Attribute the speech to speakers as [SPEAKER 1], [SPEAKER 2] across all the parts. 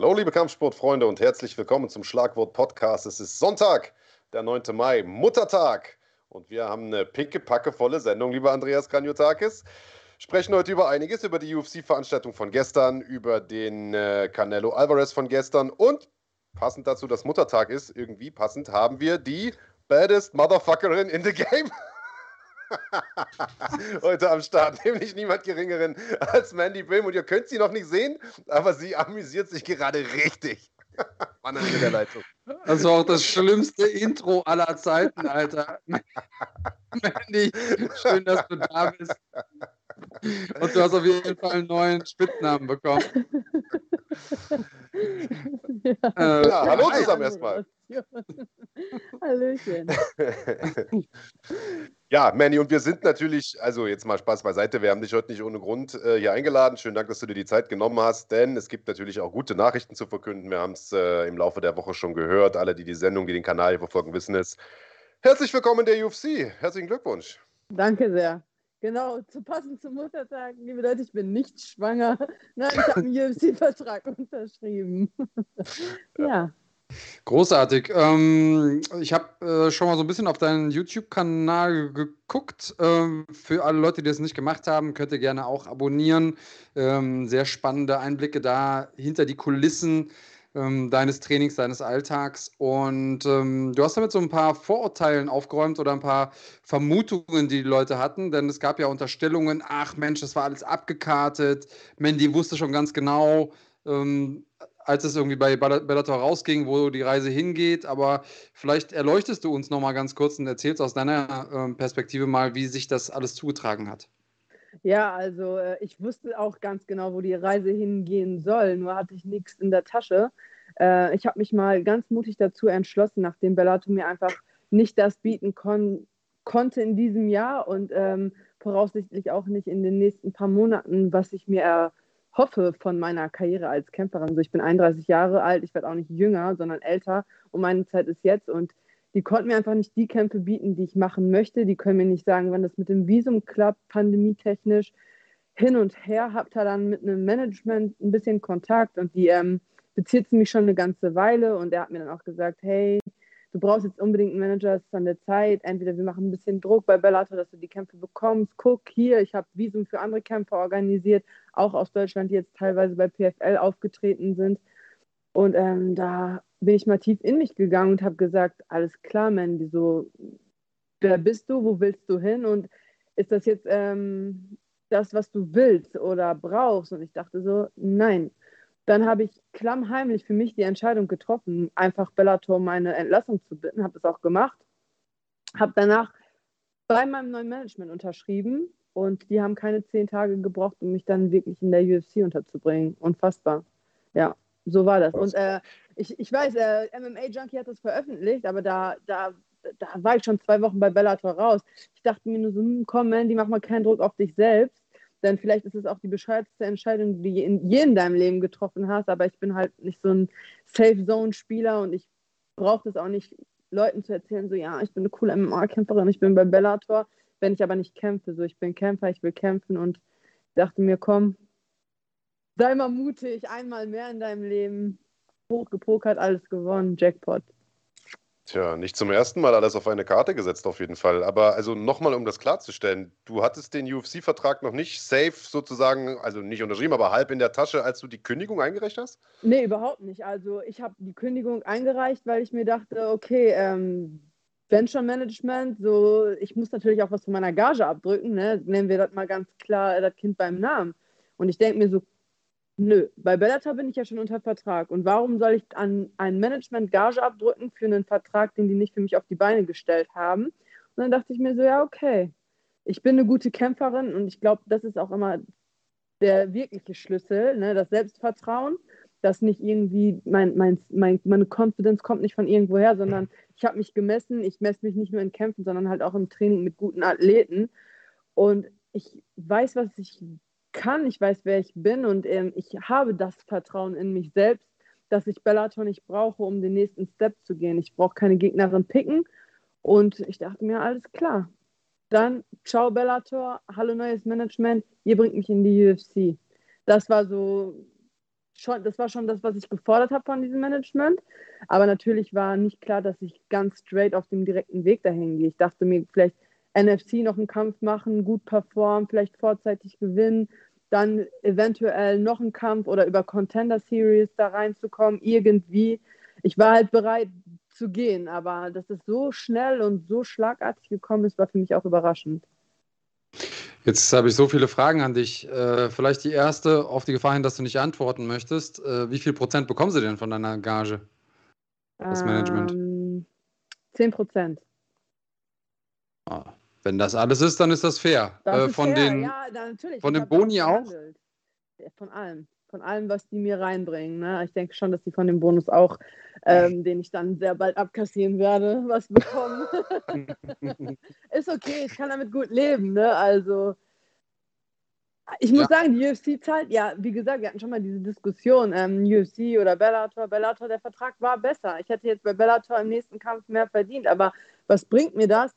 [SPEAKER 1] Hallo, liebe Kampfsportfreunde und herzlich willkommen zum Schlagwort Podcast. Es ist Sonntag, der 9. Mai, Muttertag. Und wir haben eine pickepackevolle Sendung, lieber Andreas Kranjotakis. Sprechen heute über einiges, über die UFC-Veranstaltung von gestern, über den äh, Canelo Alvarez von gestern und passend dazu, dass Muttertag ist, irgendwie passend, haben wir die baddest Motherfuckerin in the game. heute am Start, nämlich niemand geringeren als Mandy Brim. Und ihr könnt sie noch nicht sehen, aber sie amüsiert sich gerade richtig.
[SPEAKER 2] Mann an der Leitung. Das war auch das schlimmste Intro aller Zeiten, Alter. Mandy, schön, dass du da bist. Und du hast auf jeden Fall einen neuen Spitznamen bekommen.
[SPEAKER 1] ja, äh, ja hallo zusammen erstmal.
[SPEAKER 3] Hallöchen.
[SPEAKER 1] ja, Manny, und wir sind natürlich, also jetzt mal Spaß beiseite, wir haben dich heute nicht ohne Grund äh, hier eingeladen. Schönen Dank, dass du dir die Zeit genommen hast, denn es gibt natürlich auch gute Nachrichten zu verkünden. Wir haben es äh, im Laufe der Woche schon gehört. Alle, die die Sendung, die den Kanal hier verfolgen, wissen es. Herzlich willkommen in der UFC. Herzlichen Glückwunsch.
[SPEAKER 3] Danke sehr. Genau, zu passen zum Muttertag, liebe Leute, ich bin nicht schwanger. Nein, ich habe einen UFC-Vertrag unterschrieben. ja.
[SPEAKER 2] Großartig. Ähm, ich habe äh, schon mal so ein bisschen auf deinen YouTube-Kanal geguckt. Ähm, für alle Leute, die das nicht gemacht haben, könnt ihr gerne auch abonnieren. Ähm, sehr spannende Einblicke da hinter die Kulissen ähm, deines Trainings, deines Alltags. Und ähm, du hast damit so ein paar Vorurteilen aufgeräumt oder ein paar Vermutungen, die die Leute hatten. Denn es gab ja Unterstellungen, ach Mensch, das war alles abgekartet. Mandy wusste schon ganz genau, ähm, als es irgendwie bei Bellator rausging, wo die Reise hingeht. Aber vielleicht erleuchtest du uns noch mal ganz kurz und erzählst aus deiner äh, Perspektive mal, wie sich das alles zugetragen hat.
[SPEAKER 3] Ja, also äh, ich wusste auch ganz genau, wo die Reise hingehen soll, nur hatte ich nichts in der Tasche. Äh, ich habe mich mal ganz mutig dazu entschlossen, nachdem Bellator mir einfach nicht das bieten kon konnte in diesem Jahr und ähm, voraussichtlich auch nicht in den nächsten paar Monaten, was ich mir hoffe von meiner Karriere als Kämpferin. Also ich bin 31 Jahre alt, ich werde auch nicht jünger, sondern älter und meine Zeit ist jetzt und die konnten mir einfach nicht die Kämpfe bieten, die ich machen möchte. Die können mir nicht sagen, wann das mit dem Visum klappt, pandemietechnisch. Hin und her habt ihr dann mit einem Management ein bisschen Kontakt und die ähm, bezieht mich schon eine ganze Weile und er hat mir dann auch gesagt, hey, du brauchst jetzt unbedingt einen Manager, es ist an der Zeit. Entweder wir machen ein bisschen Druck bei Bellator, dass du die Kämpfe bekommst. Guck hier, ich habe Visum für andere Kämpfer organisiert, auch aus Deutschland, die jetzt teilweise bei PFL aufgetreten sind. Und ähm, da bin ich mal tief in mich gegangen und habe gesagt, alles klar, Mandy, so, wer bist du, wo willst du hin und ist das jetzt ähm, das, was du willst oder brauchst? Und ich dachte so, nein. Dann habe ich klammheimlich für mich die Entscheidung getroffen, einfach Bellator meine Entlassung zu bitten, habe das auch gemacht, habe danach bei meinem neuen Management unterschrieben und die haben keine zehn Tage gebraucht, um mich dann wirklich in der UFC unterzubringen. Unfassbar. Ja, so war das. Und äh, ich, ich weiß, äh, MMA Junkie hat das veröffentlicht, aber da, da, da war ich schon zwei Wochen bei Bellator raus. Ich dachte mir nur so, hm, komm, Mandy, mach mal keinen Druck auf dich selbst. Denn vielleicht ist es auch die bescheuertste Entscheidung, die du je in deinem Leben getroffen hast. Aber ich bin halt nicht so ein Safe-Zone-Spieler und ich brauche das auch nicht, Leuten zu erzählen, so, ja, ich bin eine coole MMA-Kämpferin, ich bin bei Bellator, wenn ich aber nicht kämpfe. So, ich bin Kämpfer, ich will kämpfen und dachte mir, komm, sei mal mutig, einmal mehr in deinem Leben. Hochgepokert, alles gewonnen, Jackpot.
[SPEAKER 1] Tja, nicht zum ersten Mal alles auf eine Karte gesetzt, auf jeden Fall. Aber also nochmal, um das klarzustellen, du hattest den UFC-Vertrag noch nicht safe sozusagen, also nicht unterschrieben, aber halb in der Tasche, als du die Kündigung eingereicht hast?
[SPEAKER 3] Nee, überhaupt nicht. Also ich habe die Kündigung eingereicht, weil ich mir dachte, okay, ähm, Venture Management, so, ich muss natürlich auch was von meiner Gage abdrücken, ne? nennen wir das mal ganz klar, das Kind beim Namen. Und ich denke mir so, Nö, bei Bellator bin ich ja schon unter Vertrag. Und warum soll ich an ein Management Gage abdrücken für einen Vertrag, den die nicht für mich auf die Beine gestellt haben? Und dann dachte ich mir so, ja, okay, ich bin eine gute Kämpferin und ich glaube, das ist auch immer der wirkliche Schlüssel, ne? das Selbstvertrauen, dass nicht irgendwie mein, mein, mein, meine Confidence kommt nicht von irgendwoher, sondern ich habe mich gemessen, ich messe mich nicht nur in Kämpfen, sondern halt auch im Training mit guten Athleten. Und ich weiß, was ich kann, ich weiß, wer ich bin und ähm, ich habe das Vertrauen in mich selbst, dass ich Bellator nicht brauche, um den nächsten Step zu gehen. Ich brauche keine Gegnerin picken und ich dachte mir, alles klar. Dann, ciao Bellator, hallo neues Management, ihr bringt mich in die UFC. Das war so schon, das war schon das, was ich gefordert habe von diesem Management. Aber natürlich war nicht klar, dass ich ganz straight auf dem direkten Weg dahin gehe. Ich dachte mir, vielleicht NFC noch einen Kampf machen, gut performen, vielleicht vorzeitig gewinnen, dann eventuell noch einen Kampf oder über Contender Series da reinzukommen, irgendwie. Ich war halt bereit zu gehen, aber dass es so schnell und so schlagartig gekommen ist, war für mich auch überraschend.
[SPEAKER 2] Jetzt habe ich so viele Fragen an dich. Äh, vielleicht die erste, auf die Gefahr hin, dass du nicht antworten möchtest. Äh, wie viel Prozent bekommen sie denn von deiner Gage? Das Management?
[SPEAKER 3] Ähm, 10 Prozent.
[SPEAKER 2] Ah, wenn das alles ist, dann ist das fair.
[SPEAKER 3] Das
[SPEAKER 2] äh,
[SPEAKER 3] ist
[SPEAKER 2] von
[SPEAKER 3] fair.
[SPEAKER 2] den,
[SPEAKER 3] ja,
[SPEAKER 2] von den Boni auch?
[SPEAKER 3] verhandelt. Ja, von allem. Von allem, was die mir reinbringen. Ne? Ich denke schon, dass die von dem Bonus auch, ähm, den ich dann sehr bald abkassieren werde, was bekommen. ist okay, ich kann damit gut leben. Ne? Also, ich muss
[SPEAKER 2] Ja.
[SPEAKER 3] sagen, die UFC zahlt, ja, wie gesagt, wir hatten schon mal diese Diskussion, ähm, UFC oder Bellator. Bellator, der Vertrag war besser. Ich hätte jetzt bei Bellator im nächsten Kampf mehr verdient, aber was bringt mir das,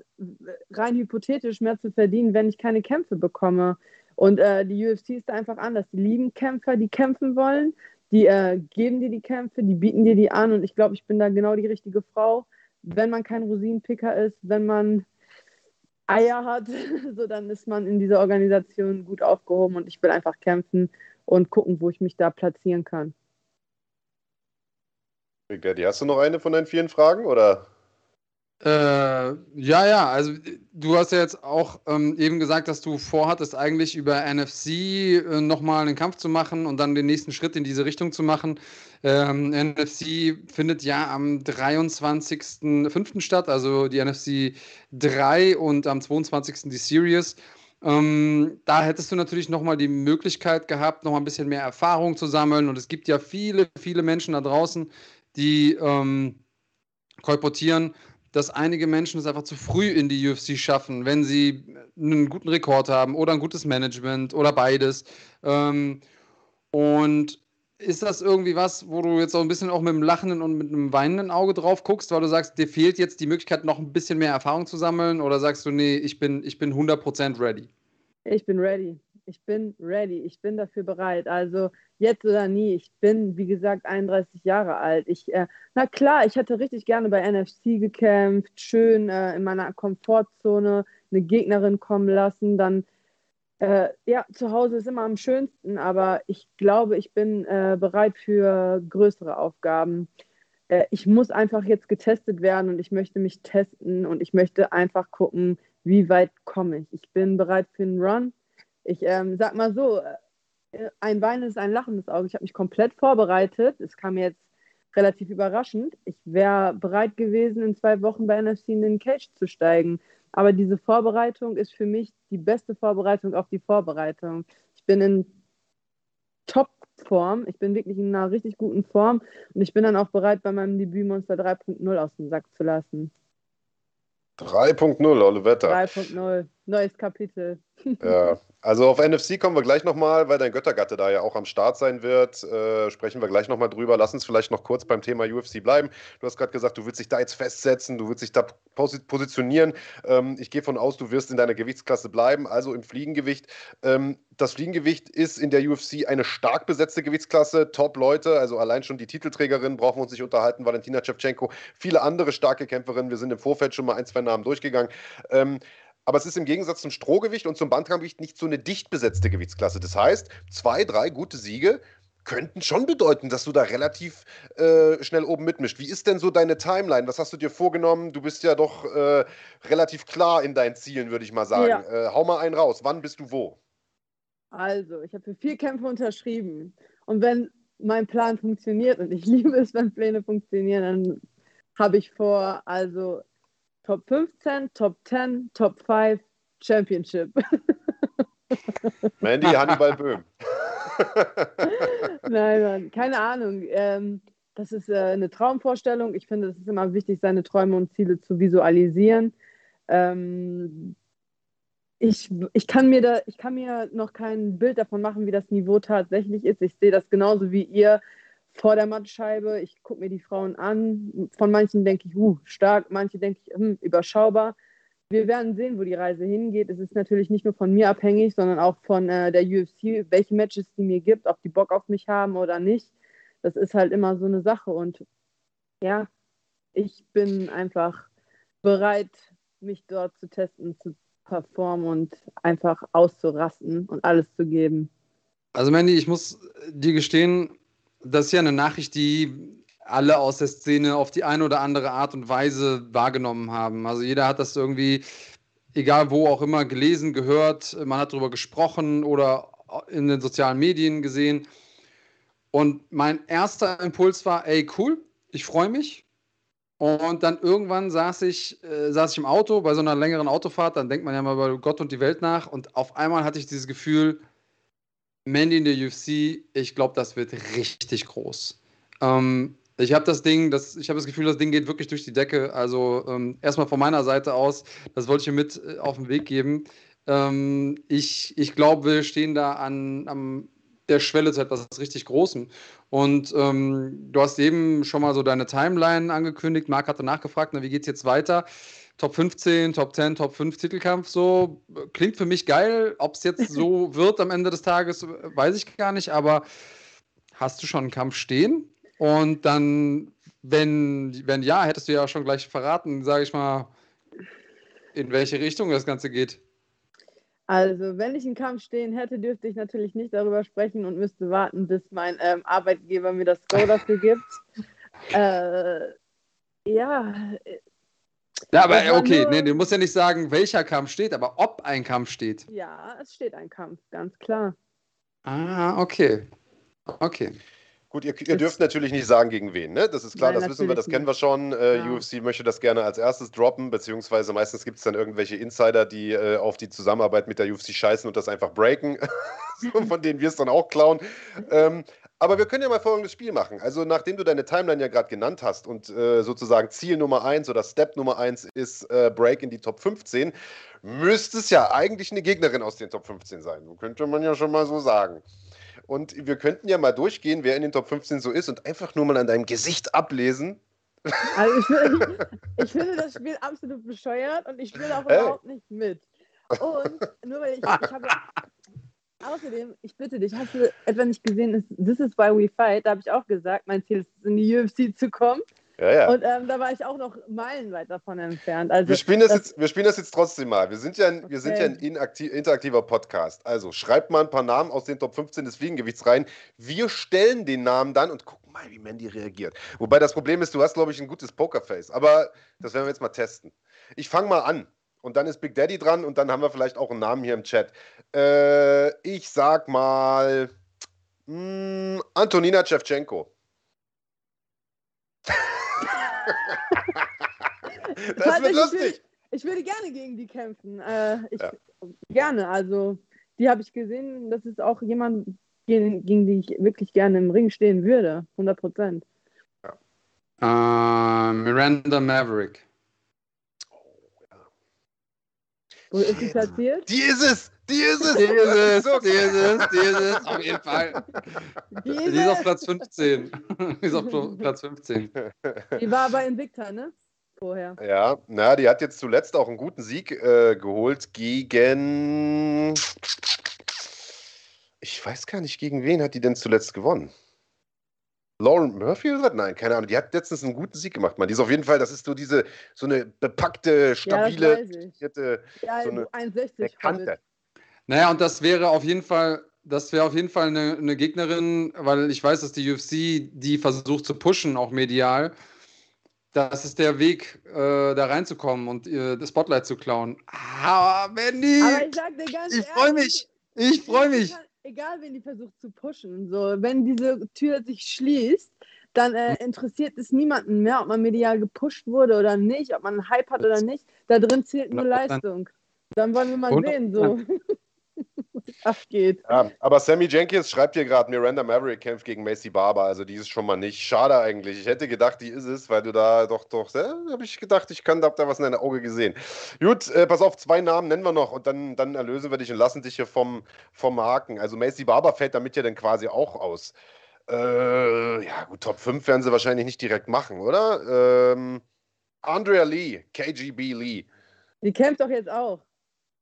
[SPEAKER 3] rein hypothetisch mehr zu verdienen, wenn ich keine Kämpfe bekomme? Und äh, die UFC ist da einfach anders. Die lieben Kämpfer, die kämpfen wollen, die äh, geben dir die Kämpfe, die bieten dir die an und ich glaube, ich bin da genau die richtige Frau. Wenn man kein Rosinenpicker ist, wenn man Eier hat, so dann ist man in dieser Organisation gut aufgehoben und ich will einfach kämpfen und gucken, wo ich mich da platzieren kann.
[SPEAKER 1] Hast du noch eine von deinen vielen Fragen? Oder?
[SPEAKER 2] Äh, ja, ja, also du hast ja jetzt auch ähm, eben gesagt, dass du vorhattest, eigentlich über NFC äh, nochmal einen Kampf zu machen und dann den nächsten Schritt in diese Richtung zu machen. Ähm, NFC findet ja am 23.05. statt, also die NFC 3 und am 22. die Series. Ähm, da hättest du natürlich nochmal die Möglichkeit gehabt, nochmal ein bisschen mehr Erfahrung zu sammeln. Und es gibt ja viele, viele Menschen da draußen, die ähm, kolportieren, dass einige Menschen es einfach zu früh in die UFC schaffen, wenn sie einen guten Rekord haben oder ein gutes Management oder beides. Ähm, und ist das irgendwie was, wo du jetzt auch ein bisschen auch mit einem lachenden und mit einem weinenden Auge drauf guckst, weil du sagst, dir fehlt jetzt die Möglichkeit, noch ein bisschen mehr Erfahrung zu sammeln? Oder sagst du, nee, ich bin, ich bin 100% ready?
[SPEAKER 3] Ich bin ready. Ich bin ready. Ich bin dafür bereit. Also jetzt oder nie. Ich bin, wie gesagt, 31 Jahre alt. Ich, äh, na klar, ich hätte richtig gerne bei NFC gekämpft, schön äh, in meiner Komfortzone eine Gegnerin kommen lassen. Dann, äh, ja, zu Hause ist immer am schönsten, aber ich glaube, ich bin äh, bereit für größere Aufgaben. Äh, ich muss einfach jetzt getestet werden und ich möchte mich testen und ich möchte einfach gucken, wie weit komme ich. Ich bin bereit für einen Run. Ich ähm, sag mal so, äh, ein weinendes, ein lachendes Auge. Ich habe mich komplett vorbereitet. Es kam mir jetzt relativ überraschend. Ich wäre bereit gewesen, in zwei Wochen bei NFC in den Cage zu steigen. Aber diese Vorbereitung ist für mich die beste Vorbereitung auf die Vorbereitung. Ich bin in Top-Form. Ich bin wirklich in einer richtig guten Form. Und ich bin dann auch bereit, bei meinem Debüt Monster 3.0 aus dem Sack zu lassen.
[SPEAKER 1] 3.0, Olivetta.
[SPEAKER 3] 3.0, neues Kapitel.
[SPEAKER 1] Ja, also auf NFC kommen wir gleich nochmal, weil dein Göttergatte da ja auch am Start sein wird. Äh, sprechen wir gleich nochmal drüber. Lass uns vielleicht noch kurz beim Thema UFC bleiben. Du hast gerade gesagt, du willst dich da jetzt festsetzen, du willst dich da posi positionieren. Ähm, ich gehe von aus, du wirst in deiner Gewichtsklasse bleiben, also im Fliegengewicht. Ähm, das Fliegengewicht ist in der UFC eine stark besetzte Gewichtsklasse. Top-Leute, also allein schon die Titelträgerin, brauchen wir uns nicht unterhalten. Valentina Shevchenko, viele andere starke Kämpferinnen. Wir sind im Vorfeld schon mal ein, zwei Namen durchgegangen. Ähm, aber es ist im Gegensatz zum Strohgewicht und zum Bantamgewicht nicht so eine dicht besetzte Gewichtsklasse. Das heißt, zwei, drei gute Siege könnten schon bedeuten, dass du da relativ äh, schnell oben mitmischt. Wie ist denn so deine Timeline? Was hast du dir vorgenommen? Du bist ja doch äh, relativ klar in deinen Zielen, würde ich mal sagen.
[SPEAKER 3] Ja.
[SPEAKER 1] Äh, hau mal einen raus. Wann bist du wo?
[SPEAKER 3] Also, ich habe für vier Kämpfe unterschrieben. Und wenn mein Plan funktioniert, und ich liebe es, wenn Pläne funktionieren, dann habe ich vor, also Top 15, Top 10, Top 5, Championship.
[SPEAKER 1] Mandy Hannibal Böhm.
[SPEAKER 3] Nein, Mann, keine Ahnung. Ähm, das ist äh, eine Traumvorstellung. Ich finde, es ist immer wichtig, seine Träume und Ziele zu visualisieren. Ähm, ich, ich, kann mir da, ich kann mir noch kein Bild davon machen, wie das Niveau tatsächlich ist. Ich sehe das genauso wie ihr vor der Mattscheibe. Ich gucke mir die Frauen an. Von manchen denke ich, uh, stark, manche denke ich, hm, überschaubar. wir werden sehen, wo die Reise hingeht. Es ist natürlich nicht nur von mir abhängig, sondern auch von äh, der UFC, welche Matches die mir gibt, ob die Bock auf mich haben oder nicht. Das ist halt immer so eine Sache. Und ja, ich bin einfach bereit, mich dort zu testen, zu performen und einfach auszurasten und alles zu geben.
[SPEAKER 2] Also Mandy, ich muss dir gestehen, das ist ja eine Nachricht, die alle aus der Szene auf die eine oder andere Art und Weise wahrgenommen haben. Also jeder hat das irgendwie, egal wo auch immer, gelesen, gehört, man hat darüber gesprochen oder in den sozialen Medien gesehen. Und mein erster Impuls war, ey, cool, ich freue mich. Und dann irgendwann saß ich, äh, saß ich im Auto bei so einer längeren Autofahrt, dann denkt man ja mal über Gott und die Welt nach. Und auf einmal hatte ich dieses Gefühl, Mandy in der UFC, ich glaube, das wird richtig groß. Ähm, ich habe das Ding, das, ich habe das Gefühl, das Ding geht wirklich durch die Decke. Also ähm, erstmal von meiner Seite aus, das wollte ich mir mit äh, auf den Weg geben. Ähm, ich ich glaube, wir stehen da an, an der Schwelle zu etwas richtig Großem. Und ähm, du hast eben schon mal so deine Timeline angekündigt. Marc hatte nachgefragt, na, wie geht es jetzt weiter? Top 15, Top 10, Top 5 Titelkampf, so klingt für mich geil. Ob es jetzt so wird am Ende des Tages, weiß ich gar nicht, aber hast du schon einen Kampf stehen? Und dann, wenn, wenn ja, hättest du ja auch schon gleich verraten, sage ich mal, in welche Richtung das Ganze geht.
[SPEAKER 3] Also, wenn ich einen Kampf stehen hätte, dürfte ich natürlich nicht darüber sprechen und müsste warten, bis mein ähm, Arbeitgeber mir das Go dafür gibt. äh, ja.
[SPEAKER 2] Ja, aber okay, nur... nee, du musst ja nicht sagen, welcher Kampf steht, aber ob ein Kampf steht.
[SPEAKER 3] Ja, es steht ein Kampf, ganz klar.
[SPEAKER 2] Ah, okay. Okay.
[SPEAKER 1] Gut, ihr, ihr, dürft natürlich nicht sagen, gegen wen, ne? Das ist klar, Nein, das wissen wir, das kennen wir schon. Äh, ja. UFC möchte das gerne als erstes droppen, beziehungsweise meistens gibt es dann irgendwelche Insider, die äh, auf die Zusammenarbeit mit der UFC scheißen und das einfach breaken, von denen wir es dann auch klauen. Ähm, aber wir können ja mal folgendes Spiel machen. Also, nachdem du deine Timeline ja gerade genannt hast und äh, sozusagen Ziel Nummer 1 oder Step Nummer 1 ist äh, Break in die Top 15, müsste es ja eigentlich eine Gegnerin aus den Top 15 sein. Könnte man ja schon mal so sagen. Und wir könnten ja mal durchgehen, wer in den Top 15 so ist und einfach nur mal an deinem Gesicht ablesen.
[SPEAKER 3] Also ich, finde, ich finde das Spiel absolut bescheuert und ich spiele auch hey. überhaupt nicht mit. Und nur weil ich, ich habe. Außerdem, ich bitte dich, hast du etwa nicht gesehen, This is why we fight? Da habe ich auch gesagt, mein Ziel ist, in die UFC zu kommen.
[SPEAKER 1] Ja, ja.
[SPEAKER 3] Und ähm, da war ich auch noch meilenweit davon entfernt. Also,
[SPEAKER 1] wir, spielen das, das jetzt, wir spielen das jetzt trotzdem mal. Wir sind ja ein, wir sind ja ein interaktiver Podcast. Also schreibt mal ein paar Namen aus den Top 15 des Fliegengewichts rein. Wir stellen den Namen dann und gucken mal, wie Mandy reagiert. Wobei das Problem ist, du hast, glaube ich, ein gutes Pokerface. Aber das werden wir jetzt mal testen. Ich fange mal an. Und dann ist Big Daddy dran und dann haben wir vielleicht auch einen Namen hier im Chat. Äh, ich sag mal mh, hm, Antonina Shevchenko. das wird lustig.
[SPEAKER 3] Ich, ich würde gerne gegen die kämpfen. Äh, ich, ja. Gerne. Also, die habe ich gesehen. Das ist auch jemand, gegen, gegen die ich wirklich gerne im Ring stehen würde. 100 Prozent.
[SPEAKER 2] Ja. Uh, Miranda Maverick.
[SPEAKER 3] Oh, ja. Wo ist sie platziert?
[SPEAKER 1] Die ist es! Die ist es!
[SPEAKER 2] Die ist es! Die ist es! Die ist es! Auf jeden Fall. Die ist, die ist auf Platz 15. die ist auf Platz 15.
[SPEAKER 3] Die war aber Invicta, ne? Vorher.
[SPEAKER 1] Ja, na, die hat jetzt zuletzt auch einen guten Sieg äh, geholt gegen. Ich weiß gar nicht, gegen wen hat die denn zuletzt gewonnen? Lauren Murphy oder Nein, keine Ahnung. Die hat letztens einen guten Sieg gemacht, man. Die ist auf jeden Fall, das ist so diese, so eine bepackte, stabile,
[SPEAKER 3] ja, ja, so eine 61
[SPEAKER 2] Kante. Naja, und das wäre auf jeden Fall, das wäre auf jeden Fall eine, eine, Gegnerin, weil ich weiß, dass die UFC die versucht zu pushen, auch medial. Das ist der Weg, äh, da reinzukommen und äh, das Spotlight zu klauen. Ah, Mandy!
[SPEAKER 3] Aber ich sag dir ganz
[SPEAKER 2] Ich freue mich! Ich freue mich!
[SPEAKER 3] Egal, wen die versucht zu pushen, so, wenn diese Tür sich schließt, dann äh, interessiert es niemanden mehr, ob man medial gepusht wurde oder nicht, ob man einen Hype hat oder nicht. Da drin zählt nur Leistung. Dann wollen wir mal sehen, so. abgeht.
[SPEAKER 1] Ja, aber Sammy Jenkins schreibt hier gerade, Miranda Maverick kämpft gegen Macy Barber. Also die ist schon mal nicht. Schade eigentlich. Ich hätte gedacht, die ist es, weil du da doch, doch, ja, habe ich gedacht, ich kann, hab da was in deinem Auge gesehen. Gut, äh, pass auf, zwei Namen nennen wir noch und dann, dann erlösen wir dich und lassen dich hier vom, vom Haken. Also Macy Barber fällt damit ja dann quasi auch aus. Äh, ja, gut, Top 5 werden sie wahrscheinlich nicht direkt machen, oder? Ähm, Andrea Lee, KGB Lee.
[SPEAKER 3] Die kämpft doch jetzt auch.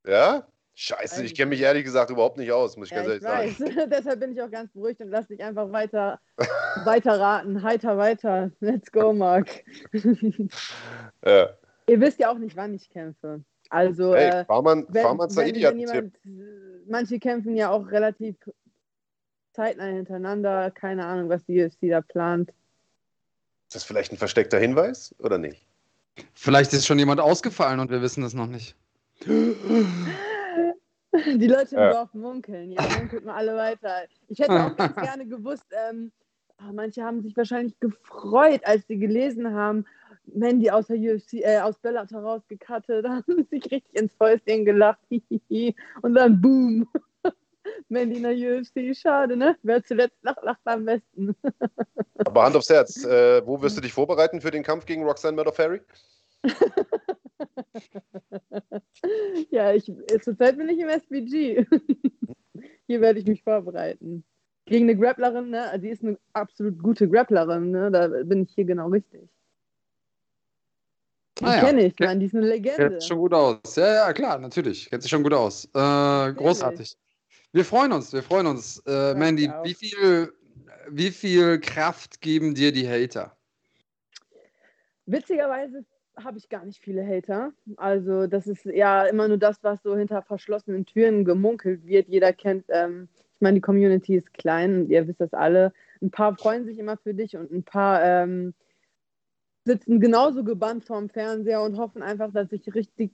[SPEAKER 1] Ja? Scheiße, ich kenne mich ehrlich gesagt überhaupt nicht aus, muss ich ja, ganz ehrlich
[SPEAKER 3] ich sagen. Deshalb bin ich auch ganz beruhigt und lass dich einfach weiter, weiter raten. Heiter weiter. Let's go, Marc. ja. Ihr wisst ja auch nicht, wann ich kämpfe. Also,
[SPEAKER 1] hey, äh, Farman, wenn, Farman wenn, wenn jemand,
[SPEAKER 3] Manche kämpfen ja auch relativ zeitnah hintereinander. Keine Ahnung, was die UFC da plant.
[SPEAKER 1] Ist das vielleicht ein versteckter Hinweis oder nicht?
[SPEAKER 2] Vielleicht ist schon jemand ausgefallen und wir wissen es noch nicht.
[SPEAKER 3] Die Leute im ja. Dorf munkeln. Ja, munkelt mal alle weiter. Ich hätte auch ganz gerne gewusst, ähm, oh, manche haben sich wahrscheinlich gefreut, als sie gelesen haben, Mandy aus der UFC, äh, aus Bellator rausgekattet, haben sich richtig ins Fäustchen gelacht. und dann boom. Mandy in der UFC, schade, ne? Wer zuletzt lacht, lacht am besten.
[SPEAKER 1] Aber Hand aufs Herz, äh, wo wirst du dich vorbereiten für den Kampf gegen Roxanne Meadow-Ferry?
[SPEAKER 3] ja, ich, zurzeit bin ich im SBG. Hier werde ich mich vorbereiten. Gegen eine Grapplerin, ne? Also, die ist eine absolut gute Grapplerin, ne? Da bin ich hier genau richtig. Die ah, ja. kenne ich, Mann, die ist eine Legende.
[SPEAKER 2] Kennt schon gut aus. Ja, ja, klar, natürlich. Kennt sich schon gut aus. Äh, großartig. Wir freuen uns, wir freuen uns. Äh, Mandy, wie viel, wie viel Kraft geben dir die Hater?
[SPEAKER 3] Witzigerweise habe ich gar nicht viele Hater. Also das ist ja immer nur das, was so hinter verschlossenen Türen gemunkelt wird. Jeder kennt, ähm, ich meine, die Community ist klein und ihr wisst das alle. Ein paar freuen sich immer für dich und ein paar ähm, sitzen genauso gebannt vorm Fernseher und hoffen einfach, dass ich richtig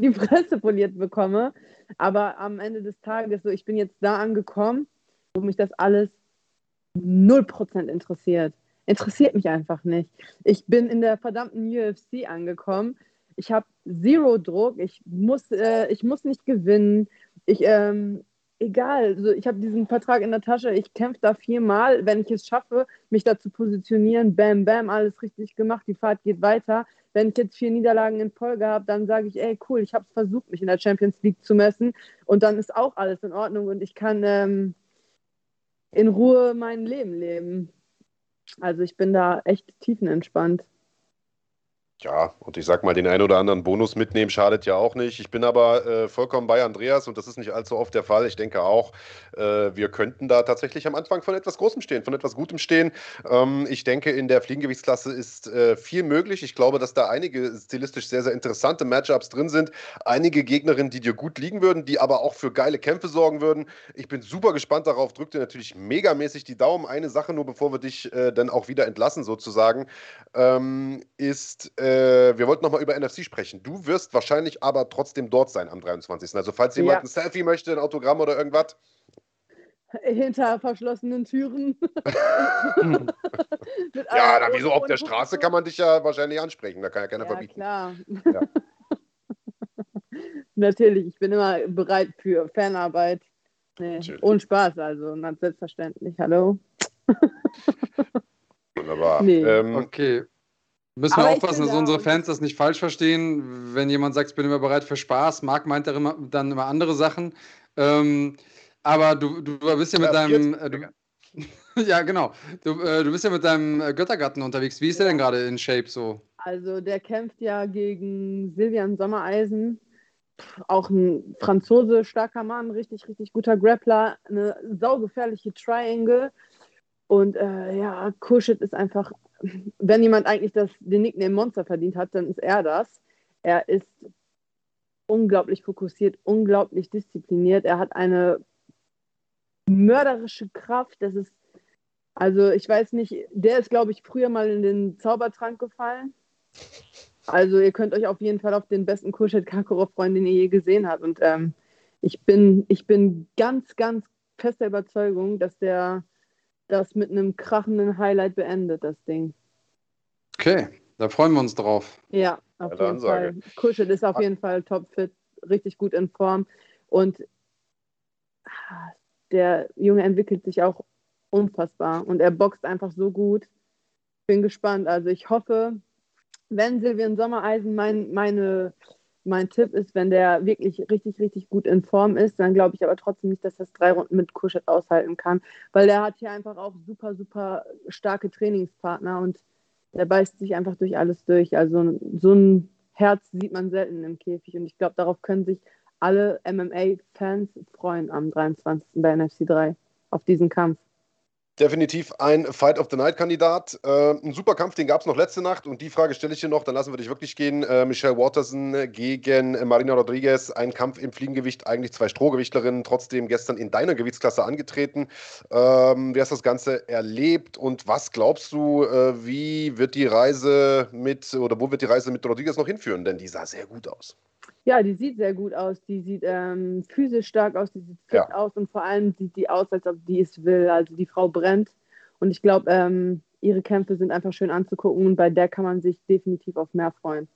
[SPEAKER 3] die Fresse poliert bekomme. Aber am Ende des Tages, so ich bin jetzt da angekommen, wo mich das alles 0% interessiert interessiert mich einfach nicht. Ich bin in der verdammten UFC angekommen. Ich habe Zero Druck. Ich muss, äh, ich muss nicht gewinnen. Ich, ähm, egal. Also ich habe diesen Vertrag in der Tasche. Ich kämpfe da viermal. Wenn ich es schaffe, mich da zu positionieren, bam, bam, alles richtig gemacht. Die Fahrt geht weiter. Wenn ich jetzt vier Niederlagen in Folge habe, dann sage ich, ey, cool, ich habe es versucht, mich in der Champions League zu messen. Und dann ist auch alles in Ordnung und ich kann ähm, in Ruhe mein Leben leben. Also ich bin da echt tiefenentspannt.
[SPEAKER 1] Ja, und ich sag mal, den einen oder anderen Bonus mitnehmen schadet ja auch nicht. Ich bin aber äh, vollkommen bei Andreas und das ist nicht allzu oft der Fall. Ich denke auch, äh, wir könnten da tatsächlich am Anfang von etwas Großem stehen, von etwas Gutem stehen. Ähm, ich denke, in der Fliegengewichtsklasse ist äh, viel möglich. Ich glaube, dass da einige stilistisch sehr, sehr interessante Matchups drin sind. Einige Gegnerinnen, die dir gut liegen würden, die aber auch für geile Kämpfe sorgen würden. Ich bin super gespannt darauf. Drück dir natürlich megamäßig die Daumen. Eine Sache nur, bevor wir dich äh, dann auch wieder entlassen, sozusagen, ähm, ist äh, wir wollten nochmal über NFC sprechen. Du wirst wahrscheinlich aber trotzdem dort sein am 23. Also falls jemand ja. ein Selfie möchte, ein Autogramm oder irgendwas.
[SPEAKER 3] Hinter verschlossenen Türen.
[SPEAKER 1] ja, na, wieso auf der Straße kann man dich ja wahrscheinlich ansprechen, da kann ja keiner ja, verbieten.
[SPEAKER 3] Klar. Ja. Natürlich, ich bin immer bereit für Fanarbeit. Nee, ohne Spaß, also ganz selbstverständlich. Hallo.
[SPEAKER 1] Wunderbar. Nee.
[SPEAKER 2] Ähm, okay. Müssen wir aufpassen, dass unsere Fans das nicht falsch verstehen. Wenn jemand sagt, ich bin immer bereit für Spaß, Marc meint immer, dann immer andere Sachen. Ähm, aber du, du bist ja mit ja, deinem. Äh, du, ja, genau. Du, äh, du bist ja mit deinem äh, Göttergatten unterwegs. Wie ist ja. der denn gerade in Shape so?
[SPEAKER 3] Also, der kämpft ja gegen Silvian Sommereisen. Auch ein Franzose, starker Mann, richtig, richtig guter Grappler. Eine saugefährliche Triangle. Und äh, ja, Kuschet ist einfach wenn jemand eigentlich das, den Nickname Monster verdient hat, dann ist er das. Er ist unglaublich fokussiert, unglaublich diszipliniert. Er hat eine mörderische Kraft. Das ist, also ich weiß nicht, der ist, glaube ich, früher mal in den Zaubertrank gefallen. Also ihr könnt euch auf jeden Fall auf den besten Kurschet Kakarov freuen, den ihr je gesehen habt. Und ähm, ich, bin, ich bin ganz, ganz fester Überzeugung, dass der das mit einem krachenden Highlight beendet, das Ding.
[SPEAKER 2] Okay, da freuen wir uns drauf.
[SPEAKER 3] Ja, auf ja, jeden Fall. Kuschel ist auf jeden Fall topfit, richtig gut in Form und der Junge entwickelt sich auch unfassbar und er boxt einfach so gut. Bin gespannt. Also ich hoffe, wenn Silvian Sommereisen mein, meine mein Tipp ist, wenn der wirklich richtig, richtig gut in Form ist, dann glaube ich aber trotzdem nicht, dass das drei Runden mit Kuschet aushalten kann, weil der hat hier einfach auch super, super starke Trainingspartner und der beißt sich einfach durch alles durch. Also so ein Herz sieht man selten im Käfig. Und ich glaube, darauf können sich alle MMA-Fans freuen am 23. bei NFC 3 auf diesen Kampf.
[SPEAKER 1] Definitiv ein Fight of the Night-Kandidat. Äh, ein super Kampf, den gab es noch letzte Nacht und die Frage stelle ich dir noch, dann lassen wir dich wirklich gehen. Äh, Michelle Watterson gegen Marina Rodriguez, ein Kampf im Fliegengewicht, eigentlich zwei Strohgewichtlerinnen, trotzdem gestern in deiner Gewichtsklasse angetreten. Ähm, wie hast du das Ganze erlebt und was glaubst du, äh, wie wird die Reise mit, oder wo wird die Reise mit Rodriguez noch hinführen? Denn die sah sehr gut aus.
[SPEAKER 3] Ja, die sieht sehr gut aus. Die sieht ähm, physisch stark aus, die sieht fit ja. aus und vor allem sieht die aus, als ob die es will. Also die Frau brennt. Und ich glaube, ähm, ihre Kämpfe sind einfach schön anzugucken und bei der kann man sich definitiv auf mehr freuen.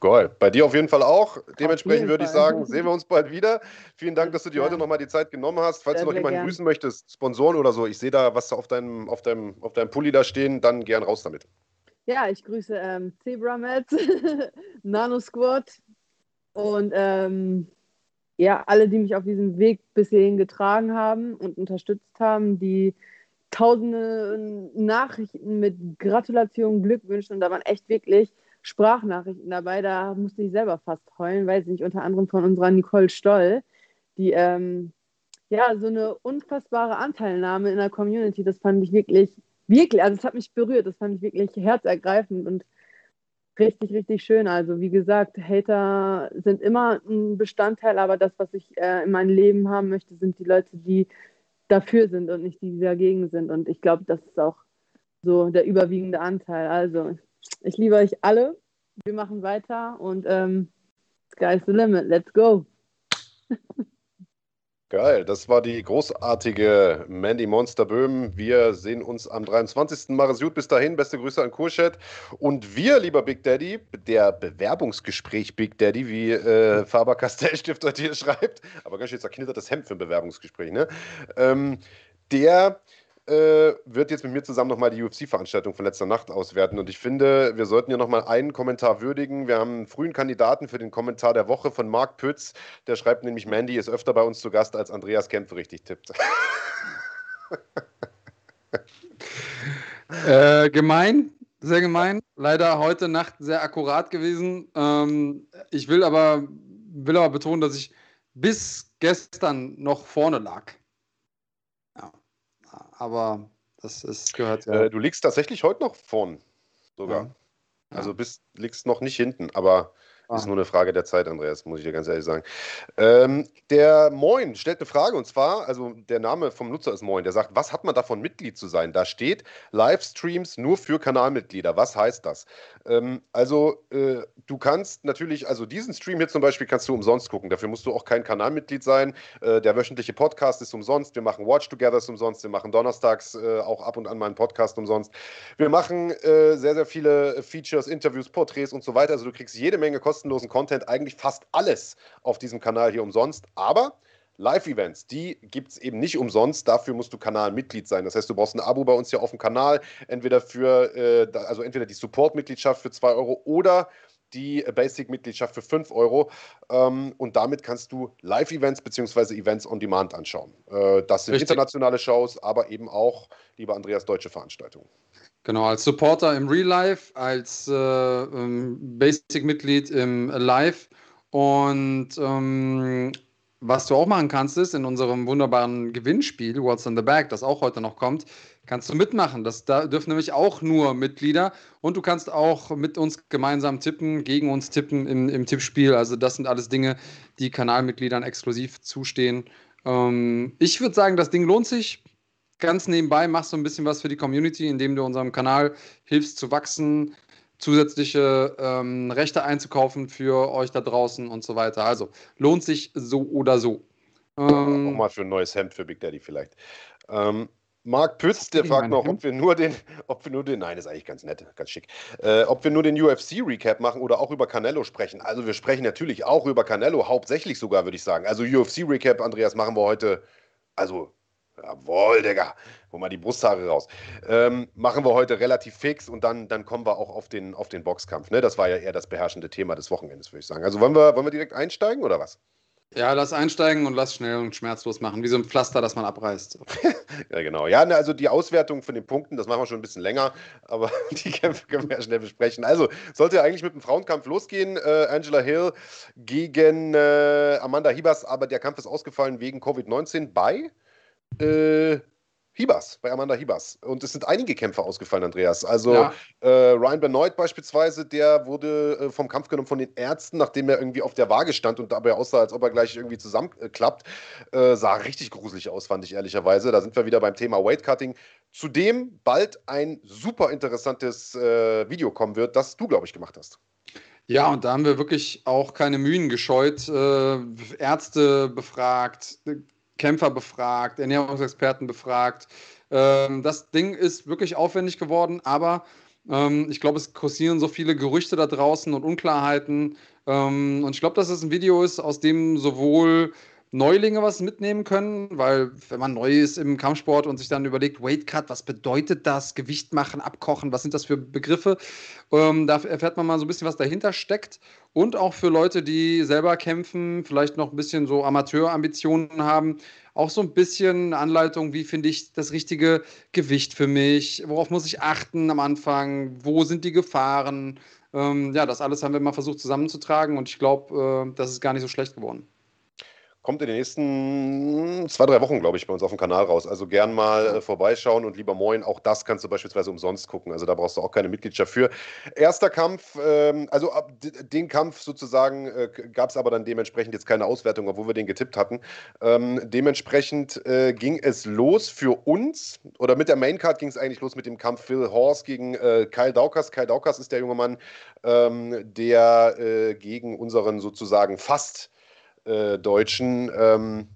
[SPEAKER 1] Geil. Bei dir auf jeden Fall auch. Dementsprechend würde ich sagen, sehen wir uns bald wieder. Vielen Dank, dass du dir ja. heute nochmal die Zeit genommen hast. Falls sehr, du noch jemanden grüßen möchtest, Sponsoren oder so, ich sehe da was auf deinem, auf, deinem, auf deinem Pulli da stehen, dann gern raus damit.
[SPEAKER 3] Ja, ich grüße ähm, Zebramed, Nano Squad, und ähm, ja, alle, die mich auf diesem Weg bis hierhin getragen haben und unterstützt haben, die tausende Nachrichten mit Gratulation, Glückwünschen und da waren echt wirklich Sprachnachrichten dabei. Da musste ich selber fast heulen, weiß nicht, unter anderem von unserer Nicole Stoll, die ähm, ja so eine unfassbare Anteilnahme in der Community, das fand ich wirklich, wirklich, also es hat mich berührt, das fand ich wirklich herzergreifend und richtig, richtig schön. Also wie gesagt, Hater sind immer ein Bestandteil, aber das, was ich äh, in meinem Leben haben möchte, sind die Leute, die dafür sind und nicht die, die dagegen sind. Und ich glaube, das ist auch so der überwiegende Anteil. Also ich liebe euch alle. Wir machen weiter und ähm, sky's the limit. Let's go.
[SPEAKER 1] Geil, das war die großartige Mandy Monster Böhm. Wir sehen uns am 23. Mach es gut, bis dahin. Beste Grüße an Kurchat. Und wir, lieber Big Daddy, der Bewerbungsgespräch Big Daddy, wie äh, Faber Castell Stifter hier schreibt, aber ganz schön zerknittertes Hemd für ein Bewerbungsgespräch, ne? Ähm, der äh, wird jetzt mit mir zusammen nochmal die UFC-Veranstaltung von letzter Nacht auswerten. Und ich finde, wir sollten hier nochmal einen Kommentar würdigen. Wir haben einen frühen Kandidaten für den Kommentar der Woche von Marc Pütz. Der schreibt nämlich, Mandy ist öfter bei uns zu Gast, als Andreas Kämpfe richtig tippt.
[SPEAKER 2] äh, gemein, sehr gemein. Leider heute Nacht sehr akkurat gewesen. Ähm, ich will aber, will aber betonen, dass ich bis gestern noch vorne lag aber das ist, gehört
[SPEAKER 1] ja. Äh, du liegst tatsächlich heute noch vorn, sogar. Ja. Also bist, liegst noch nicht hinten, aber. Ist nur eine Frage der Zeit, Andreas, muss ich dir ganz ehrlich sagen. Ähm, der Moin stellt eine Frage und zwar, also der Name vom Nutzer ist Moin, der sagt, was hat man davon, Mitglied zu sein? Da steht Livestreams nur für Kanalmitglieder. Was heißt das? Ähm, also äh, du kannst natürlich, also diesen Stream hier zum Beispiel kannst du umsonst gucken. Dafür musst du auch kein Kanalmitglied sein. Äh, der wöchentliche Podcast ist umsonst. Wir machen Watch Togethers umsonst. Wir machen donnerstags äh, auch ab und an mal einen Podcast umsonst. Wir machen äh, sehr, sehr viele Features, Interviews, Porträts und so weiter. Also du kriegst jede Menge Kosten kostenlosen Content eigentlich fast alles auf diesem Kanal hier umsonst. Aber Live-Events, die gibt es eben nicht umsonst. Dafür musst du Kanalmitglied sein. Das heißt, du brauchst ein Abo bei uns hier auf dem Kanal. Entweder für, äh, also entweder die Support-Mitgliedschaft für 2 Euro oder die Basic-Mitgliedschaft für 5 Euro. Ähm, und damit kannst du Live-Events bzw. Events on Demand anschauen. Äh, das sind Richtig. internationale Shows, aber eben auch, lieber Andreas, deutsche Veranstaltungen.
[SPEAKER 2] Genau, als Supporter im Real Life, als äh, ähm, Basic-Mitglied im Live. Und ähm, was du auch machen kannst, ist in unserem wunderbaren Gewinnspiel, What's in the Bag, das auch heute noch kommt, kannst du mitmachen. Das da dürfen nämlich auch nur Mitglieder und du kannst auch mit uns gemeinsam tippen, gegen uns tippen im, im Tippspiel. Also das sind alles Dinge, die Kanalmitgliedern exklusiv zustehen. Ähm, ich würde sagen, das Ding lohnt sich ganz nebenbei machst du ein bisschen was für die Community, indem du unserem Kanal hilfst zu wachsen, zusätzliche ähm, Rechte einzukaufen für euch da draußen und so weiter. Also lohnt sich so oder so.
[SPEAKER 1] Ähm, auch mal für ein neues Hemd für Big Daddy vielleicht. Ähm, Marc Pütz, der fragt noch, ob wir nur den, ob wir nur den, nein, ist eigentlich ganz nett, ganz schick, äh, ob wir nur den UFC-Recap machen oder auch über Canelo sprechen. Also wir sprechen natürlich auch über Canelo, hauptsächlich sogar, würde ich sagen. Also UFC-Recap, Andreas, machen wir heute, also Jawohl, Digga. Hol mal die Brusthaare raus. Ähm, machen wir heute relativ fix und dann, dann kommen wir auch auf den, auf den Boxkampf. Ne? Das war ja eher das beherrschende Thema des Wochenendes, würde ich sagen. Also wollen wir, wollen wir direkt einsteigen oder was?
[SPEAKER 2] Ja, lass einsteigen und lass schnell und schmerzlos machen, wie so ein Pflaster, das man abreißt.
[SPEAKER 1] ja, genau. Ja, ne, also die Auswertung von den Punkten, das machen wir schon ein bisschen länger, aber die Kämpfe können wir ja schnell besprechen. Also, sollte ja eigentlich mit dem Frauenkampf losgehen. Äh, Angela Hill gegen äh, Amanda Hibas, aber der Kampf ist ausgefallen wegen Covid-19 bei äh, Hibas, bei Amanda Hibas. Und es sind einige Kämpfer ausgefallen, Andreas. Also ja. äh, Ryan Benoit beispielsweise, der wurde äh, vom Kampf genommen von den Ärzten, nachdem er irgendwie auf der Waage stand und dabei aussah, als ob er gleich irgendwie zusammenklappt. Äh, sah richtig gruselig aus, fand ich ehrlicherweise. Da sind wir wieder beim Thema Weightcutting. Zudem bald ein super interessantes äh, Video kommen wird, das du, glaube ich, gemacht hast.
[SPEAKER 2] Ja, und da haben wir wirklich auch keine Mühen gescheut, äh, Ärzte befragt, Kämpfer befragt, Ernährungsexperten befragt. Ähm, das Ding ist wirklich aufwendig geworden, aber ähm, ich glaube, es kursieren so viele Gerüchte da draußen und Unklarheiten. Ähm, und ich glaube, dass es ein Video ist, aus dem sowohl Neulinge was mitnehmen können, weil wenn man neu ist im Kampfsport und sich dann überlegt, Weight Cut, was bedeutet das, Gewicht machen, abkochen, was sind das für Begriffe, ähm, da erfährt man mal so ein bisschen, was dahinter steckt. Und auch für Leute, die selber kämpfen, vielleicht noch ein bisschen so Amateurambitionen haben, auch so ein bisschen Anleitung, wie finde ich das richtige Gewicht für mich, worauf muss ich achten am Anfang, wo sind die Gefahren. Ähm, ja, das alles haben wir mal versucht zusammenzutragen und ich glaube, äh, das ist gar nicht so schlecht geworden
[SPEAKER 1] kommt in den nächsten zwei, drei Wochen, glaube ich, bei uns auf dem Kanal raus. Also gern mal äh, vorbeischauen und lieber moin, auch das kannst du beispielsweise umsonst gucken. Also da brauchst du auch keine Mitgliedschaft für. Erster Kampf, ähm, also ab den Kampf sozusagen äh, gab es aber dann dementsprechend jetzt keine Auswertung, obwohl wir den getippt hatten. Ähm, dementsprechend äh, ging es los für uns, oder mit der Maincard ging es eigentlich los mit dem Kampf Phil Horst gegen äh, Kyle Daukas. Kyle Daukas ist der junge Mann, ähm, der äh, gegen unseren sozusagen fast äh, Deutschen, ähm,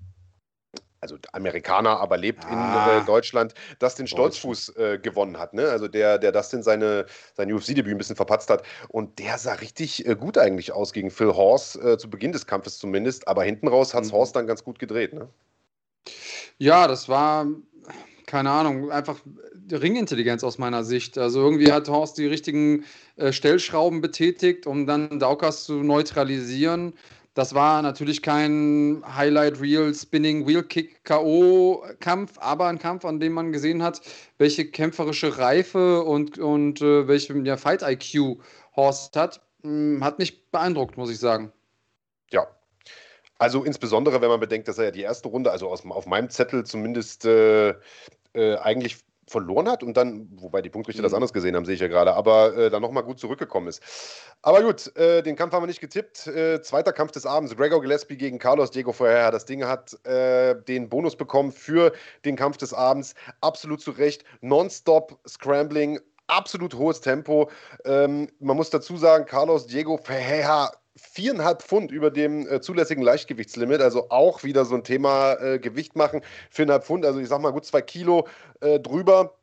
[SPEAKER 1] also Amerikaner, aber lebt ah, in äh, Deutschland, Dustin Stolzfuß äh, gewonnen hat. Ne? Also der, der Dustin seine, sein UFC-Debüt ein bisschen verpatzt hat. Und der sah richtig äh, gut eigentlich aus gegen Phil Horst, äh, zu Beginn des Kampfes zumindest. Aber hinten raus hat es mhm. Horst dann ganz gut gedreht. Ne?
[SPEAKER 2] Ja, das war, keine Ahnung, einfach Ringintelligenz aus meiner Sicht. Also irgendwie hat Horst die richtigen äh, Stellschrauben betätigt, um dann Daukas zu neutralisieren. Das war natürlich kein Highlight Reel Spinning Wheel Kick K.O. Kampf, aber ein Kampf, an dem man gesehen hat, welche kämpferische Reife und, und äh, welche ja, Fight IQ Horst hat. Hm, hat mich beeindruckt, muss ich sagen.
[SPEAKER 1] Ja. Also insbesondere, wenn man bedenkt, dass er ja die erste Runde, also aus, auf meinem Zettel zumindest äh, äh, eigentlich verloren hat und dann, wobei die Punktrichter mhm. das anders gesehen haben, sehe ich ja gerade, aber äh, dann nochmal gut zurückgekommen ist. Aber gut, äh, den Kampf haben wir nicht getippt. Äh, zweiter Kampf des Abends, Gregor Gillespie gegen Carlos Diego Ferreira. Das Ding hat äh, den Bonus bekommen für den Kampf des Abends. Absolut zu Recht. Nonstop Scrambling, absolut hohes Tempo. Ähm, man muss dazu sagen, Carlos Diego Ferreira viereinhalb Pfund über dem äh, zulässigen Leichtgewichtslimit, also auch wieder so ein Thema äh, Gewicht machen, viereinhalb Pfund, also ich sag mal gut zwei Kilo äh, drüber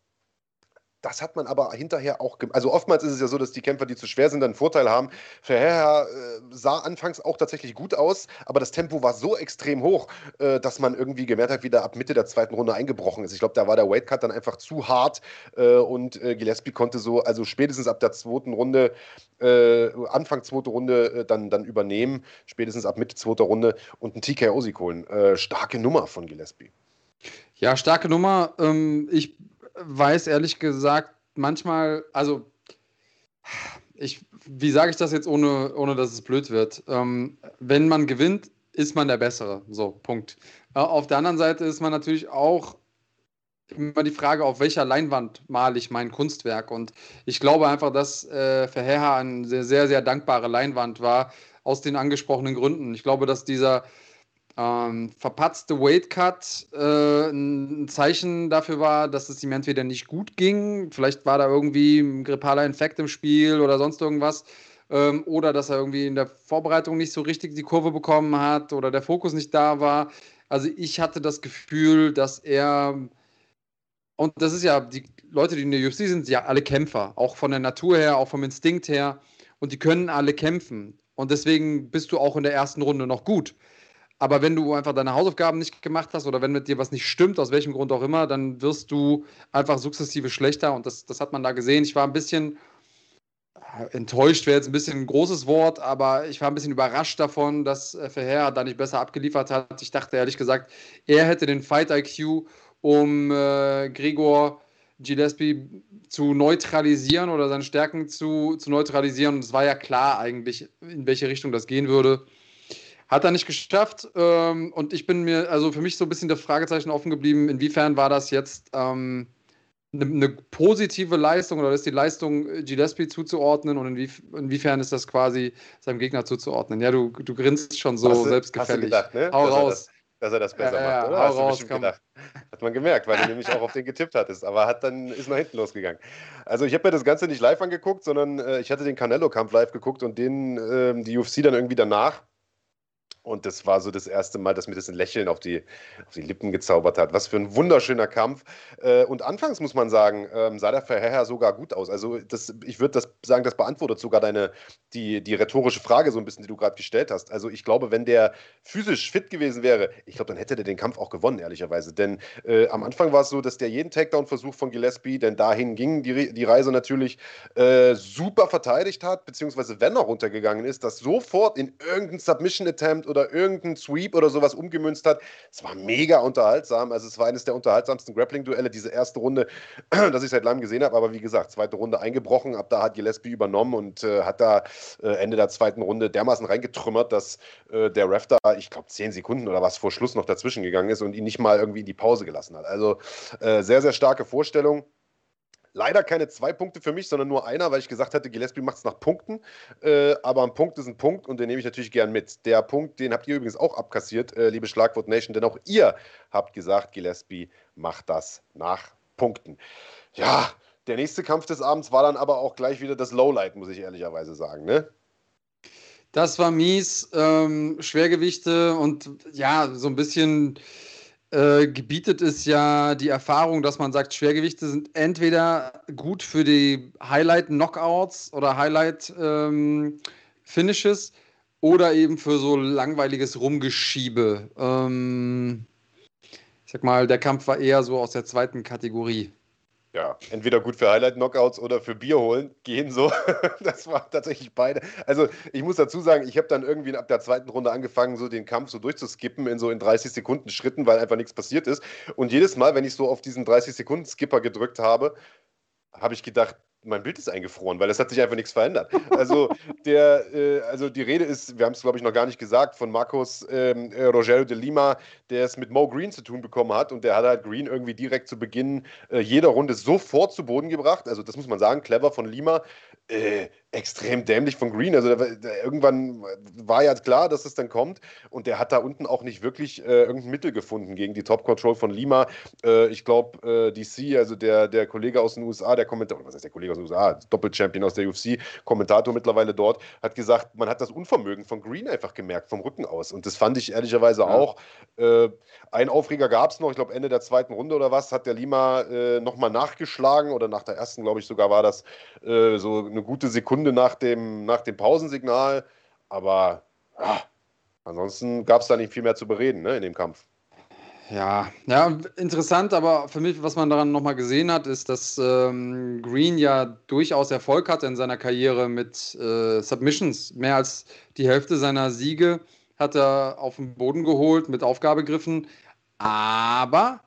[SPEAKER 1] das hat man aber hinterher auch, also oftmals ist es ja so, dass die Kämpfer, die zu schwer sind, einen Vorteil haben. Ferreira äh, sah anfangs auch tatsächlich gut aus, aber das Tempo war so extrem hoch, äh, dass man irgendwie gemerkt hat, wie der ab Mitte der zweiten Runde eingebrochen ist. Ich glaube, da war der Weightcut dann einfach zu hart äh, und äh, Gillespie konnte so, also spätestens ab der zweiten Runde, äh, Anfang zweite Runde äh, dann, dann übernehmen, spätestens ab Mitte zweiter Runde und einen TKO Sieg holen. starke Nummer von Gillespie.
[SPEAKER 2] Ja, starke Nummer. Ähm, ich weiß ehrlich gesagt manchmal, also ich, wie sage ich das jetzt, ohne, ohne dass es blöd wird? Ähm, wenn man gewinnt, ist man der Bessere. So, Punkt. Äh, auf der anderen Seite ist man natürlich auch immer die Frage, auf welcher Leinwand male ich mein Kunstwerk. Und ich glaube einfach, dass äh, Verheer eine sehr, sehr, sehr dankbare Leinwand war, aus den angesprochenen Gründen. Ich glaube, dass dieser ähm, verpatzte Weightcut äh, ein Zeichen dafür war, dass es ihm entweder nicht gut ging, vielleicht war da irgendwie ein grippaler Infekt im Spiel oder sonst irgendwas, ähm, oder dass er irgendwie in der Vorbereitung nicht so richtig die Kurve bekommen hat oder der Fokus nicht da war. Also ich hatte das Gefühl, dass er und das ist ja, die Leute, die in der UFC sind, ja alle Kämpfer, auch von der Natur her, auch vom Instinkt her. Und die können alle kämpfen. Und deswegen bist du auch in der ersten Runde noch gut. Aber wenn du einfach deine Hausaufgaben nicht gemacht hast oder wenn mit dir was nicht stimmt, aus welchem Grund auch immer, dann wirst du einfach sukzessive schlechter. Und das, das hat man da gesehen. Ich war ein bisschen enttäuscht wäre jetzt ein bisschen ein großes Wort, aber ich war ein bisschen überrascht davon, dass Verheer da nicht besser abgeliefert hat. Ich dachte ehrlich gesagt, er hätte den Fight IQ, um äh, Gregor Gillespie zu neutralisieren oder seine Stärken zu, zu neutralisieren. Und es war ja klar eigentlich, in welche Richtung das gehen würde. Hat er nicht geschafft. Ähm, und ich bin mir, also für mich so ein bisschen das Fragezeichen offen geblieben, inwiefern war das jetzt ähm, eine, eine, positive Leistung oder ist die Leistung äh, Gillespie zuzuordnen und inwief inwiefern ist das quasi seinem Gegner zuzuordnen? Ja, du, du grinst schon so hast selbstgefällig.
[SPEAKER 1] Hast du gedacht, ne?
[SPEAKER 2] Hau
[SPEAKER 1] dass
[SPEAKER 2] raus.
[SPEAKER 1] Er das, dass er das besser
[SPEAKER 2] ja,
[SPEAKER 1] macht, oder?
[SPEAKER 2] Hau
[SPEAKER 1] hast
[SPEAKER 2] raus,
[SPEAKER 1] du bestimmt gedacht. Hat man gemerkt, weil du nämlich auch auf den getippt hattest, aber hat dann ist nach hinten losgegangen. Also ich habe mir das Ganze nicht live angeguckt, sondern äh, ich hatte den Canelo-Kampf live geguckt und den äh, die UFC dann irgendwie danach. Und das war so das erste Mal, dass mir das ein Lächeln auf die, auf die Lippen gezaubert hat. Was für ein wunderschöner Kampf. Äh, und anfangs muss man sagen, ähm, sah der Verheer sogar gut aus. Also das, ich würde das sagen, das beantwortet sogar deine, die, die rhetorische Frage so ein bisschen, die du gerade gestellt hast. Also ich glaube, wenn der physisch fit gewesen wäre, ich glaube, dann hätte der den Kampf auch gewonnen, ehrlicherweise. Denn äh, am Anfang war es so, dass der jeden Takedown-Versuch von Gillespie, denn dahin ging die, die Reise natürlich, äh, super verteidigt hat, beziehungsweise wenn er runtergegangen ist, das sofort in irgendein Submission-Attempt oder oder irgendein Sweep oder sowas umgemünzt hat. Es war mega unterhaltsam. Also es war eines der unterhaltsamsten Grappling-Duelle, diese erste Runde, das ich seit langem gesehen habe. Aber wie gesagt, zweite Runde eingebrochen. Ab da hat Gillespie übernommen und äh, hat da äh, Ende der zweiten Runde dermaßen reingetrümmert, dass äh, der Ref da, ich glaube, zehn Sekunden oder was vor Schluss noch dazwischen gegangen ist und ihn nicht mal irgendwie in die Pause gelassen hat. Also äh, sehr, sehr starke Vorstellung. Leider keine zwei Punkte für mich, sondern nur einer, weil ich gesagt hatte, Gillespie macht es nach Punkten. Äh, aber ein Punkt ist ein Punkt und den nehme ich natürlich gern mit. Der Punkt, den habt ihr übrigens auch abkassiert, äh, liebe Schlagwort Nation, denn auch ihr habt gesagt, Gillespie macht das nach Punkten. Ja, der nächste Kampf des Abends war dann aber auch gleich wieder das Lowlight, muss ich ehrlicherweise sagen. Ne?
[SPEAKER 2] Das war mies. Ähm, Schwergewichte und ja, so ein bisschen äh, gebietet es ja die Erfahrung, dass man sagt, Schwergewichte sind entweder gut für die Highlight-Knockouts oder Highlight-Finishes ähm, oder eben für so langweiliges Rumgeschiebe. Ähm, ich sag mal, der Kampf war eher so aus der zweiten Kategorie
[SPEAKER 1] ja, entweder gut für Highlight-Knockouts oder für Bier holen gehen so. Das war tatsächlich beide. Also ich muss dazu sagen, ich habe dann irgendwie ab der zweiten Runde angefangen, so den Kampf so durchzuskippen in so in 30 Sekunden Schritten, weil einfach nichts passiert ist. Und jedes Mal, wenn ich so auf diesen 30 Sekunden Skipper gedrückt habe, habe ich gedacht, mein Bild ist eingefroren, weil es hat sich einfach nichts verändert. Also, der, äh, also die Rede ist, wir haben es glaube ich noch gar nicht gesagt, von Marcos ähm, äh, Rogero de Lima, der es mit Mo Green zu tun bekommen hat und der hat halt Green irgendwie direkt zu Beginn äh, jeder Runde sofort zu Boden gebracht. Also das muss man sagen, clever von Lima. Äh, extrem dämlich von Green. Also der, der, irgendwann war ja klar, dass es dann kommt und der hat da unten auch nicht wirklich äh, irgendein Mittel gefunden gegen die Top Control von Lima. Äh, ich glaube, äh, DC, also der, der Kollege aus den USA, der Kommentator, was heißt der Kollege aus den USA, Doppelchampion aus der UFC, Kommentator mittlerweile dort, hat gesagt, man hat das Unvermögen von Green einfach gemerkt, vom Rücken aus. Und das fand ich ehrlicherweise ja. auch. Äh, ein Aufreger gab es noch, ich glaube Ende der zweiten Runde oder was, hat der Lima äh, nochmal nachgeschlagen oder nach der ersten, glaube ich sogar, war das äh, so eine gute Sekunde Sekunde nach dem, nach dem Pausensignal. Aber ja, ansonsten gab es da nicht viel mehr zu bereden ne, in dem Kampf.
[SPEAKER 2] Ja, ja, interessant, aber für mich, was man daran nochmal gesehen hat, ist, dass ähm, Green ja durchaus Erfolg hatte in seiner Karriere mit äh, Submissions. Mehr als die Hälfte seiner Siege hat er auf den Boden geholt mit Aufgabegriffen. Aber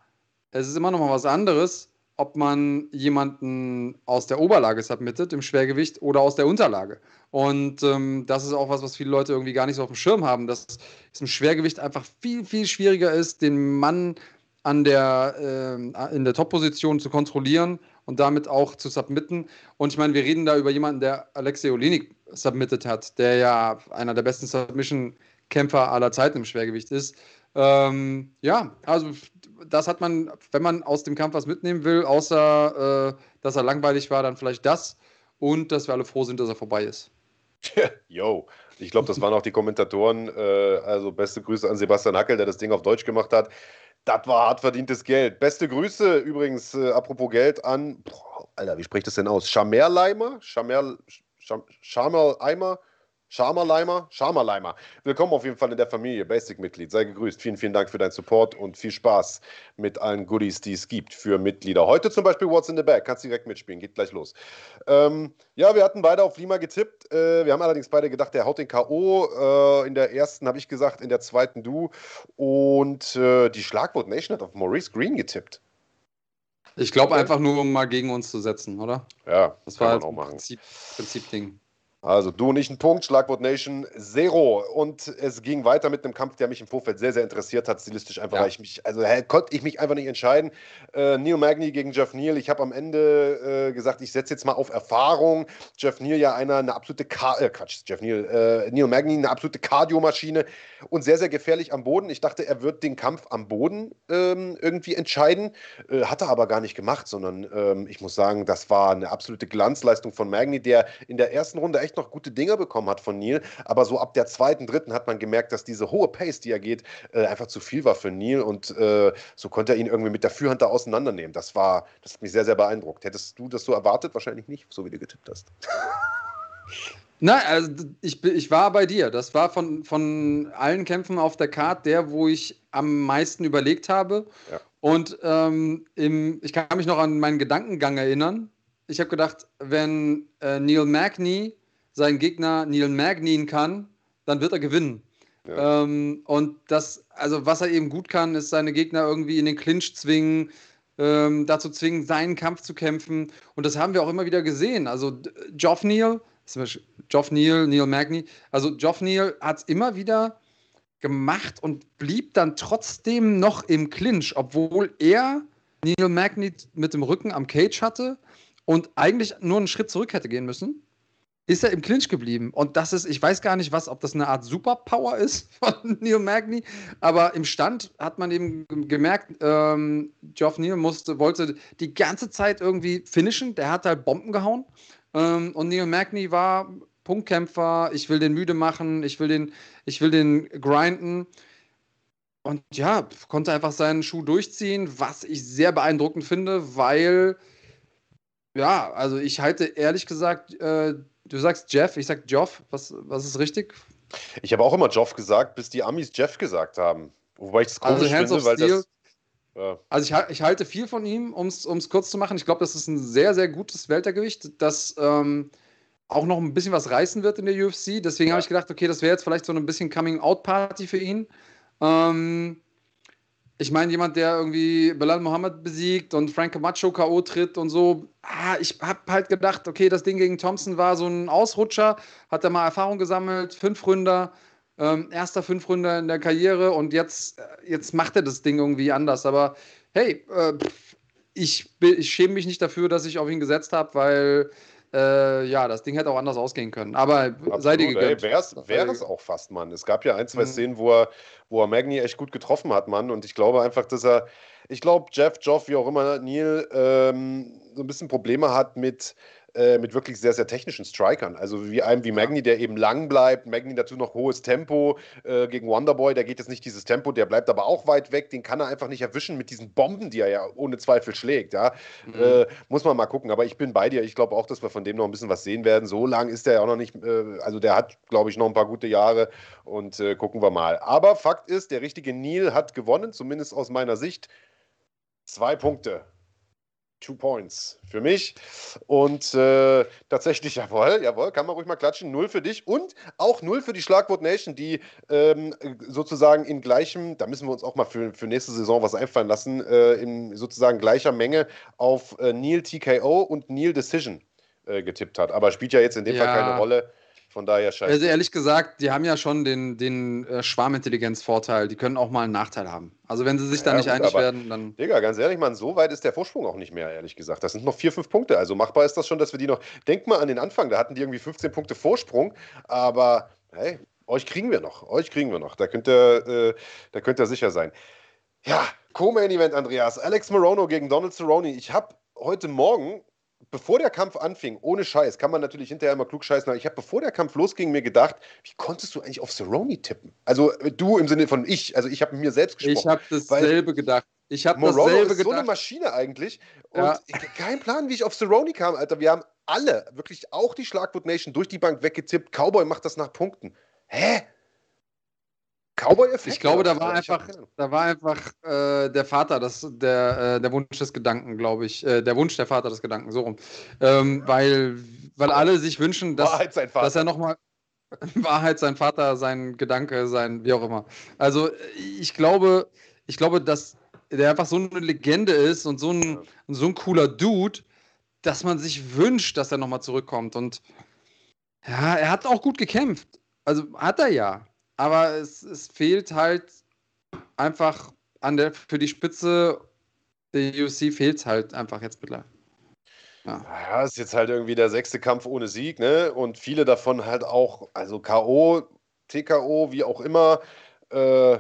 [SPEAKER 2] es ist immer noch mal was anderes, ob man jemanden aus der Oberlage submittet, im Schwergewicht, oder aus der Unterlage. Und ähm, das ist auch was, was viele Leute irgendwie gar nicht so auf dem Schirm haben, dass es im Schwergewicht einfach viel, viel schwieriger ist, den Mann an der, äh, in der Top-Position zu kontrollieren und damit auch zu submitten. Und ich meine, wir reden da über jemanden, der Alexei Olinik submitted hat, der ja einer der besten Submission-Kämpfer aller Zeiten im Schwergewicht ist. Ähm, ja, also das hat man, wenn man aus dem Kampf was mitnehmen will, außer äh, dass er langweilig war, dann vielleicht das und dass wir alle froh sind, dass er vorbei ist.
[SPEAKER 1] Yo, ich glaube, das waren auch die Kommentatoren. Äh, also beste Grüße an Sebastian Hackel, der das Ding auf Deutsch gemacht hat. Das war hart verdientes Geld. Beste Grüße übrigens, äh, apropos Geld, an, boah, Alter, wie spricht das denn aus? Schamerleimer? Schamer, Schamerleimer? Scharmerleimer, Scharmerleimer. Willkommen auf jeden Fall in der Familie, Basic-Mitglied. Sei gegrüßt. Vielen, vielen Dank für deinen Support und viel Spaß mit allen Goodies, die es gibt für Mitglieder. Heute zum Beispiel What's in the Bag. Kannst direkt mitspielen. Geht gleich los. Ähm, ja, wir hatten beide auf Lima getippt. Äh, wir haben allerdings beide gedacht, der haut den K.O. Äh, in der ersten habe ich gesagt, in der zweiten du. Und äh, die Schlagwort Nation hat auf Maurice Green getippt.
[SPEAKER 2] Ich glaube einfach nur, um mal gegen uns zu setzen, oder?
[SPEAKER 1] Ja,
[SPEAKER 2] das war halt auch machen. Prinzip, Prinzip-Ding.
[SPEAKER 1] Also du nicht ein Punkt, Schlagwort Nation Zero. Und es ging weiter mit einem Kampf, der mich im Vorfeld sehr, sehr interessiert hat, stilistisch einfach, ja. weil ich mich, also hä, konnte ich mich einfach nicht entscheiden. Äh, Neil Magny gegen Jeff Neal. Ich habe am Ende äh, gesagt, ich setze jetzt mal auf Erfahrung. Jeff Neal ja einer, eine absolute, Ka äh, Quatsch, Jeff Neal, äh, Neil Magny eine absolute Kardiomaschine und sehr, sehr gefährlich am Boden. Ich dachte, er wird den Kampf am Boden ähm, irgendwie entscheiden. Äh, hat er aber gar nicht gemacht, sondern ähm, ich muss sagen, das war eine absolute Glanzleistung von Magny, der in der ersten Runde echt echt noch gute Dinger bekommen hat von Neil, aber so ab der zweiten, dritten hat man gemerkt, dass diese hohe Pace, die er geht, äh, einfach zu viel war für Neil und äh, so konnte er ihn irgendwie mit der Führhand da auseinandernehmen. Das war, das hat mich sehr, sehr beeindruckt. Hättest du das so erwartet? Wahrscheinlich nicht, so wie du getippt hast.
[SPEAKER 2] Nein, also ich, ich war bei dir. Das war von, von allen Kämpfen auf der Karte der, wo ich am meisten überlegt habe. Ja. Und ähm, im, ich kann mich noch an meinen Gedankengang erinnern. Ich habe gedacht, wenn äh, Neil Magny seinen Gegner Neil Magnin kann, dann wird er gewinnen. Ja. Ähm, und das, also was er eben gut kann, ist seine Gegner irgendwie in den Clinch zwingen, ähm, dazu zwingen, seinen Kampf zu kämpfen. Und das haben wir auch immer wieder gesehen. Also Geoff Neal, Geoff Neal, Neil Magny, also Geoff Neal hat es immer wieder gemacht und blieb dann trotzdem noch im Clinch, obwohl er Neil Magny mit dem Rücken am Cage hatte und eigentlich nur einen Schritt zurück hätte gehen müssen ist er im Clinch geblieben. Und das ist, ich weiß gar nicht, was, ob das eine Art Superpower ist von Neil Magny, aber im Stand hat man eben gemerkt, ähm, Geoff Neal musste, wollte die ganze Zeit irgendwie finishen. Der hat halt Bomben gehauen. Ähm, und Neil Magny war Punktkämpfer, ich will den müde machen, ich will den, ich will den grinden. Und ja, konnte einfach seinen Schuh durchziehen, was ich sehr beeindruckend finde, weil, ja, also ich halte ehrlich gesagt äh, Du sagst Jeff, ich sag Joff. Was, was ist richtig?
[SPEAKER 1] Ich habe auch immer Joff gesagt, bis die Amis Jeff gesagt haben. Wobei ich das also komisch also finde, weil Steel, das.
[SPEAKER 2] Ja. Also ich, ich, halte viel von ihm, um es kurz zu machen. Ich glaube, das ist ein sehr, sehr gutes Weltergewicht, das ähm, auch noch ein bisschen was reißen wird in der UFC. Deswegen ja. habe ich gedacht, okay, das wäre jetzt vielleicht so ein bisschen Coming-out-Party für ihn. Ähm, ich meine, jemand, der irgendwie Bilal Mohammed besiegt und Frank Camacho K.O. tritt und so. Ah, ich habe halt gedacht, okay, das Ding gegen Thompson war so ein Ausrutscher, hat er mal Erfahrung gesammelt, fünf Ründer, ähm, erster fünf Ründer in der Karriere und jetzt, äh, jetzt macht er das Ding irgendwie anders. Aber hey, äh, ich, ich schäme mich nicht dafür, dass ich auf ihn gesetzt habe, weil äh, ja, das Ding hätte auch anders ausgehen können. Aber sei dir gegönnt.
[SPEAKER 1] Wäre es auch fast, Mann. Es gab ja ein, zwei mhm. Szenen, wo er, wo er Magni echt gut getroffen hat, Mann. Und ich glaube einfach, dass er, ich glaube, Jeff, Joff, wie auch immer, Neil, ähm, so ein bisschen Probleme hat mit, äh, mit wirklich sehr, sehr technischen Strikern. Also wie einem wie Magni, der eben lang bleibt. Magni dazu noch hohes Tempo äh, gegen Wonderboy. Der geht jetzt nicht dieses Tempo, der bleibt aber auch weit weg. Den kann er einfach nicht erwischen mit diesen Bomben, die er ja ohne Zweifel schlägt. Ja? Mhm. Äh, muss man mal gucken. Aber ich bin bei dir. Ich glaube auch, dass wir von dem noch ein bisschen was sehen werden. So lang ist der ja auch noch nicht. Äh, also der hat, glaube ich, noch ein paar gute Jahre. Und äh, gucken wir mal. Aber Fakt ist, der richtige Neil hat gewonnen, zumindest aus meiner Sicht. Zwei Punkte. Two Points für mich. Und äh, tatsächlich, jawohl, jawohl, kann man ruhig mal klatschen. Null für dich und auch null für die Schlagwort Nation, die ähm, sozusagen in gleichem, da müssen wir uns auch mal für, für nächste Saison was einfallen lassen, äh, in sozusagen gleicher Menge auf äh, Neil TKO und Neil Decision äh, getippt hat. Aber spielt ja jetzt in dem ja. Fall keine Rolle. Von daher scheiße.
[SPEAKER 2] Also ehrlich gesagt, die haben ja schon den, den äh, Schwarmintelligenz-Vorteil. Die können auch mal einen Nachteil haben. Also wenn sie sich ja, da nicht gut, einig werden, dann.
[SPEAKER 1] Digga, ganz ehrlich, man, so weit ist der Vorsprung auch nicht mehr, ehrlich gesagt. Das sind noch vier, fünf Punkte. Also machbar ist das schon, dass wir die noch. Denk mal an den Anfang, da hatten die irgendwie 15 Punkte Vorsprung. Aber hey, euch kriegen wir noch. Euch kriegen wir noch. Da könnt ihr, äh, da könnt ihr sicher sein. Ja, Co-Main-Event, Andreas. Alex Morono gegen Donald Cerrone. Ich habe heute Morgen bevor der Kampf anfing, ohne Scheiß, kann man natürlich hinterher immer klug scheißen, aber ich habe, bevor der Kampf losging, mir gedacht, wie konntest du eigentlich auf Cerrone tippen? Also äh, du im Sinne von ich, also ich habe mir selbst gesprochen.
[SPEAKER 2] Ich habe dasselbe gedacht. Ich habe
[SPEAKER 1] dasselbe ist gedacht. so eine Maschine eigentlich und ja. kein Plan, wie ich auf Cerrone kam, Alter. Wir haben alle, wirklich auch die Schlagwort Nation durch die Bank weggetippt. Cowboy macht das nach Punkten. Hä?
[SPEAKER 2] Cowboy-Effekt? Ich glaube, da war einfach, da war einfach äh, der Vater, das, der, äh, der Wunsch des Gedanken, glaube ich. Äh, der Wunsch der Vater des Gedanken, so rum. Ähm, weil, weil alle sich wünschen, dass, dass er nochmal. Wahrheit, sein Vater, sein Gedanke, sein, wie auch immer. Also ich glaube, ich glaube, dass der einfach so eine Legende ist und so ein, so ein cooler Dude, dass man sich wünscht, dass er nochmal zurückkommt. Und ja, er hat auch gut gekämpft. Also hat er ja. Aber es, es fehlt halt einfach an der, für die Spitze der UFC fehlt halt einfach jetzt mittlerweile.
[SPEAKER 1] Ja. ja, ist jetzt halt irgendwie der sechste Kampf ohne Sieg, ne? Und viele davon halt auch, also K.O., TKO, wie auch immer. Äh,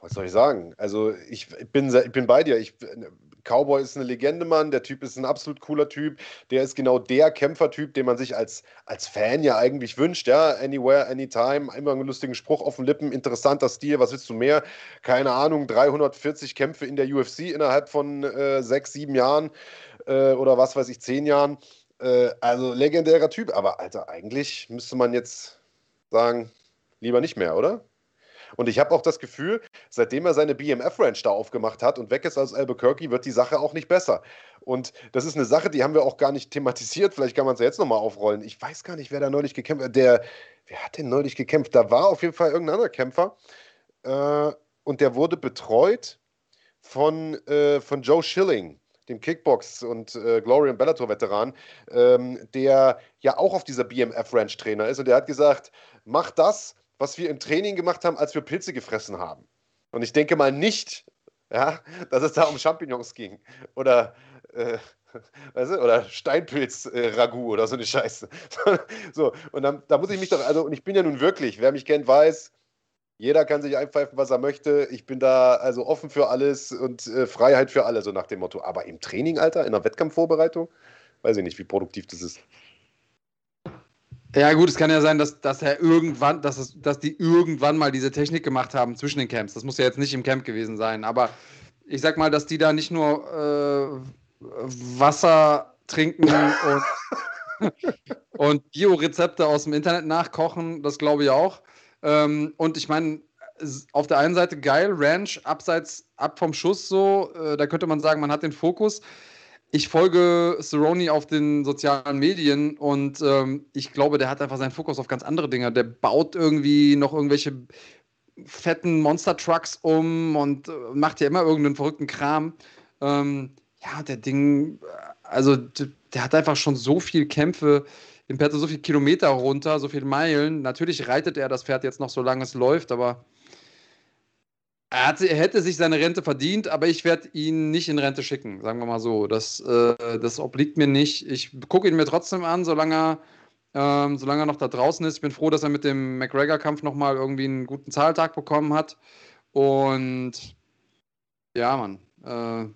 [SPEAKER 1] was soll ich sagen? Also ich bin, ich bin bei dir. Ich, Cowboy ist eine Legende, Mann. Der Typ ist ein absolut cooler Typ. Der ist genau der Kämpfertyp, den man sich als, als Fan ja eigentlich wünscht. Ja, anywhere, anytime. Immer einen lustigen Spruch auf den Lippen. Interessanter Stil. Was willst du mehr? Keine Ahnung. 340 Kämpfe in der UFC innerhalb von äh, sechs, sieben Jahren äh, oder was weiß ich, zehn Jahren. Äh, also legendärer Typ. Aber Alter, eigentlich müsste man jetzt sagen, lieber nicht mehr, oder? Und ich habe auch das Gefühl, seitdem er seine BMF-Ranch da aufgemacht hat und weg ist aus Albuquerque, wird die Sache auch nicht besser. Und das ist eine Sache, die haben wir auch gar nicht thematisiert. Vielleicht kann man es ja jetzt nochmal aufrollen. Ich weiß gar nicht, wer da neulich gekämpft hat. Der, wer hat denn neulich gekämpft? Da war auf jeden Fall irgendein anderer Kämpfer. Äh, und der wurde betreut von, äh, von Joe Schilling dem Kickbox- und äh, Glory- und Bellator-Veteran, ähm, der ja auch auf dieser BMF-Ranch-Trainer ist. Und der hat gesagt, mach das, was wir im Training gemacht haben, als wir Pilze gefressen haben. Und ich denke mal nicht, ja, dass es da um Champignons ging. Oder, äh, weißt du, oder Steinpilz-Ragout oder so eine Scheiße. so, und dann, da muss ich mich doch, also, und ich bin ja nun wirklich, wer mich kennt, weiß, jeder kann sich einpfeifen, was er möchte. Ich bin da also offen für alles und äh, Freiheit für alle, so nach dem Motto. Aber im Training, Alter, in der Wettkampfvorbereitung, weiß ich nicht, wie produktiv das ist.
[SPEAKER 2] Ja, gut, es kann ja sein, dass, dass er irgendwann, dass, es, dass die irgendwann mal diese Technik gemacht haben zwischen den Camps. Das muss ja jetzt nicht im Camp gewesen sein, aber ich sag mal, dass die da nicht nur äh, Wasser trinken und, und Biorezepte aus dem Internet nachkochen, das glaube ich auch. Ähm, und ich meine, auf der einen Seite geil, Ranch, abseits, ab vom Schuss so, äh, da könnte man sagen, man hat den Fokus ich folge Cerrone auf den sozialen Medien und ähm, ich glaube, der hat einfach seinen Fokus auf ganz andere Dinge. Der baut irgendwie noch irgendwelche fetten Monster-Trucks um und äh, macht ja immer irgendeinen verrückten Kram. Ähm, ja, der Ding, also der hat einfach schon so viel Kämpfe im Pferd, so viele Kilometer runter, so viele Meilen. Natürlich reitet er das Pferd jetzt noch, solange es läuft, aber er, hat, er, hätte sich seine Rente verdient, aber ich werde ihn nicht in Rente schicken, sagen wir mal so. Das, äh, das obliegt mir nicht. Ich gucke ihn mir trotzdem an, solange er, ähm, solange er noch da draußen ist. Ich bin froh, dass er mit dem McGregor-Kampf nochmal irgendwie einen guten Zahltag bekommen hat. Und ja, Mann. Äh,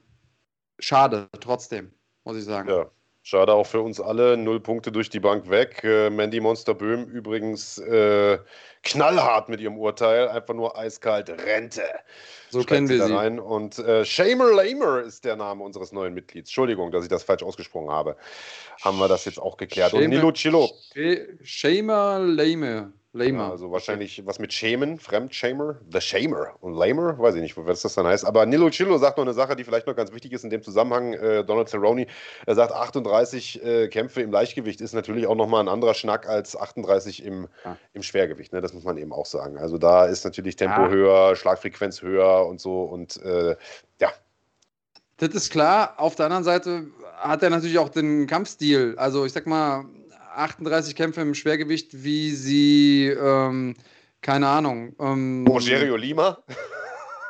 [SPEAKER 2] schade, trotzdem, muss ich sagen.
[SPEAKER 1] Ja. Schade auch für uns alle. Null Punkte durch die Bank weg. Äh, Mandy Monster Böhm übrigens äh, knallhart mit ihrem Urteil. Einfach nur eiskalt Rente.
[SPEAKER 2] So kennen wir sie.
[SPEAKER 1] Rein. Und äh, Shamer Lamer ist der Name unseres neuen Mitglieds. Entschuldigung, dass ich das falsch ausgesprochen habe. Haben wir das jetzt auch geklärt.
[SPEAKER 2] Shamer, Und Nilo Chilo. Shamer Lamer.
[SPEAKER 1] Lamer. also wahrscheinlich was mit Schämen, Fremdschämer, The Shamer und Lamer, weiß ich nicht, was das dann heißt. Aber Nilo Chillo sagt noch eine Sache, die vielleicht noch ganz wichtig ist in dem Zusammenhang. Äh, Donald Cerrone, er sagt, 38 äh, Kämpfe im Leichtgewicht ist natürlich auch nochmal ein anderer Schnack als 38 im, ja. im Schwergewicht. Ne? Das muss man eben auch sagen. Also da ist natürlich Tempo ja. höher, Schlagfrequenz höher und so. Und äh, ja,
[SPEAKER 2] das ist klar. Auf der anderen Seite hat er natürlich auch den Kampfstil. Also ich sag mal, 38 Kämpfe im Schwergewicht, wie sie, ähm, keine Ahnung. Ähm,
[SPEAKER 1] Rogerio Lima?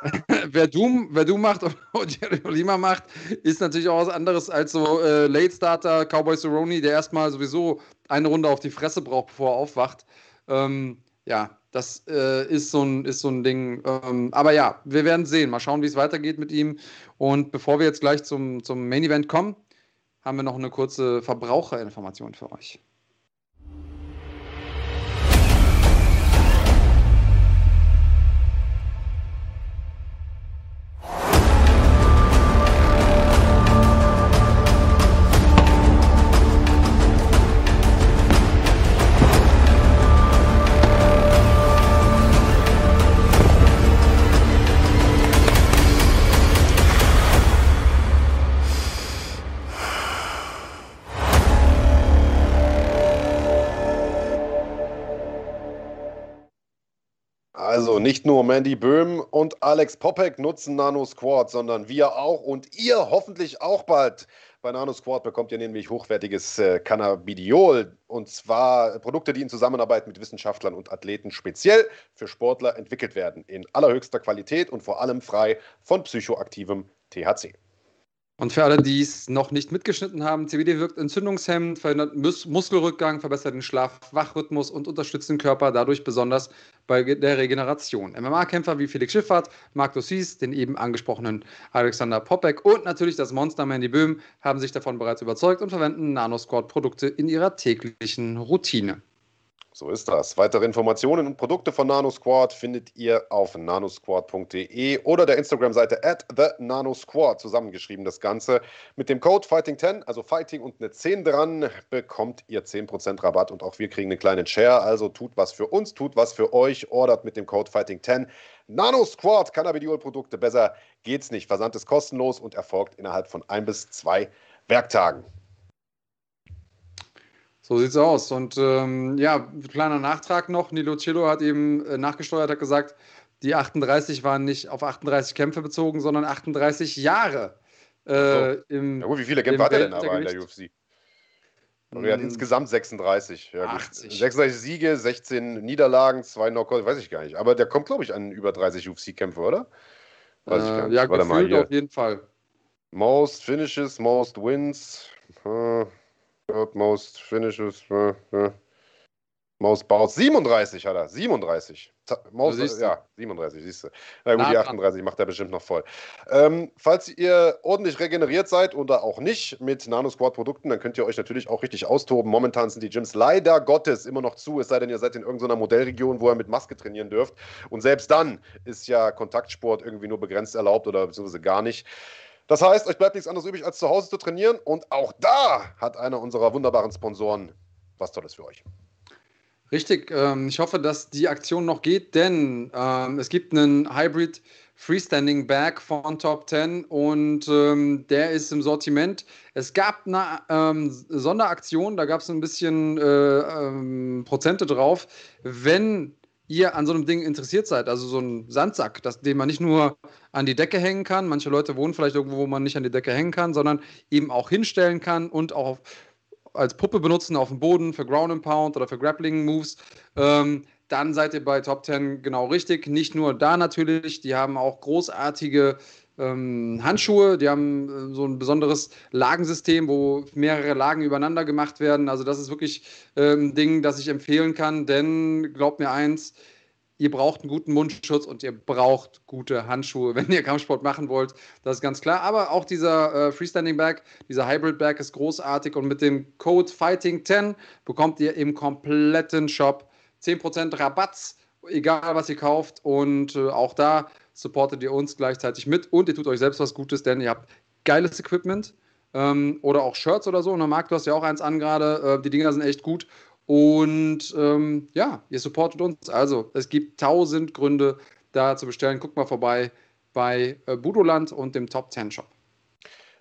[SPEAKER 2] wer, du, wer du macht und Rogerio Lima macht, ist natürlich auch was anderes als so äh, Late Starter Cowboy Cerrone, der erstmal sowieso eine Runde auf die Fresse braucht, bevor er aufwacht. Ähm, ja, das äh, ist, so ein, ist so ein Ding. Ähm, aber ja, wir werden sehen. Mal schauen, wie es weitergeht mit ihm. Und bevor wir jetzt gleich zum, zum Main Event kommen, haben wir noch eine kurze Verbraucherinformation für euch.
[SPEAKER 1] Also nicht nur Mandy Böhm und Alex Popek nutzen Nano Squad, sondern wir auch und ihr hoffentlich auch bald. Bei Nano Squad bekommt ihr nämlich hochwertiges äh, Cannabidiol und zwar Produkte, die in Zusammenarbeit mit Wissenschaftlern und Athleten speziell für Sportler entwickelt werden. In allerhöchster Qualität und vor allem frei von psychoaktivem THC.
[SPEAKER 2] Und für alle, die es noch nicht mitgeschnitten haben, CBD wirkt entzündungshemmend, verhindert Mus Muskelrückgang, verbessert den Schlaf-Wachrhythmus und unterstützt den Körper dadurch besonders bei der Regeneration. MMA-Kämpfer wie Felix Schifffahrt, Marc Dossis, den eben angesprochenen Alexander Popek und natürlich das Monster Mandy Böhm haben sich davon bereits überzeugt und verwenden Nanosquad-Produkte in ihrer täglichen Routine.
[SPEAKER 1] So ist das. Weitere Informationen und Produkte von NanoSquad findet ihr auf nanosquad.de oder der Instagram-Seite at the nanosquad. Zusammengeschrieben das Ganze. Mit dem Code Fighting10, also Fighting und eine 10 dran, bekommt ihr 10% Rabatt und auch wir kriegen einen kleinen Share. Also tut was für uns, tut was für euch. Ordert mit dem Code Fighting10 NanoSquad Cannabidiol-Produkte. Besser geht's nicht. Versand ist kostenlos und erfolgt innerhalb von ein bis zwei Werktagen.
[SPEAKER 2] So sieht's aus. Und ähm, ja, kleiner Nachtrag noch. Nilo Cello hat eben äh, nachgesteuert, hat gesagt, die 38 waren nicht auf 38 Kämpfe bezogen, sondern 38 Jahre.
[SPEAKER 1] Äh, so. im, ja, gut, wie viele Kämpfe hat er denn aber in der UFC? Und er hat hm. insgesamt 36. Ja, 80. 36 Siege, 16 Niederlagen, zwei Knockouts, weiß ich gar nicht. Aber der kommt, glaube ich, an über 30 UFC-Kämpfe, oder?
[SPEAKER 2] Weiß äh, ich gar nicht. Ja, Warte gefühlt auf jeden Fall.
[SPEAKER 1] Most Finishes, Most Wins. Hm. Most finishes. Äh, äh. Most Bouts. 37 hat er. 37. Most, ja, 37, siehst du. Na gut, Na, die 38 macht er bestimmt noch voll. Ähm, falls ihr ordentlich regeneriert seid oder auch nicht mit Nano-Squad-Produkten, dann könnt ihr euch natürlich auch richtig austoben. Momentan sind die Gyms leider Gottes immer noch zu, es sei denn, ihr seid in irgendeiner Modellregion, wo ihr mit Maske trainieren dürft. Und selbst dann ist ja Kontaktsport irgendwie nur begrenzt erlaubt oder beziehungsweise gar nicht. Das heißt, euch bleibt nichts anderes übrig, als zu Hause zu trainieren. Und auch da hat einer unserer wunderbaren Sponsoren was Tolles für euch.
[SPEAKER 2] Richtig. Ähm, ich hoffe, dass die Aktion noch geht, denn ähm, es gibt einen Hybrid Freestanding Bag von Top 10 und ähm, der ist im Sortiment. Es gab eine ähm, Sonderaktion, da gab es ein bisschen äh, ähm, Prozente drauf. Wenn ihr an so einem Ding interessiert seid, also so ein Sandsack, das, den man nicht nur an die Decke hängen kann, manche Leute wohnen vielleicht irgendwo, wo man nicht an die Decke hängen kann, sondern eben auch hinstellen kann und auch als Puppe benutzen auf dem Boden für Ground and Pound oder für Grappling Moves, ähm, dann seid ihr bei Top 10 genau richtig. Nicht nur da natürlich, die haben auch großartige ähm, Handschuhe, die haben äh, so ein besonderes Lagensystem, wo mehrere Lagen übereinander gemacht werden. Also das ist wirklich äh, ein Ding, das ich empfehlen kann, denn glaubt mir eins, ihr braucht einen guten Mundschutz und ihr braucht gute Handschuhe, wenn ihr Kampfsport machen wollt. Das ist ganz klar. Aber auch dieser äh, Freestanding Bag, dieser Hybrid Bag ist großartig und mit dem Code Fighting10 bekommt ihr im kompletten Shop 10% Rabatz, egal was ihr kauft. Und äh, auch da supportet ihr uns gleichzeitig mit und ihr tut euch selbst was Gutes, denn ihr habt geiles Equipment ähm, oder auch Shirts oder so. Und Marc, du hast ja auch eins an gerade. Äh, die Dinger sind echt gut. Und ähm, ja, ihr supportet uns. Also, es gibt tausend Gründe, da zu bestellen. Guckt mal vorbei bei äh, Budoland und dem Top 10 Shop.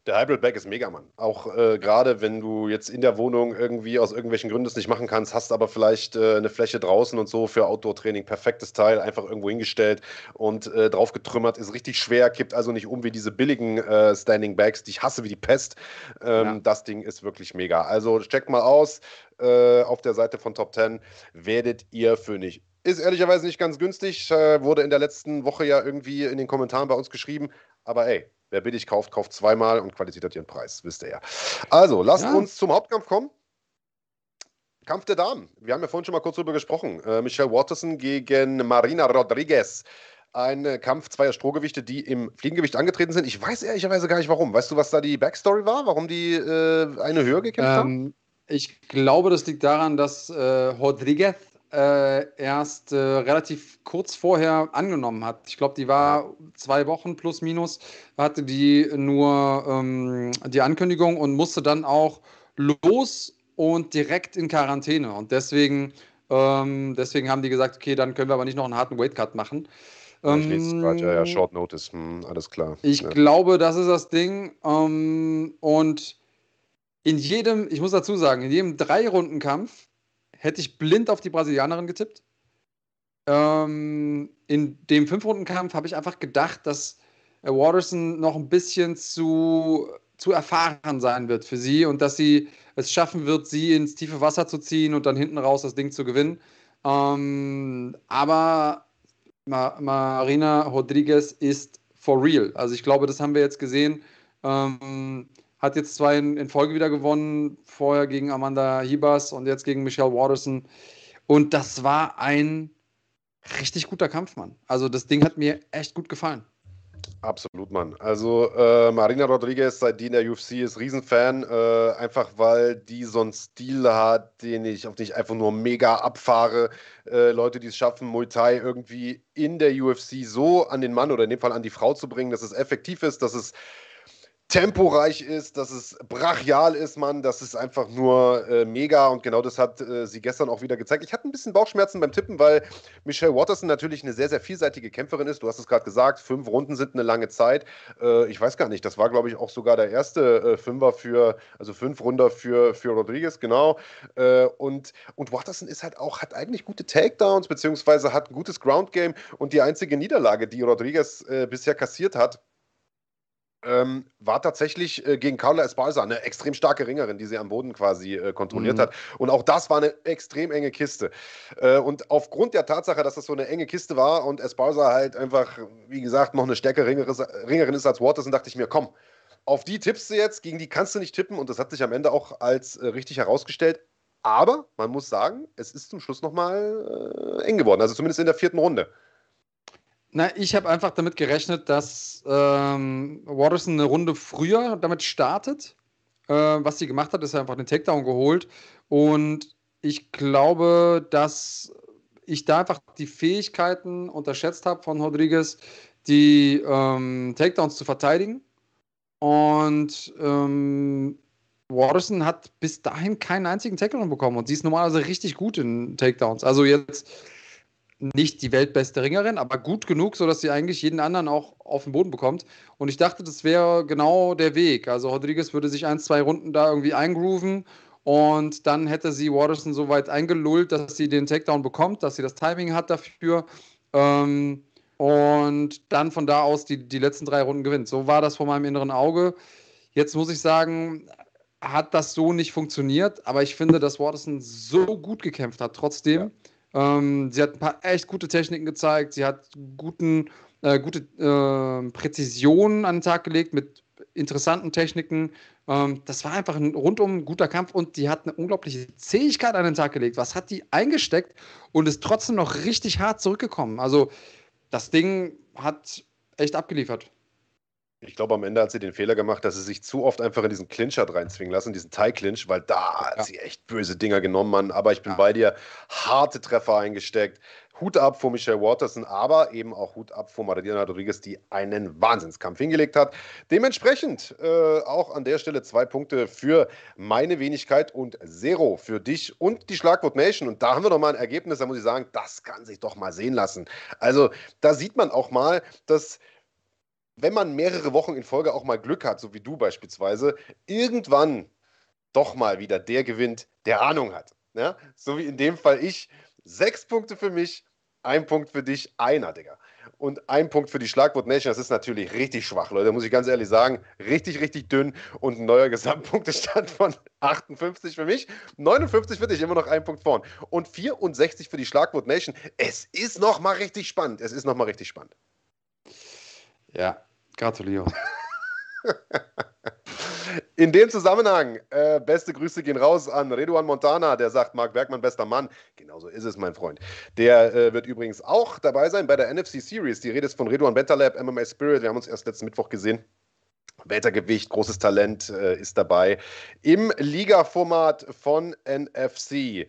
[SPEAKER 1] Der Hybrid Bag ist mega, Mann. Auch äh, gerade wenn du jetzt in der Wohnung irgendwie aus irgendwelchen Gründen es nicht machen kannst, hast aber vielleicht äh, eine Fläche draußen und so für Outdoor-Training. Perfektes Teil, einfach irgendwo hingestellt und äh, drauf getrümmert. Ist richtig schwer, kippt also nicht um wie diese billigen äh, Standing Bags, die ich hasse wie die Pest. Ähm, ja. Das Ding ist wirklich mega. Also checkt mal aus äh, auf der Seite von Top 10. Werdet ihr für nicht ist ehrlicherweise nicht ganz günstig. Äh, wurde in der letzten Woche ja irgendwie in den Kommentaren bei uns geschrieben. Aber ey, Wer billig kauft, kauft zweimal und Qualität hat ihren Preis, wisst ihr ja. Also, lasst ja. uns zum Hauptkampf kommen. Kampf der Damen. Wir haben ja vorhin schon mal kurz drüber gesprochen. Äh, Michelle Watterson gegen Marina Rodriguez. Ein äh, Kampf zweier Strohgewichte, die im Fliegengewicht angetreten sind. Ich weiß ehrlicherweise gar nicht warum. Weißt du, was da die Backstory war? Warum die äh, eine höher gekämpft ähm, haben?
[SPEAKER 2] Ich glaube, das liegt daran, dass äh, Rodriguez äh, erst äh, relativ kurz vorher angenommen hat. Ich glaube, die war zwei Wochen plus minus, hatte die nur ähm, die Ankündigung und musste dann auch los und direkt in Quarantäne. Und deswegen, ähm, deswegen haben die gesagt, okay, dann können wir aber nicht noch einen harten Weightcut machen.
[SPEAKER 1] Ich gerade, ja, ja, Short Notice, hm, alles klar.
[SPEAKER 2] Ich
[SPEAKER 1] ja.
[SPEAKER 2] glaube, das ist das Ding. Ähm, und in jedem, ich muss dazu sagen, in jedem Drei-Runden-Kampf hätte ich blind auf die Brasilianerin getippt. ähm, in dem Fünf-Runden-Kampf habe ich einfach gedacht, dass äh, Waterson noch ein bisschen zu, zu erfahren sein wird für sie und dass sie es schaffen wird, sie ins tiefe Wasser zu ziehen und dann hinten raus das Ding zu gewinnen. Ähm, aber Ma Marina Rodriguez ist for real. Also ich glaube, das haben wir jetzt gesehen. Ähm, hat jetzt zwei in, in, Folge wieder gewonnen, vorher gegen Amanda Hibas und jetzt gegen Michelle Waterson. Und das war ein richtig guter Kampf, Mann. Also das Ding hat mir echt gut gefallen.
[SPEAKER 1] Absolut, Mann. Also äh, Marina Rodriguez, seit die in der UFC ist, Riesenfan, äh, einfach weil die so einen Stil hat, den ich, auf den ich einfach nur mega abfahre. Äh, Leute, die es schaffen, Muay Thai irgendwie in der UFC so an den Mann oder in dem Fall an die Frau zu bringen, dass es effektiv ist, dass es temporeich ist, dass es brachial ist, Mann, das ist einfach nur äh, mega und genau das hat äh, sie gestern auch wieder gezeigt. Ich hatte ein bisschen Bauchschmerzen beim Tippen, weil Michelle Watterson natürlich eine sehr, sehr vielseitige Kämpferin ist. Du hast es gerade gesagt, fünf Runden sind eine lange Zeit. Äh, ich weiß gar nicht, das war, glaube ich, auch sogar der erste äh, Fünfer für, also fünf Runder für, für Rodriguez, genau. Äh, und, und Watterson ist halt auch, hat eigentlich gute Takedowns, beziehungsweise hat ein gutes Ground Game und die einzige Niederlage, die Rodriguez äh, bisher kassiert hat, ähm, war tatsächlich äh, gegen Carla Esparza eine extrem starke Ringerin, die sie am Boden quasi äh, kontrolliert mhm. hat. Und auch das war eine extrem enge Kiste. Äh, und aufgrund der Tatsache, dass das so eine enge Kiste war und Esparza halt einfach, wie gesagt, noch eine stärkere Ringerin ist als Watterson, dachte ich mir, komm, auf die tippst du jetzt, gegen die kannst du nicht tippen. Und das hat sich am Ende auch als äh, richtig herausgestellt. Aber man muss sagen, es ist zum Schluss nochmal äh, eng geworden. Also zumindest in der vierten Runde.
[SPEAKER 2] Na, ich habe einfach damit gerechnet, dass ähm, Watterson eine Runde früher damit startet. Äh, was sie gemacht hat, ist einfach den Takedown geholt. Und ich glaube, dass ich da einfach die Fähigkeiten unterschätzt habe von Rodriguez, die ähm, Takedowns zu verteidigen. Und ähm, Watterson hat bis dahin keinen einzigen Takedown bekommen und sie ist normalerweise richtig gut in Takedowns. Also jetzt nicht die weltbeste Ringerin, aber gut genug, sodass sie eigentlich jeden anderen auch auf den Boden bekommt. Und ich dachte, das wäre genau der Weg. Also Rodriguez würde sich ein, zwei Runden da irgendwie eingrooven und dann hätte sie Waterson so weit eingelullt, dass sie den Takedown bekommt, dass sie das Timing hat dafür. Ähm, und dann von da aus die, die letzten drei Runden gewinnt. So war das vor meinem inneren Auge. Jetzt muss ich sagen, hat das so nicht funktioniert, aber ich finde, dass Waterson so gut gekämpft hat, trotzdem. Ja ähm, sie hat ein paar echt gute Techniken gezeigt. Sie hat guten, äh, gute äh, Präzision an den Tag gelegt mit interessanten Techniken. Ähm, das war einfach ein rundum guter Kampf und die hat eine unglaubliche Zähigkeit an den Tag gelegt. Was hat die eingesteckt und ist trotzdem noch richtig hart zurückgekommen? Also, das Ding hat echt abgeliefert.
[SPEAKER 1] Ich glaube, am Ende hat sie den Fehler gemacht, dass sie sich zu oft einfach in diesen Clinch hat reinzwingen lassen, diesen Thai-Clinch, weil da ja. hat sie echt böse Dinger genommen, Mann. Aber ich bin ja. bei dir, harte Treffer eingesteckt. Hut ab vor Michelle Waterson, aber eben auch Hut ab vor Maradina Rodriguez, die einen Wahnsinnskampf hingelegt hat. Dementsprechend äh, auch an der Stelle zwei Punkte für meine Wenigkeit und Zero für dich und die Schlagwort Nation. Und da haben wir doch mal ein Ergebnis, da muss ich sagen, das kann sich doch mal sehen lassen. Also da sieht man auch mal, dass wenn man mehrere Wochen in Folge auch mal Glück hat, so wie du beispielsweise, irgendwann doch mal wieder der gewinnt, der Ahnung hat. Ja? So wie in dem Fall ich. Sechs Punkte für mich, ein Punkt für dich, einer, Digga. Und ein Punkt für die Schlagwort Nation. Das ist natürlich richtig schwach, Leute, muss ich ganz ehrlich sagen. Richtig, richtig dünn und ein neuer Gesamtpunktestand von 58 für mich. 59 für dich, immer noch ein Punkt vorn. Und 64 für die Schlagwort Nation. Es ist nochmal richtig spannend. Es ist nochmal richtig spannend.
[SPEAKER 2] Ja, gratuliere.
[SPEAKER 1] In dem Zusammenhang, äh, beste Grüße gehen raus an Reduan Montana, der sagt, Marc Bergmann, bester Mann. Genauso ist es, mein Freund. Der äh, wird übrigens auch dabei sein bei der NFC Series. Die Rede ist von Reduan Bentaleb, MMA Spirit. Wir haben uns erst letzten Mittwoch gesehen. Weltergewicht, großes Talent äh, ist dabei. Im Liga-Format von NFC.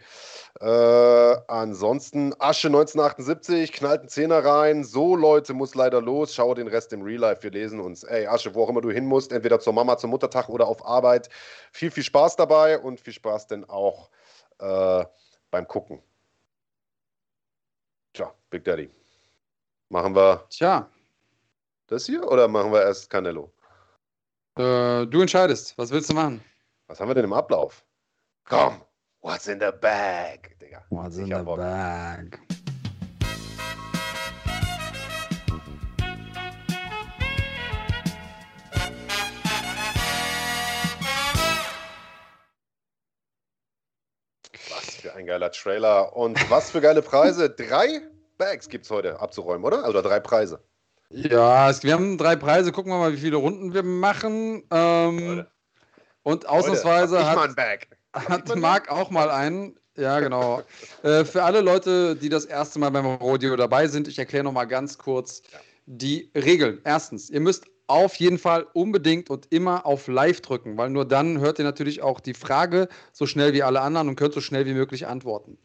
[SPEAKER 1] Äh, ansonsten Asche 1978, knallt einen Zehner rein. So, Leute, muss leider los. Schau den Rest im Real Life. Wir lesen uns. Ey, Asche, wo auch immer du hin musst, entweder zur Mama, zum Muttertag oder auf Arbeit. Viel, viel Spaß dabei und viel Spaß denn auch äh, beim Gucken. Tja, Big Daddy. Machen wir.
[SPEAKER 2] Tja.
[SPEAKER 1] Das hier oder machen wir erst Canelo?
[SPEAKER 2] Äh, du entscheidest. Was willst du machen?
[SPEAKER 1] Was haben wir denn im Ablauf? Komm, what's in the bag, Digga.
[SPEAKER 2] What's in the Bock. bag?
[SPEAKER 1] Was für ein geiler Trailer und was für geile Preise. drei Bags gibt's heute abzuräumen, oder? Also drei Preise.
[SPEAKER 2] Ja, es, wir haben drei Preise. Gucken wir mal, wie viele Runden wir machen. Ähm, und ausnahmsweise
[SPEAKER 1] Leute,
[SPEAKER 2] hat, hat Marc auch mal einen. Ja, genau. äh, für alle Leute, die das erste Mal beim Rodeo dabei sind, ich erkläre nochmal ganz kurz
[SPEAKER 1] Ja.
[SPEAKER 2] die Regeln. Erstens, ihr müsst auf jeden Fall unbedingt und immer auf Live drücken, weil nur dann hört ihr natürlich auch die Frage so schnell wie alle anderen und könnt so schnell wie möglich antworten.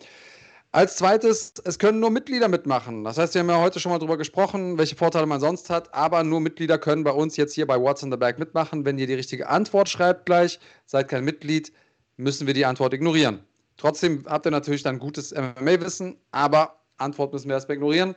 [SPEAKER 2] Als zweites, es können nur Mitglieder mitmachen. Das heißt, wir haben ja heute schon mal darüber gesprochen, welche Vorteile man sonst hat, aber nur Mitglieder können bei uns jetzt hier bei What's in the Bag mitmachen. Wenn ihr die richtige Antwort schreibt gleich, seid kein Mitglied, müssen wir die Antwort ignorieren. Trotzdem habt ihr natürlich dann gutes MMA-Wissen, aber Antwort müssen wir erstmal ignorieren.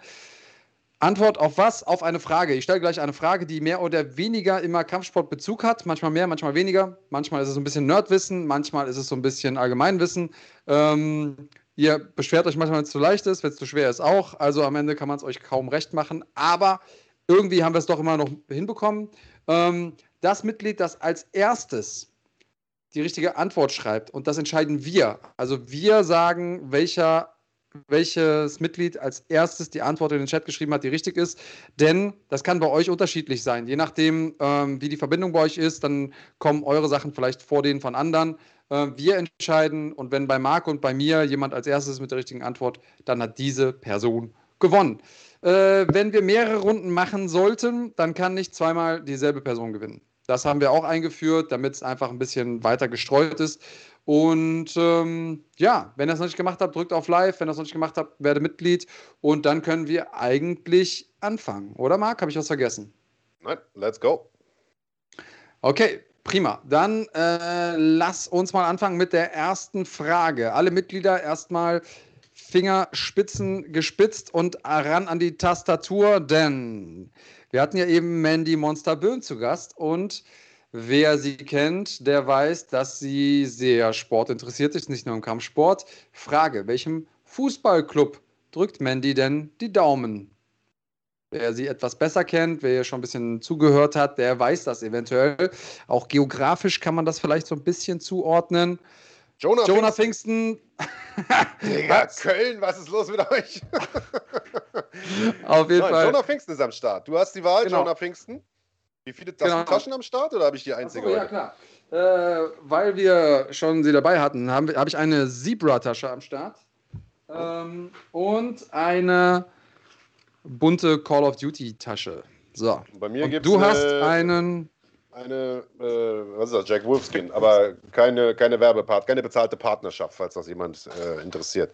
[SPEAKER 2] Antwort auf was? Auf eine Frage. Ich stelle gleich eine Frage, die mehr oder weniger immer Kampfsportbezug hat. Manchmal mehr, manchmal weniger. Manchmal ist es so ein bisschen Nerdwissen, manchmal ist es so ein bisschen Allgemeinwissen. Ähm, ihr beschwert euch manchmal, wenn es zu leicht ist, wenn es zu schwer ist auch. Also am Ende kann man es euch kaum recht machen. Aber irgendwie haben wir es doch immer noch hinbekommen. Ähm, das Mitglied, das als erstes die richtige Antwort schreibt, und das entscheiden wir. Also wir sagen, welcher welches Mitglied als erstes die Antwort in den Chat geschrieben hat, die richtig ist. Denn das kann bei euch unterschiedlich sein. Je nachdem, ähm, wie die Verbindung bei euch ist, dann kommen eure Sachen vielleicht vor denen von anderen. Äh, wir entscheiden und wenn bei Marc und bei mir jemand als erstes mit der richtigen Antwort, dann hat diese Person gewonnen. Äh, wenn wir mehrere Runden machen sollten, dann kann nicht zweimal dieselbe Person gewinnen. Das haben wir auch eingeführt, damit es einfach ein bisschen weiter gestreut ist. Und ähm, ja, wenn ihr das noch nicht gemacht habt, drückt auf Live. Wenn ihr das noch nicht gemacht habt, werde Mitglied. Und dann können wir eigentlich anfangen. Oder Marc? Habe ich was vergessen?
[SPEAKER 1] Nein, let's go.
[SPEAKER 2] Okay, prima. Dann äh, lass uns mal anfangen mit der ersten Frage. Alle Mitglieder erstmal Fingerspitzen gespitzt und ran an die Tastatur, denn wir hatten ja eben Mandy Monster Böhm zu Gast und wer sie kennt, der weiß, dass sie sehr sportinteressiert ist, nicht nur im Kampfsport. Frage, welchem Fußballclub drückt Mandy denn die Daumen? Wer sie etwas besser kennt, wer ihr schon ein bisschen zugehört hat, der weiß das eventuell. Auch geografisch kann man das vielleicht so ein bisschen zuordnen.
[SPEAKER 1] Jonah,
[SPEAKER 2] Jonah Pfingsten.
[SPEAKER 1] Digga, Köln, was ist los mit euch?
[SPEAKER 2] Auf jeden
[SPEAKER 1] Nein,
[SPEAKER 2] Fall.
[SPEAKER 1] Jonah Pfingsten ist am Start. Du hast die Wahl,
[SPEAKER 2] Genau.
[SPEAKER 1] Jonah Pfingsten. Wie viele
[SPEAKER 2] Genau.
[SPEAKER 1] Taschen am Start oder habe ich die einzige?
[SPEAKER 2] Achso, ja,
[SPEAKER 1] heute?
[SPEAKER 2] klar. Äh, weil wir schon sie dabei hatten, habe hab ich eine Zebra-Tasche am Start. Ähm, und eine bunte Call of Duty-Tasche. So.
[SPEAKER 1] Bei mir gibt
[SPEAKER 2] du
[SPEAKER 1] es
[SPEAKER 2] hast
[SPEAKER 1] eine,
[SPEAKER 2] einen.
[SPEAKER 1] eine äh, was ist das, Jack Wolfskin, aber keine, keine Werbepart, keine bezahlte Partnerschaft, falls das jemand äh, interessiert.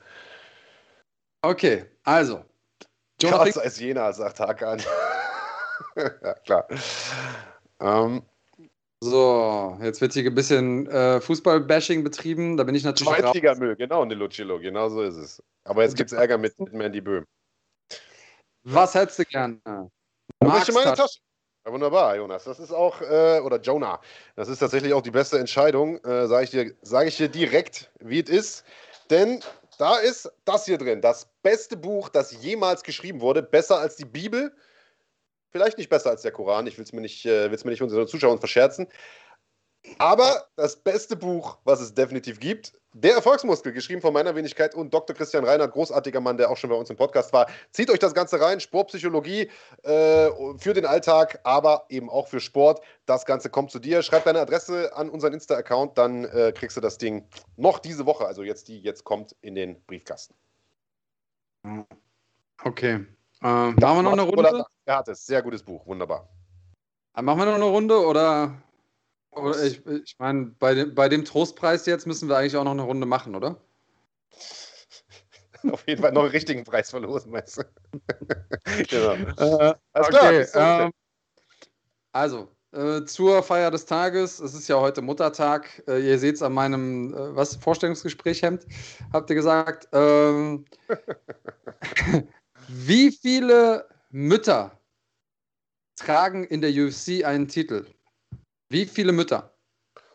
[SPEAKER 2] Okay, also. Pfingsten,
[SPEAKER 1] als Jena, sagt Hakan. ja, klar. Ähm,
[SPEAKER 2] so, jetzt wird hier ein bisschen äh, Fußball-Bashing betrieben. Da bin ich natürlich raus.
[SPEAKER 1] Zweitligamüll, genau, Nilocillo, genau so ist es. Aber jetzt gibt es Ärger mit, mit Mandy Böhm.
[SPEAKER 2] Was hättest du gerne? Marks
[SPEAKER 1] möchte meine
[SPEAKER 2] Tasche.
[SPEAKER 1] Tasche. Ja, wunderbar, Jonas. Das ist auch, äh, oder Jonah, das ist tatsächlich auch die beste Entscheidung, äh, sage ich, dir- sag ich dir direkt, wie es ist. Denn da ist das hier drin, das beste Buch, das jemals geschrieben wurde, besser als die Bibel. Vielleicht nicht besser als der Koran, ich will es mir nicht, äh, will's mir nicht unseren Zuschauern verscherzen. Aber das beste Buch, was es definitiv gibt, Der Erfolgsmuskel, geschrieben von meiner Wenigkeit und Dr. Christian Reinhardt, großartiger Mann, der auch schon bei uns im Podcast war. Zieht euch das Ganze rein, Sportpsychologie äh, für den Alltag, aber eben auch für Sport. Das Ganze kommt zu dir. Schreib deine Adresse an unseren Insta-Account, dann äh, kriegst du das Ding noch diese Woche, also jetzt die jetzt kommt, in den Briefkasten.
[SPEAKER 2] Okay. Ähm, machen wir noch eine Runde?
[SPEAKER 1] Er hat es. Sehr gutes Buch, wunderbar.
[SPEAKER 2] Äh, Machen wir noch eine Runde oder? oder ich ich meine, bei dem, bei dem Trostpreis jetzt müssen wir eigentlich auch noch eine Runde machen, oder?
[SPEAKER 1] Auf jeden Fall noch einen richtigen Preis verlosen, meinst du? genau.
[SPEAKER 2] Äh,
[SPEAKER 1] klar,
[SPEAKER 2] okay, ähm, also, äh, zur Feier des Tages. Es ist ja heute Muttertag. Äh, ihr seht es an meinem äh, was, Vorstellungsgespräch-Hemd, habt ihr gesagt. Ähm, wie viele Mütter tragen in der UFC einen Titel? Wie viele Mütter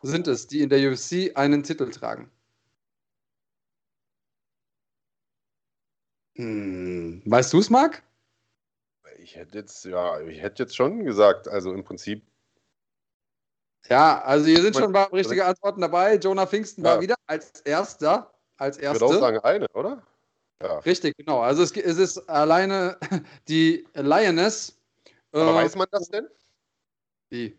[SPEAKER 2] sind es, die in der UFC einen Titel tragen? Hm, weißt du es, Marc?
[SPEAKER 1] Ich hätte jetzt, ja, ich hätte jetzt schon gesagt, also im Prinzip,
[SPEAKER 2] Ja, also hier sind schon ein paar richtige Antworten dabei. Jonah Pfingsten war
[SPEAKER 1] Ja.
[SPEAKER 2] wieder als erster. als
[SPEAKER 1] Ich
[SPEAKER 2] erste.
[SPEAKER 1] würde auch sagen eine, oder? Ja.
[SPEAKER 2] Richtig, genau. Also es, es ist alleine die Lioness.
[SPEAKER 1] Aber
[SPEAKER 2] äh,
[SPEAKER 1] weiß man das denn?
[SPEAKER 2] Wie?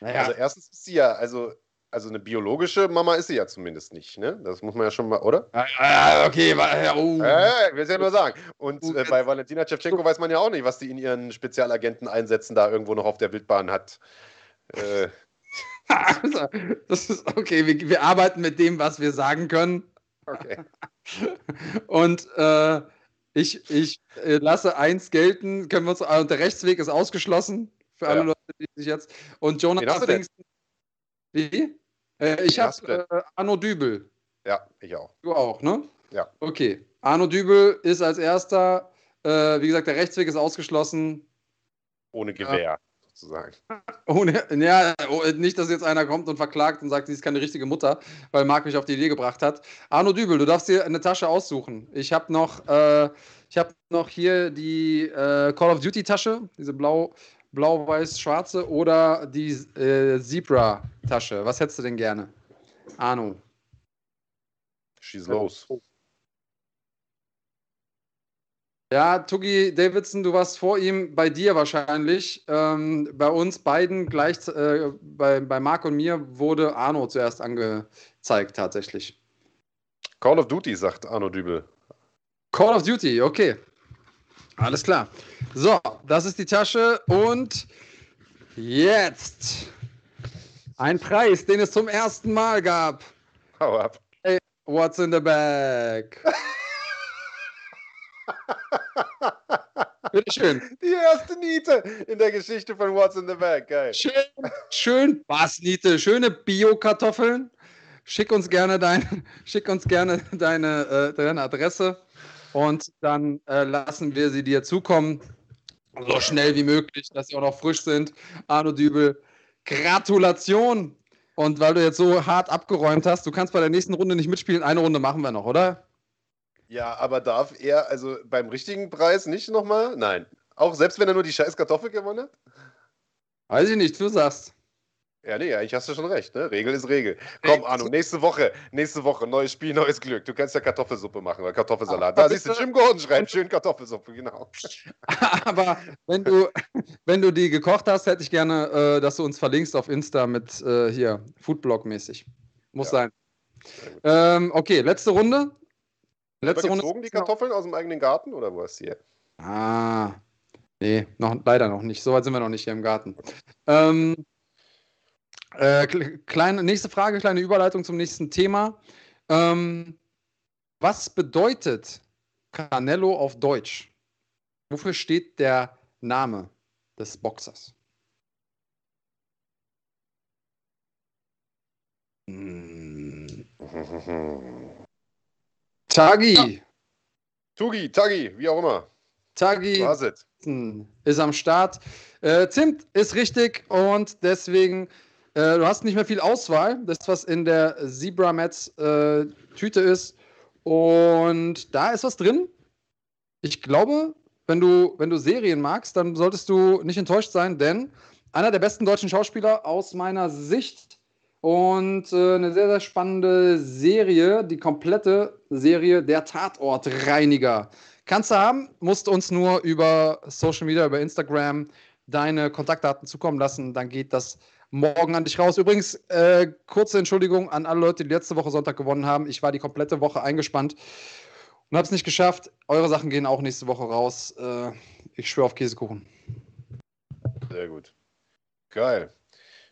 [SPEAKER 2] Naja,
[SPEAKER 1] Also erstens ist sie ja, also, also eine biologische Mama ist sie ja zumindest nicht, ne? Das muss man ja schon mal, oder?
[SPEAKER 2] ah, ah, okay, ja, oh.
[SPEAKER 1] Äh, ich will es ja nur sagen. Und
[SPEAKER 2] Gut,
[SPEAKER 1] äh, bei Valentina Shevchenko weiß man ja auch nicht, was die in ihren Spezialagenten einsetzen da irgendwo noch auf der Wildbahn hat. Äh,
[SPEAKER 2] Also, das ist okay, wir, wir arbeiten mit dem, was wir sagen können.
[SPEAKER 1] Okay.
[SPEAKER 2] Und äh, ich, ich äh, lasse eins gelten, können wir uns, also der Rechtsweg ist ausgeschlossen für alle
[SPEAKER 1] Ja.
[SPEAKER 2] Leute, die sich jetzt. Und
[SPEAKER 1] denn?
[SPEAKER 2] Pfingsten. Wie? Äh, ich habe äh, Arno Dübel.
[SPEAKER 1] Ja, ich auch.
[SPEAKER 2] Du auch, ne?
[SPEAKER 1] Ja.
[SPEAKER 2] Okay. Arno Dübel ist als erster. Äh, wie gesagt, der Rechtsweg ist ausgeschlossen.
[SPEAKER 1] Ohne Gewehr, sozusagen.
[SPEAKER 2] Ohne, ja, oh, nicht, dass jetzt einer kommt und verklagt und sagt, sie ist keine richtige Mutter, weil Marc mich auf die Idee gebracht hat. Arno Dübel, du darfst dir eine Tasche aussuchen. Ich habe noch, äh, ich habe noch hier die äh, Call of Duty Tasche, diese blau, blau-weiß-schwarze oder die äh, Zebra Tasche. Was hättest du denn gerne? Arno.
[SPEAKER 1] Schieß los.
[SPEAKER 2] Ja, Tuggy Davidson, du warst vor ihm, bei dir wahrscheinlich. Ähm, bei uns beiden gleich, äh, bei, bei Marc und mir wurde Arno zuerst angezeigt, tatsächlich.
[SPEAKER 1] Call of Duty, sagt Arno Dübel.
[SPEAKER 2] Call of Duty, okay. Alles klar. So, das ist die Tasche und jetzt ein Preis, den es zum ersten Mal gab.
[SPEAKER 1] Hau ab.
[SPEAKER 2] What's in the bag? Bitteschön.
[SPEAKER 1] Die erste Niete in der Geschichte von What's in the Bag. Geil.
[SPEAKER 2] Schön, schön, was, Niete? Schöne Bio-Kartoffeln. Schick uns gerne, dein, schick uns gerne deine, äh, deine Adresse und dann äh, lassen wir sie dir zukommen. So schnell wie möglich, dass sie auch noch frisch sind. Arno Dübel, Gratulation! Und weil du jetzt so hart abgeräumt hast, du kannst bei der nächsten Runde nicht mitspielen. Eine Runde machen wir noch, oder?
[SPEAKER 1] Ja, aber darf er also beim richtigen Preis nicht nochmal? Nein. Auch selbst wenn er nur die scheiß Kartoffel gewonnen hat?
[SPEAKER 2] Weiß ich nicht, du sagst.
[SPEAKER 1] Ja, nee, eigentlich hast du schon recht, ne? Regel ist Regel. Komm, Arno, nächste Woche, nächste Woche, neues Spiel, neues Glück. Du kannst ja Kartoffelsuppe machen oder Kartoffelsalat. Da siehst du, Jim Gordon schreibt schön Kartoffelsuppe, genau.
[SPEAKER 2] Aber wenn du, wenn du die gekocht hast, hätte ich gerne, äh, dass du uns verlinkst auf Insta mit äh, hier, Foodblog-mäßig. Muss
[SPEAKER 1] Ja.
[SPEAKER 2] sein. Ähm, okay, letzte Runde. Letzte Runde.
[SPEAKER 1] gezogen die Kartoffeln aus dem eigenen Garten oder wo ist die? her?
[SPEAKER 2] Ah, nee, noch, leider noch nicht. So weit sind wir noch nicht hier im Garten. Ähm, äh, kle- kleine, nächste Frage, kleine Überleitung zum nächsten Thema. Ähm, was bedeutet Canelo auf Deutsch? Wofür steht der Name des Boxers? Hm. Tagi.
[SPEAKER 1] Tugi, Tagi, wie auch immer.
[SPEAKER 2] Tagi. Ist am Start. Äh, Zimt ist richtig und deswegen, äh, du hast nicht mehr viel Auswahl. Das, was in der Zebra Mats äh, Tüte ist. Und da ist was drin. Ich glaube, wenn du, wenn du Serien magst, dann solltest du nicht enttäuscht sein, denn einer der besten deutschen Schauspieler aus meiner Sicht und äh, eine sehr, sehr spannende Serie, die komplette Serie Der Tatortreiniger. Kannst du haben, musst uns nur über Social Media, über Instagram deine Kontaktdaten zukommen lassen, dann geht das morgen an dich raus. Übrigens, äh, kurze Entschuldigung an alle Leute, die letzte Woche Sonntag gewonnen haben. Ich war die komplette Woche eingespannt und habe es nicht geschafft. Eure Sachen gehen auch nächste Woche raus. Äh, ich schwöre auf Käsekuchen.
[SPEAKER 1] Sehr gut. Geil.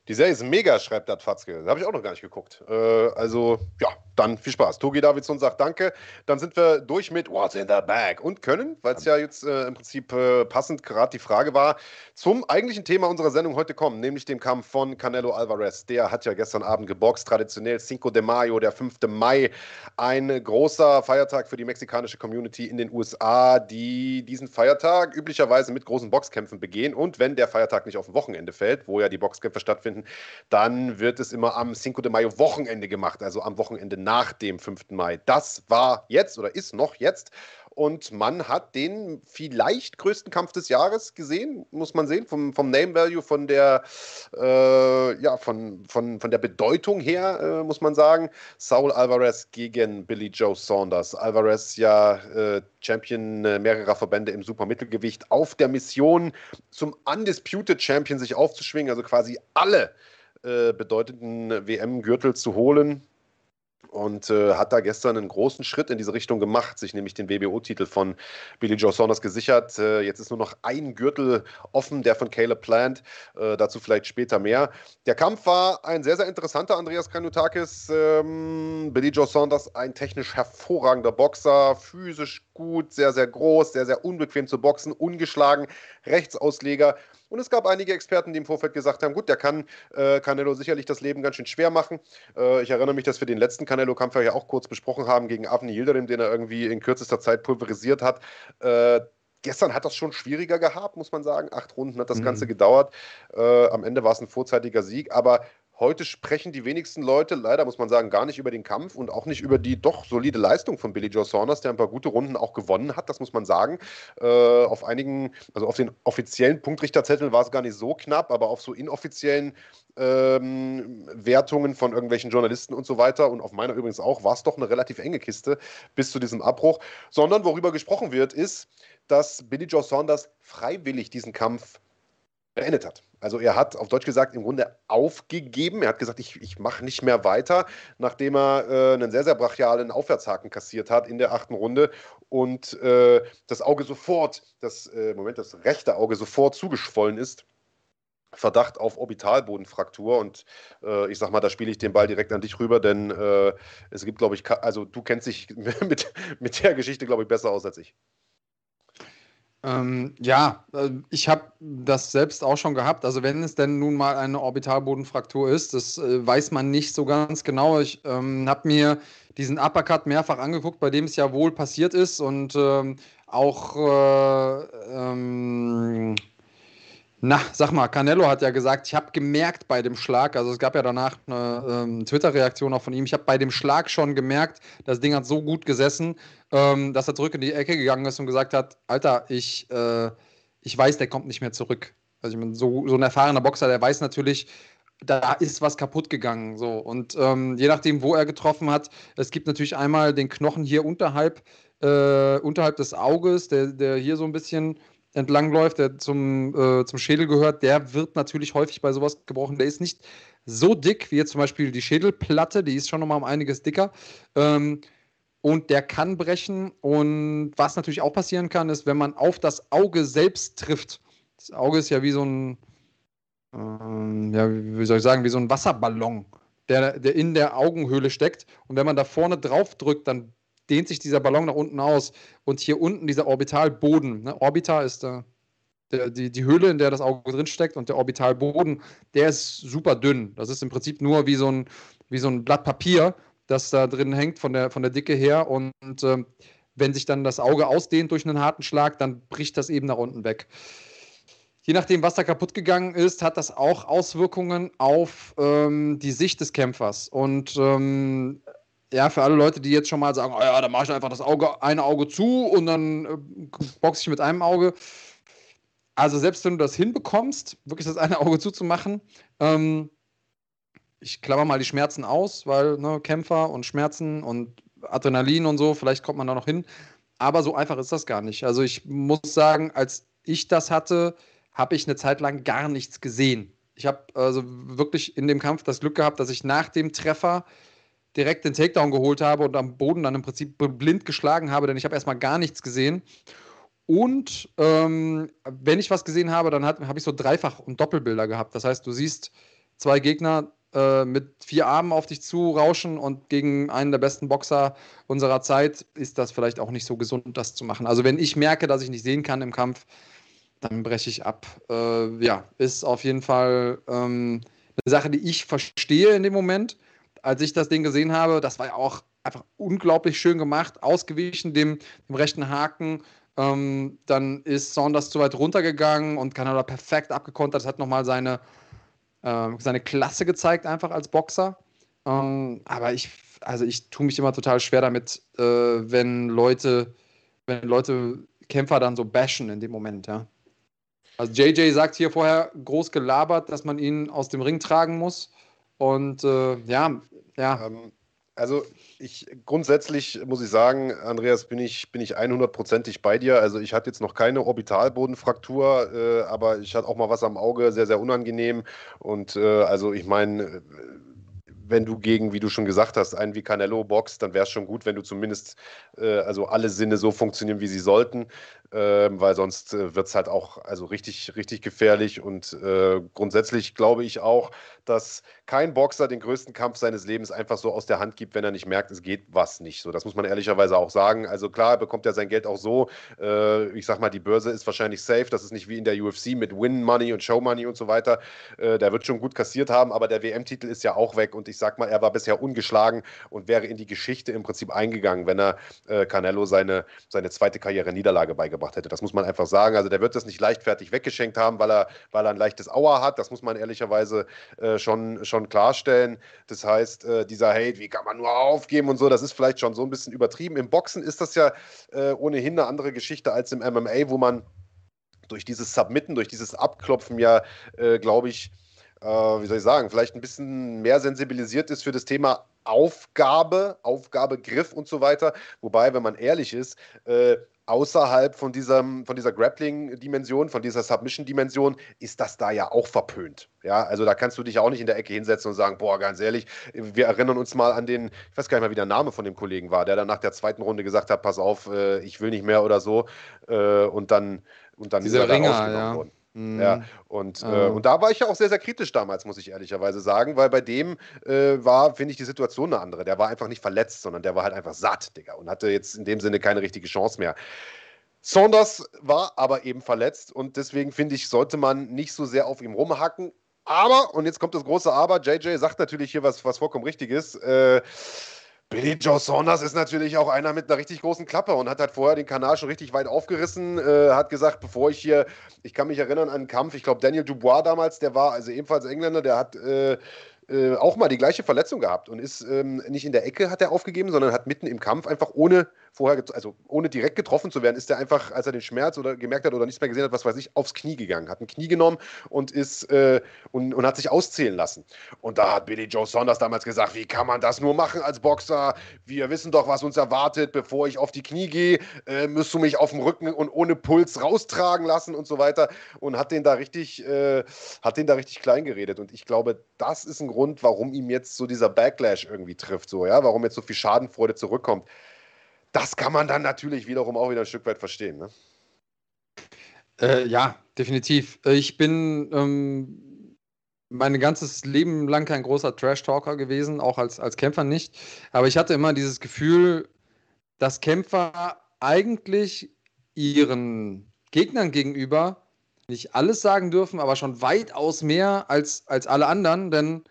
[SPEAKER 1] Die Serie ist mega, schreibt das Fatzke. Da habe ich auch noch gar nicht geguckt. Äh, also, ja, dann viel Spaß. Togi Davidson sagt Danke. Dann sind wir durch mit What's in the Bag und können, weil es ja jetzt äh, im Prinzip äh, passend gerade die Frage war, zum eigentlichen Thema unserer Sendung heute kommen, nämlich dem Kampf von Canelo Alvarez. Der hat ja gestern Abend geboxt, traditionell Cinco de Mayo, der 5. Mai. Ein großer Feiertag für die mexikanische Community in den USA, die diesen Feiertag üblicherweise mit großen Boxkämpfen begehen. Und wenn der Feiertag nicht auf ein Wochenende fällt, wo ja die Boxkämpfe stattfinden, dann wird es immer am Cinco de Mayo Wochenende gemacht, also am Wochenende nach dem 5. Mai. Das war jetzt oder ist noch jetzt. Und man hat den vielleicht größten Kampf des Jahres gesehen, muss man sehen, vom, vom Name Value, von der, äh, ja, von, von, von der Bedeutung her, äh, muss man sagen. Saul Alvarez gegen Billy Joe Saunders. Alvarez ja äh, Champion äh, mehrerer Verbände im Supermittelgewicht auf der Mission zum Undisputed Champion sich aufzuschwingen, also quasi alle äh, bedeutenden WM-Gürtel zu holen und äh, hat da gestern einen großen Schritt in diese Richtung gemacht, sich nämlich den WBO-Titel von Billy Joe Saunders gesichert. Äh, jetzt ist nur noch ein Gürtel offen, der von Caleb Plant. Äh, dazu vielleicht später mehr. Der Kampf war ein sehr, sehr interessanter, Andreas Kanutakis. Ähm, Billy Joe Saunders, ein technisch hervorragender Boxer, physisch gut, sehr, sehr groß, sehr, sehr unbequem zu boxen, ungeschlagen, Rechtsausleger. Und es gab einige Experten, die im Vorfeld gesagt haben, gut, der kann äh, Canelo sicherlich das Leben ganz schön schwer machen. Äh, ich erinnere mich, dass wir den letzten Canelo-Kampf ja auch kurz besprochen haben gegen Avni Yildirim, den er irgendwie in kürzester Zeit pulverisiert hat. Äh, gestern hat das schon schwieriger gehabt, muss man sagen. Acht Runden hat das mhm. Ganze gedauert. Äh, am Ende war es ein vorzeitiger Sieg, aber Heute sprechen die wenigsten Leute, leider muss man sagen, gar nicht über den Kampf und auch nicht über die doch solide Leistung von Billy Joe Saunders, der ein paar gute Runden auch gewonnen hat, das muss man sagen. Äh, auf einigen, also auf den offiziellen Punktrichterzetteln war es gar nicht so knapp, aber auf so inoffiziellen ähm, Wertungen von irgendwelchen Journalisten und so weiter und auf meiner übrigens auch, war es doch eine relativ enge Kiste bis zu diesem Abbruch. Sondern worüber gesprochen wird, ist, dass Billy Joe Saunders freiwillig diesen Kampf beendet hat. Also er hat auf Deutsch gesagt im Grunde aufgegeben. Er hat gesagt, ich, ich mache nicht mehr weiter, nachdem er äh, einen sehr, sehr brachialen Aufwärtshaken kassiert hat in der achten Runde und äh, das Auge sofort, das äh, Moment, das rechte Auge sofort zugeschwollen ist. Verdacht auf Orbitalbodenfraktur und äh, ich sag mal, da spiele ich den Ball direkt an dich rüber, denn äh, es gibt, glaube ich, also du kennst dich mit, mit der Geschichte, glaube ich, besser aus als ich.
[SPEAKER 2] Ähm, ja, äh, ich habe das selbst auch schon gehabt. Also wenn es denn nun mal eine Orbitalbodenfraktur ist, das äh, weiß man nicht so ganz genau. Ich ähm, habe mir diesen Uppercut mehrfach angeguckt, bei dem es ja wohl passiert ist und ähm, auch äh, ähm, na, sag mal, Canelo hat ja gesagt, ich habe gemerkt bei dem Schlag, also es gab ja danach eine ähm, Twitter-Reaktion auch von ihm, ich habe bei dem Schlag schon gemerkt, das Ding hat so gut gesessen, ähm, dass er zurück in die Ecke gegangen ist und gesagt hat, Alter, ich, äh, ich weiß, der kommt nicht mehr zurück. Also ich meine, so, so ein erfahrener Boxer, der weiß natürlich, da ist was kaputt gegangen. So. Und ähm, je nachdem, wo er getroffen hat, es gibt natürlich einmal den Knochen hier unterhalb, äh, unterhalb des Auges, der, der hier so ein bisschen entlangläuft, der zum, äh, zum Schädel gehört, der wird natürlich häufig bei sowas gebrochen. Der ist nicht so dick wie jetzt zum Beispiel die Schädelplatte, die ist schon nochmal um einiges dicker. Ähm, und der kann brechen. Und was natürlich auch passieren kann, ist, wenn man auf das Auge selbst trifft. Das Auge ist ja wie so ein, ähm, ja, wie soll ich sagen, wie so ein Wasserballon, der, der in der Augenhöhle steckt. Und wenn man da vorne drauf drückt, dann dehnt sich dieser Ballon nach unten aus. Und hier unten dieser Orbitalboden, ne? Orbita ist da. Der, die, die Höhle, in der das Auge drin steckt und der Orbitalboden, der ist super dünn. Das ist im Prinzip nur wie so ein, wie so ein Blatt Papier, das da drin hängt von der, von der Dicke her. Und, und äh, wenn sich dann das Auge ausdehnt durch einen harten Schlag, dann bricht das eben nach unten weg. Je nachdem, was da kaputt gegangen ist, hat das auch Auswirkungen auf ähm, die Sicht des Kämpfers. Und ähm, ja, für alle Leute, die jetzt schon mal sagen, oh ja, dann mache ich einfach das Auge, eine Auge zu und dann äh, boxe ich mit einem Auge. Also selbst wenn du das hinbekommst, wirklich das eine Auge zuzumachen, ähm, ich klammer mal die Schmerzen aus, weil ne, Kämpfer und Schmerzen und Adrenalin und so, vielleicht kommt man da noch hin. Aber so einfach ist das gar nicht. Also ich muss sagen, als ich das hatte, habe ich eine Zeit lang gar nichts gesehen. Ich habe also wirklich in dem Kampf das Glück gehabt, dass ich nach dem Treffer direkt den Takedown geholt habe und am Boden dann im Prinzip blind geschlagen habe, denn ich habe erstmal gar nichts gesehen. Und ähm, wenn ich was gesehen habe, dann habe ich so Dreifach- und Doppelbilder gehabt. Das heißt, du siehst zwei Gegner äh, mit vier Armen auf dich zu rauschen und gegen einen der besten Boxer unserer Zeit ist das vielleicht auch nicht so gesund, das zu machen. Also wenn ich merke, dass ich nicht sehen kann im Kampf, dann breche ich ab. Äh, ja, ist auf jeden Fall ähm, eine Sache, die ich verstehe in dem Moment als ich das Ding gesehen habe, das war ja auch einfach unglaublich schön gemacht, ausgewichen dem, dem rechten Haken. Ähm, dann ist Saunders zu weit runtergegangen und Kanada perfekt abgekontert. Das hat nochmal seine, äh, seine Klasse gezeigt, einfach als Boxer. Ähm, aber ich, also ich tue mich immer total schwer damit, äh, wenn Leute wenn Leute Kämpfer dann so bashen in dem Moment, ja. Also JJ sagt hier vorher groß gelabert, dass man ihn aus dem Ring tragen muss. Und äh, ja, ja.
[SPEAKER 1] Ähm, also ich grundsätzlich muss ich sagen, Andreas, bin ich, bin ich 100%ig bei dir. Also ich hatte jetzt noch keine Orbitalbodenfraktur, äh, aber ich hatte auch mal was am Auge, sehr, sehr unangenehm. Und äh, also ich meine, wenn du gegen, wie du schon gesagt hast, einen wie Canelo boxt, dann wäre es schon gut, wenn du zumindest äh, also alle Sinne so funktionieren, wie sie sollten, äh, weil sonst äh, wird es halt auch also richtig, richtig gefährlich. Und äh, grundsätzlich glaube ich auch, dass kein Boxer den größten Kampf seines Lebens einfach so aus der Hand gibt, wenn er nicht merkt, es geht was nicht. So, das muss man ehrlicherweise auch sagen. Also klar, bekommt er sein Geld auch so. Äh, ich sag mal, die Börse ist wahrscheinlich safe. Das ist nicht wie in der UFC mit Win Money und Show Money und so weiter. Äh, der wird schon gut kassiert haben, aber der WM-Titel ist ja auch weg und ich sag mal, er war bisher ungeschlagen und wäre in die Geschichte im Prinzip eingegangen, wenn er äh, Canelo seine, seine zweite Karriere-Niederlage beigebracht hätte. Das muss man einfach sagen. Also der wird das nicht leichtfertig weggeschenkt haben, weil er, weil er ein leichtes Auer hat. Das muss man ehrlicherweise äh, schon, schon klarstellen. Das heißt, äh, dieser Hate, wie kann man nur aufgeben und so, das ist vielleicht schon so ein bisschen übertrieben. Im Boxen ist das ja äh, ohnehin eine andere Geschichte als im MMA, wo man durch dieses Submitten, durch dieses Abklopfen ja, äh, glaube ich, äh, wie soll ich sagen, vielleicht ein bisschen mehr sensibilisiert ist für das Thema Aufgabe, Aufgabegriff und so weiter. Wobei, wenn man ehrlich ist, äh, außerhalb von, diesem, von dieser Grappling-Dimension, von dieser Submission-Dimension, ist das da ja auch verpönt. Ja, also da kannst du dich auch nicht in der Ecke hinsetzen und sagen, boah, ganz ehrlich, wir erinnern uns mal an den, ich weiß gar nicht mal, wie der Name von dem Kollegen war, der dann nach der zweiten Runde gesagt hat, pass auf, äh, ich will nicht mehr oder so. Äh, und dann, und dann
[SPEAKER 2] Dieser ist er Ringer, ja. worden.
[SPEAKER 1] Mhm. Ja, und, äh, ah. und da war ich ja auch sehr, sehr kritisch damals, muss ich ehrlicherweise sagen, weil bei dem äh, war, finde ich, die Situation eine andere. Der war einfach nicht verletzt, sondern der war halt einfach satt, Digga, und hatte jetzt in dem Sinne keine richtige Chance mehr. Saunders war aber eben verletzt und deswegen finde ich, sollte man nicht so sehr auf ihm rumhacken. Aber, und jetzt kommt das große Aber, JJ sagt natürlich hier was, was vollkommen richtig ist. Äh, Billy Joe Saunders ist natürlich auch einer mit einer richtig großen Klappe und hat halt vorher den Kanal schon richtig weit aufgerissen, äh, hat gesagt, bevor ich hier, ich kann mich erinnern an einen Kampf, ich glaube Daniel Dubois damals, der war also ebenfalls Engländer, der hat äh, äh, auch mal die gleiche Verletzung gehabt und ist ähm, nicht in der Ecke hat er aufgegeben, sondern hat mitten im Kampf einfach ohne vorher, also ohne direkt getroffen zu werden, ist er einfach, als er den Schmerz oder gemerkt hat oder nichts mehr gesehen hat, was weiß ich, aufs Knie gegangen, hat ein Knie genommen und ist äh, und, und hat sich auszählen lassen. Und da hat Billy Joe Saunders damals gesagt, wie kann man das nur machen als Boxer? Wir wissen doch, was uns erwartet. Bevor ich auf die Knie gehe, äh, musst du mich auf dem Rücken und ohne Puls raustragen lassen und so weiter. Und hat den da richtig, äh, hat den da richtig klein geredet. Und ich glaube, das ist ein Grund, warum ihm jetzt so dieser Backlash irgendwie trifft, so ja, warum jetzt so viel Schadenfreude zurückkommt das kann man dann natürlich wiederum auch wieder ein Stück weit verstehen. Ne?
[SPEAKER 2] Äh, ja, definitiv. Ich bin ähm, mein ganzes Leben lang kein großer Trash-Talker gewesen, auch als, als Kämpfer nicht. Aber ich hatte immer dieses Gefühl, dass Kämpfer eigentlich ihren Gegnern gegenüber nicht alles sagen dürfen, aber schon weitaus mehr als, als alle anderen, denn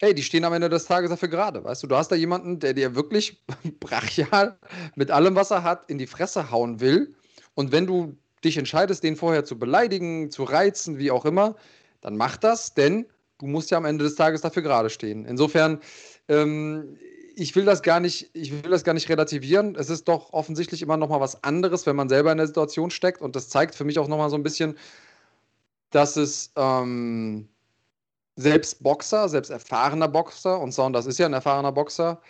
[SPEAKER 2] hey, die stehen am Ende des Tages dafür gerade, weißt du? Du hast da jemanden, der dir wirklich brachial mit allem, was er hat, in die Fresse hauen will. Und wenn du dich entscheidest, den vorher zu beleidigen, zu reizen, wie auch immer, dann mach das, denn du musst ja am Ende des Tages dafür gerade stehen. Insofern, ähm, ich will das gar nicht, ich will das gar nicht relativieren. Es ist doch offensichtlich immer noch mal was anderes, wenn man selber in der Situation steckt. Und das zeigt für mich auch noch mal so ein bisschen, dass es ähm, selbst Boxer, selbst erfahrener Boxer, und Saunders ist ja ein erfahrener Boxer,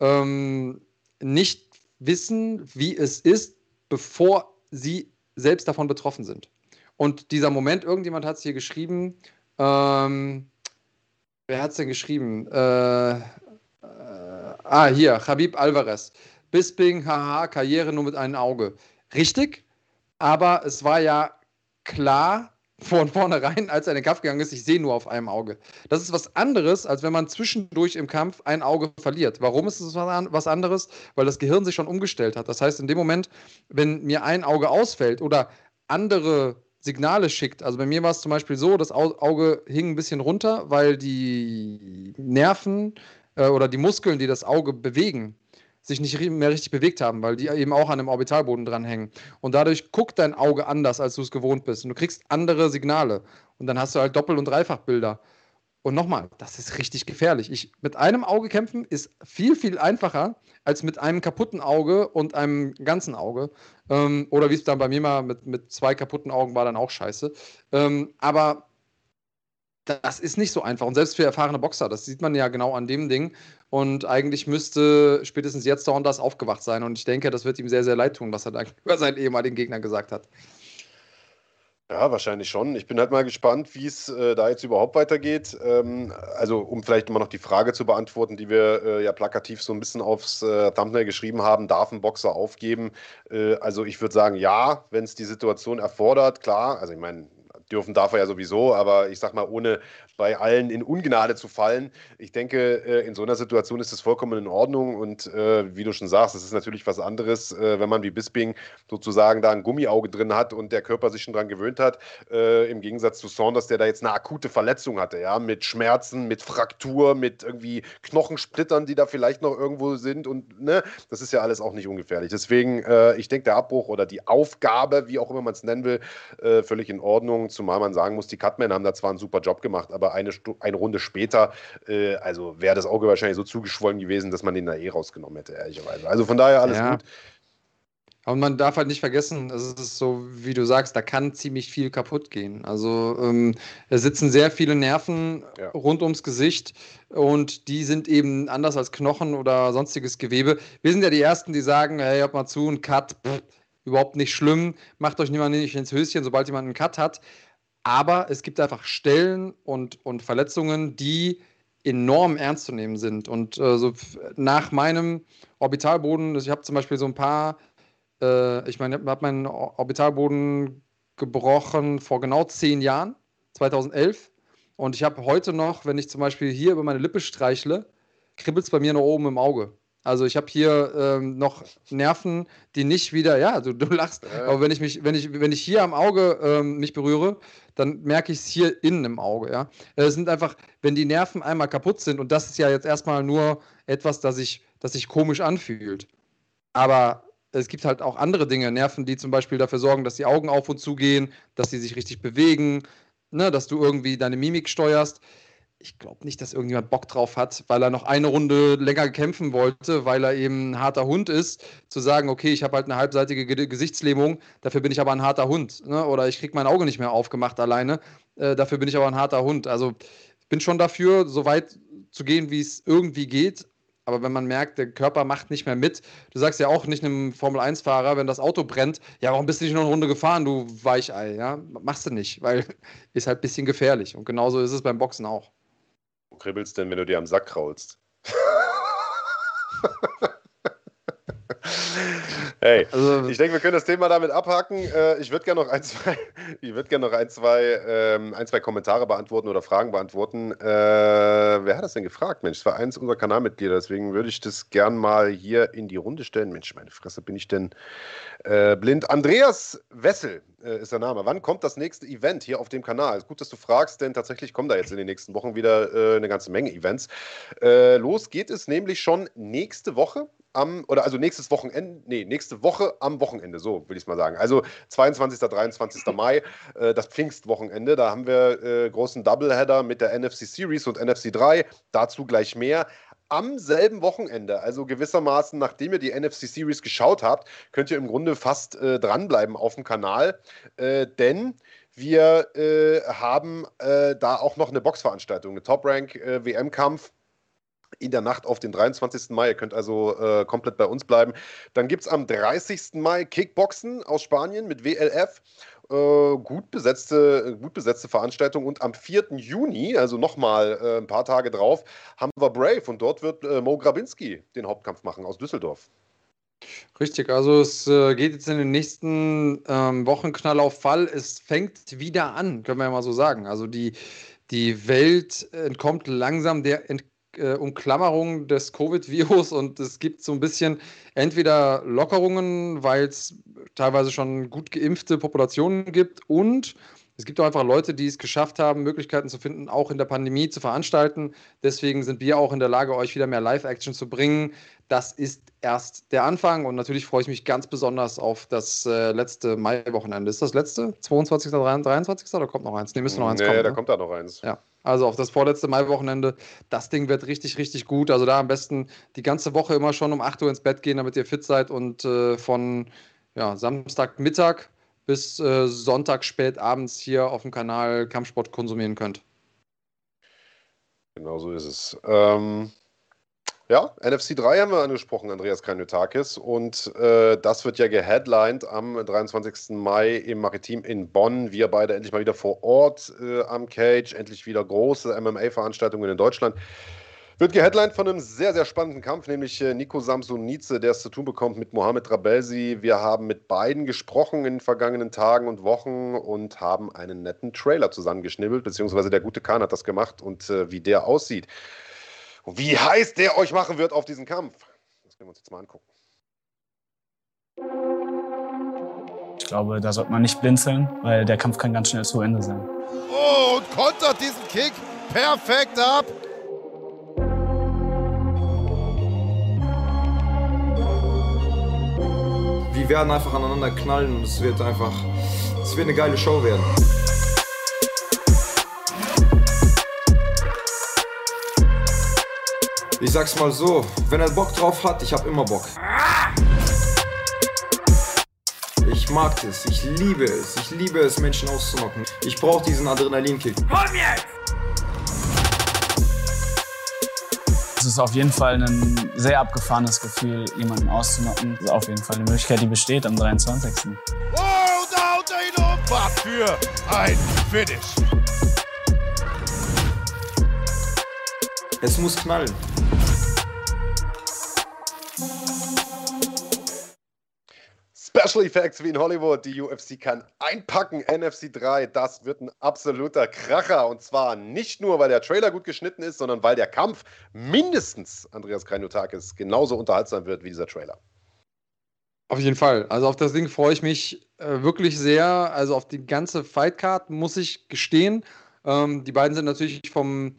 [SPEAKER 2] ähm, nicht wissen, wie es ist, bevor sie selbst davon betroffen sind. Und dieser Moment, irgendjemand hat es hier geschrieben, ähm, wer hat es denn geschrieben? Äh, äh, ah, hier, Habib Alvarez. Bisping, haha, Karriere nur mit einem Auge. Richtig, aber es war ja klar, von vornherein, als er in den Kampf gegangen ist, ich sehe nur auf einem Auge. Das ist was anderes, als wenn man zwischendurch im Kampf ein Auge verliert. Warum ist es was anderes? Weil das Gehirn sich schon umgestellt hat. Das heißt, in dem Moment, wenn mir ein Auge ausfällt oder andere Signale schickt, also bei mir war es zum Beispiel so, das Auge hing ein bisschen runter, weil die Nerven äh, oder die Muskeln, die das Auge bewegen, sich nicht mehr richtig bewegt haben, weil die eben auch an dem Orbitalboden dranhängen. Und dadurch guckt dein Auge anders, als du es gewohnt bist. Und du kriegst andere Signale. Und dann hast du halt Doppel- und Dreifachbilder. Und nochmal, das ist richtig gefährlich. Ich, mit einem Auge kämpfen ist viel, viel einfacher als mit einem kaputten Auge und einem ganzen Auge. Ähm, oder wie es dann bei mir mal mit, mit zwei kaputten Augen war, dann auch scheiße. Ähm, aber das ist nicht so einfach. Und selbst für erfahrene Boxer, das sieht man ja genau an dem Ding. Und eigentlich müsste spätestens jetzt das aufgewacht sein. Und ich denke, das wird ihm sehr, sehr leid tun, was er da über seinen ehemaligen Gegner gesagt hat.
[SPEAKER 1] Ja, wahrscheinlich schon. Ich bin halt mal gespannt, wie es äh, da jetzt überhaupt weitergeht. Ähm, also, um vielleicht immer noch die Frage zu beantworten, die wir äh, ja plakativ so ein bisschen aufs äh, Thumbnail geschrieben haben: Darf ein Boxer aufgeben? Äh, also, ich würde sagen, ja, wenn es die Situation erfordert, klar. Also, ich meine, dürfen darf er ja sowieso, aber ich sag mal, ohne bei allen in Ungnade zu fallen. Ich denke, äh, in so einer Situation ist es vollkommen in Ordnung und äh, wie du schon sagst, es ist natürlich was anderes, äh, wenn man wie Bisping sozusagen da ein Gummiauge drin hat und der Körper sich schon dran gewöhnt hat, im Gegensatz zu Saunders, der da jetzt eine akute Verletzung hatte, ja, mit Schmerzen, mit Fraktur, mit irgendwie Knochensplittern, die da vielleicht noch irgendwo sind und ne, das ist ja alles auch nicht ungefährlich. Deswegen, ich denke, der Abbruch oder die Aufgabe, wie auch immer man es nennen will, völlig in Ordnung, zumal man sagen muss, die Cutmen haben da zwar einen super Job gemacht, aber eine, eine Runde später, äh, also wäre das Auge wahrscheinlich so zugeschwollen gewesen, dass man den da eh rausgenommen hätte, ehrlicherweise. Also von daher alles ja. gut.
[SPEAKER 2] Aber man darf halt nicht vergessen, es ist so, wie du sagst, da kann ziemlich viel kaputt gehen. Also ähm, da sitzen sehr viele Nerven ja. rund ums Gesicht und die sind eben anders als Knochen oder sonstiges Gewebe. Wir sind ja die Ersten, die sagen, hey, hört mal zu, ein Cut, pff, überhaupt nicht schlimm, macht euch niemand nicht ins Höschen, sobald jemand einen Cut hat. Aber es gibt einfach Stellen und, und Verletzungen, die enorm ernst zu nehmen sind. Und äh, so nach meinem Orbitalboden, ich habe zum Beispiel so ein paar, äh, ich meine, ich habe meinen Orbitalboden gebrochen vor genau zehn Jahren, 2011. Und ich habe heute noch, wenn ich zum Beispiel hier über meine Lippe streichle, kribbelt es bei mir noch oben im Auge. Also ich habe hier ähm, noch Nerven, die nicht wieder, ja, du, du lachst, ja. aber wenn ich mich, wenn ich, wenn ich hier am Auge ähm, mich berühre, dann merke ich es hier innen im Auge, ja. Es sind einfach, wenn die Nerven einmal kaputt sind, und das ist ja jetzt erstmal nur etwas, das sich, das sich komisch anfühlt. Aber es gibt halt auch andere Dinge, Nerven, die zum Beispiel dafür sorgen, dass die Augen auf und zu gehen, dass sie sich richtig bewegen, ne, dass du irgendwie deine Mimik steuerst ich glaube nicht, dass irgendjemand Bock drauf hat, weil er noch eine Runde länger kämpfen wollte, weil er eben ein harter Hund ist, zu sagen, okay, ich habe halt eine halbseitige Gesichtslähmung, dafür bin ich aber ein harter Hund. Ne? Oder ich kriege mein Auge nicht mehr aufgemacht alleine, äh, dafür bin ich aber ein harter Hund. Also ich bin schon dafür, so weit zu gehen, wie es irgendwie geht. Aber wenn man merkt, der Körper macht nicht mehr mit, du sagst ja auch nicht einem Formel-1-Fahrer, wenn das Auto brennt, ja, warum bist du nicht noch eine Runde gefahren, du Weichei? Ja? Machst du nicht, weil ist halt ein bisschen gefährlich. Und genauso ist es beim Boxen auch
[SPEAKER 1] kribbelst denn, wenn du dir am Sack kraulst? Hey, also, ich denke, wir können das Thema damit abhaken. Äh, ich würde gerne noch ein, zwei, ich würde gerne noch ein, zwei, ein, zwei Kommentare beantworten oder Fragen beantworten. Äh, wer hat das denn gefragt? Mensch, es war eins unserer Kanalmitglieder, deswegen würde ich das gern mal hier in die Runde stellen. Mensch, meine Fresse, bin ich denn äh, blind? Andreas Wessel äh, ist der Name. Wann kommt das nächste Event hier auf dem Kanal? Ist gut, dass du fragst, denn tatsächlich kommen da jetzt in den nächsten Wochen wieder äh, eine ganze Menge Events. Äh, los geht es nämlich schon nächste Woche am, oder also nächstes Wochenende, nee, nächste Woche am Wochenende, so will ich es mal sagen. Also 22., 23. Mai, äh, das Pfingstwochenende, da haben wir äh, großen Doubleheader mit der NFC Series und NFC 3, dazu gleich mehr. Am selben Wochenende, also gewissermaßen, nachdem ihr die NFC Series geschaut habt, könnt ihr im Grunde fast äh, dranbleiben auf dem Kanal, äh, denn wir äh, haben äh, da auch noch eine Boxveranstaltung, eine Top Rank WM-Kampf in der Nacht auf den 23. Mai. Ihr könnt also äh, komplett bei uns bleiben. Dann gibt es am 30. Mai Kickboxen aus Spanien mit WLF. Äh, gut, besetzte, gut besetzte Veranstaltung. Und am 4. Juni, also nochmal äh, ein paar Tage drauf, haben wir Brave. Und dort wird äh, Mo Grabinski den Hauptkampf machen aus Düsseldorf.
[SPEAKER 2] Richtig, also es äh, geht jetzt in den nächsten ähm, Wochen Knall auf Fall. Es fängt wieder an, können wir ja mal so sagen. Also die, die Welt entkommt langsam der Ent äh, Umklammerung des Covid-Virus und es gibt so ein bisschen entweder Lockerungen, weil es teilweise schon gut geimpfte Populationen gibt und es gibt auch einfach Leute, die es geschafft haben, Möglichkeiten zu finden, auch in der Pandemie zu veranstalten. Deswegen sind wir auch in der Lage, euch wieder mehr Live-Action zu bringen. Das ist erst der Anfang und natürlich freue ich mich ganz besonders auf das äh, letzte Mai-Wochenende. Ist das letzte? 22. oder 23. oder kommt noch eins?
[SPEAKER 1] Ne, müsste noch eins nee, kommen. Ja, da ne? kommt da noch eins.
[SPEAKER 2] Ja. Also auf das vorletzte Mai-Wochenende. Das Ding wird richtig, richtig gut. Also da am besten die ganze Woche immer schon um 8 Uhr ins Bett gehen, damit ihr fit seid und äh, von ja, Samstagmittag bis äh, Sonntag spät abends hier auf dem Kanal Kampfsport konsumieren könnt.
[SPEAKER 1] Genau so ist es. Ähm, ja, NFC 3 haben wir angesprochen, Andreas Kranjotakis. Und äh, das wird ja geheadlined am 23. Mai im Maritim in Bonn. Wir beide endlich mal wieder vor Ort äh, am Cage. Endlich wieder große MMA-Veranstaltungen in Deutschland. Wird geheadlined von einem sehr, sehr spannenden Kampf, nämlich äh, Nico Samsonice, der es zu tun bekommt mit Mohamed Rabelsi. Wir haben mit beiden gesprochen in den vergangenen Tagen und Wochen und haben einen netten Trailer zusammengeschnibbelt, beziehungsweise der gute Kahn hat das gemacht und äh, wie der aussieht. Und wie heiß der euch machen wird auf diesen Kampf, das werden wir uns jetzt mal angucken.
[SPEAKER 4] Ich glaube, da sollte man nicht blinzeln, weil der Kampf kann ganz schnell zu Ende sein.
[SPEAKER 1] Oh, und kontert diesen Kick perfekt ab.
[SPEAKER 5] Wir werden einfach aneinander knallen und es wird einfach, es wird eine geile Show werden. Ich sag's mal so, wenn er Bock drauf hat, ich hab immer Bock. Ich mag es, ich liebe es, ich liebe es, Menschen auszunocken. Ich brauche diesen Adrenalinkick. Komm jetzt!
[SPEAKER 4] Es ist auf jeden Fall ein sehr abgefahrenes Gefühl, jemanden auszunocken. Das ist auf jeden Fall eine Möglichkeit, die besteht am 23.
[SPEAKER 1] Oh, da haut er ihn um! Was für ein Finish!
[SPEAKER 5] Es muss knallen.
[SPEAKER 1] Special Effects wie in Hollywood. Die UFC kann einpacken. NFC 3, das wird ein absoluter Kracher. Und zwar nicht nur, weil der Trailer gut geschnitten ist, sondern weil der Kampf mindestens, Andreas Krajnotakis, genauso unterhaltsam wird wie dieser Trailer.
[SPEAKER 2] Auf jeden Fall. Also auf das Ding freue ich mich äh, wirklich sehr. Also auf die ganze Fightcard muss ich gestehen. Ähm, die beiden sind natürlich vom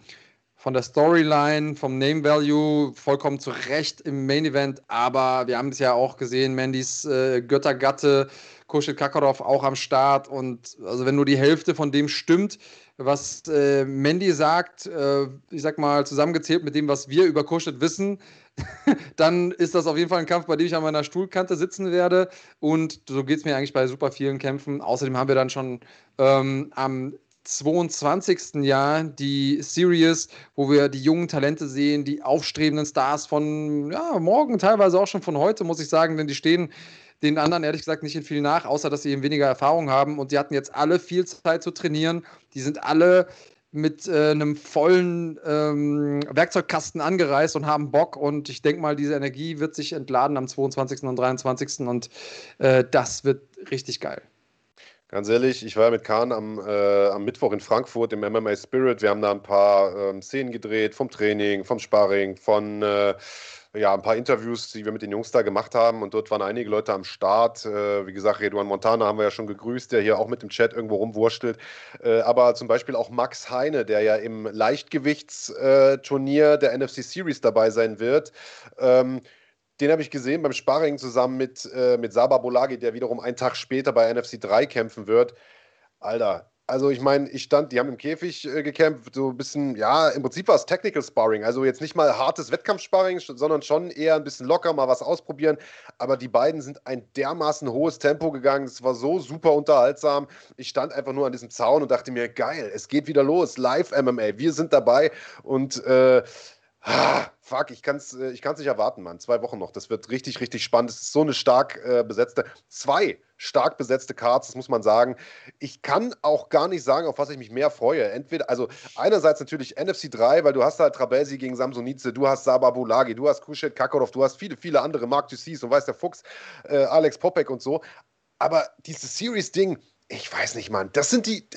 [SPEAKER 2] von der Storyline, vom Name Value vollkommen zu Recht im Main Event, aber wir haben es ja auch gesehen, Mandys äh, Göttergatte, Koshit Kakarov auch am Start und also wenn nur die Hälfte von dem stimmt, was äh, Mandy sagt, äh, ich sag mal zusammengezählt mit dem, was wir über Koshit wissen, dann ist das auf jeden Fall ein Kampf, bei dem ich an meiner Stuhlkante sitzen werde. Und so geht es mir eigentlich bei super vielen Kämpfen. Außerdem haben wir dann schon ähm, am 22. Jahr die Series, wo wir die jungen Talente sehen, die aufstrebenden Stars von ja, morgen, teilweise auch schon von heute, muss ich sagen, denn die stehen den anderen ehrlich gesagt nicht in viel nach, außer dass sie eben weniger Erfahrung haben und die hatten jetzt alle viel Zeit zu trainieren. Die sind alle mit äh, einem vollen ähm, Werkzeugkasten angereist und haben Bock. Und ich denke mal, diese Energie wird sich entladen am 22. und 23. Und äh, das wird richtig geil.
[SPEAKER 1] Ganz ehrlich, ich war mit Kahn am, äh, am Mittwoch in Frankfurt im MMA Spirit. Wir haben da ein paar ähm, Szenen gedreht vom Training, vom Sparring, von äh, ja, ein paar Interviews, die wir mit den Jungs da gemacht haben. Und dort waren einige Leute am Start. Äh, wie gesagt, Redouan Montana haben wir ja schon gegrüßt, der hier auch mit dem Chat irgendwo rumwurschtelt. Äh, aber zum Beispiel auch Max Heine, der ja im Leichtgewichtsturnier der NFC Series dabei sein wird. Ähm, den habe ich gesehen beim Sparring zusammen mit, äh, mit Saba Bolagi, der wiederum einen Tag später bei NFC 3 kämpfen wird. Alter, also ich meine, ich stand, die haben im Käfig äh, gekämpft, so ein bisschen, ja, im Prinzip war es Technical Sparring, also jetzt nicht mal hartes Wettkampfsparring, sondern schon eher ein bisschen locker, mal was ausprobieren. Aber die beiden sind ein dermaßen hohes Tempo gegangen, es war so super unterhaltsam. Ich stand einfach nur an diesem Zaun und dachte mir, geil, es geht wieder los, live MMA, wir sind dabei und äh, Ah, fuck, ich kann es äh, ich kann's nicht erwarten, Mann. Zwei Wochen noch. Das wird richtig, richtig spannend. Es ist so eine stark äh, besetzte, zwei stark besetzte Cards, das muss man sagen. Ich kann auch gar nicht sagen, auf was ich mich mehr freue. Entweder, also einerseits natürlich NFC 3, weil du hast halt Trabelsi gegen Samsonice, du hast Saba Bulagi, du hast Kushet Kakarov, du hast viele, viele andere, Mark Dussis und weiß der Fuchs, äh, Alex Popek und so. Aber dieses Series-Ding, ich weiß nicht, Mann. Das sind die.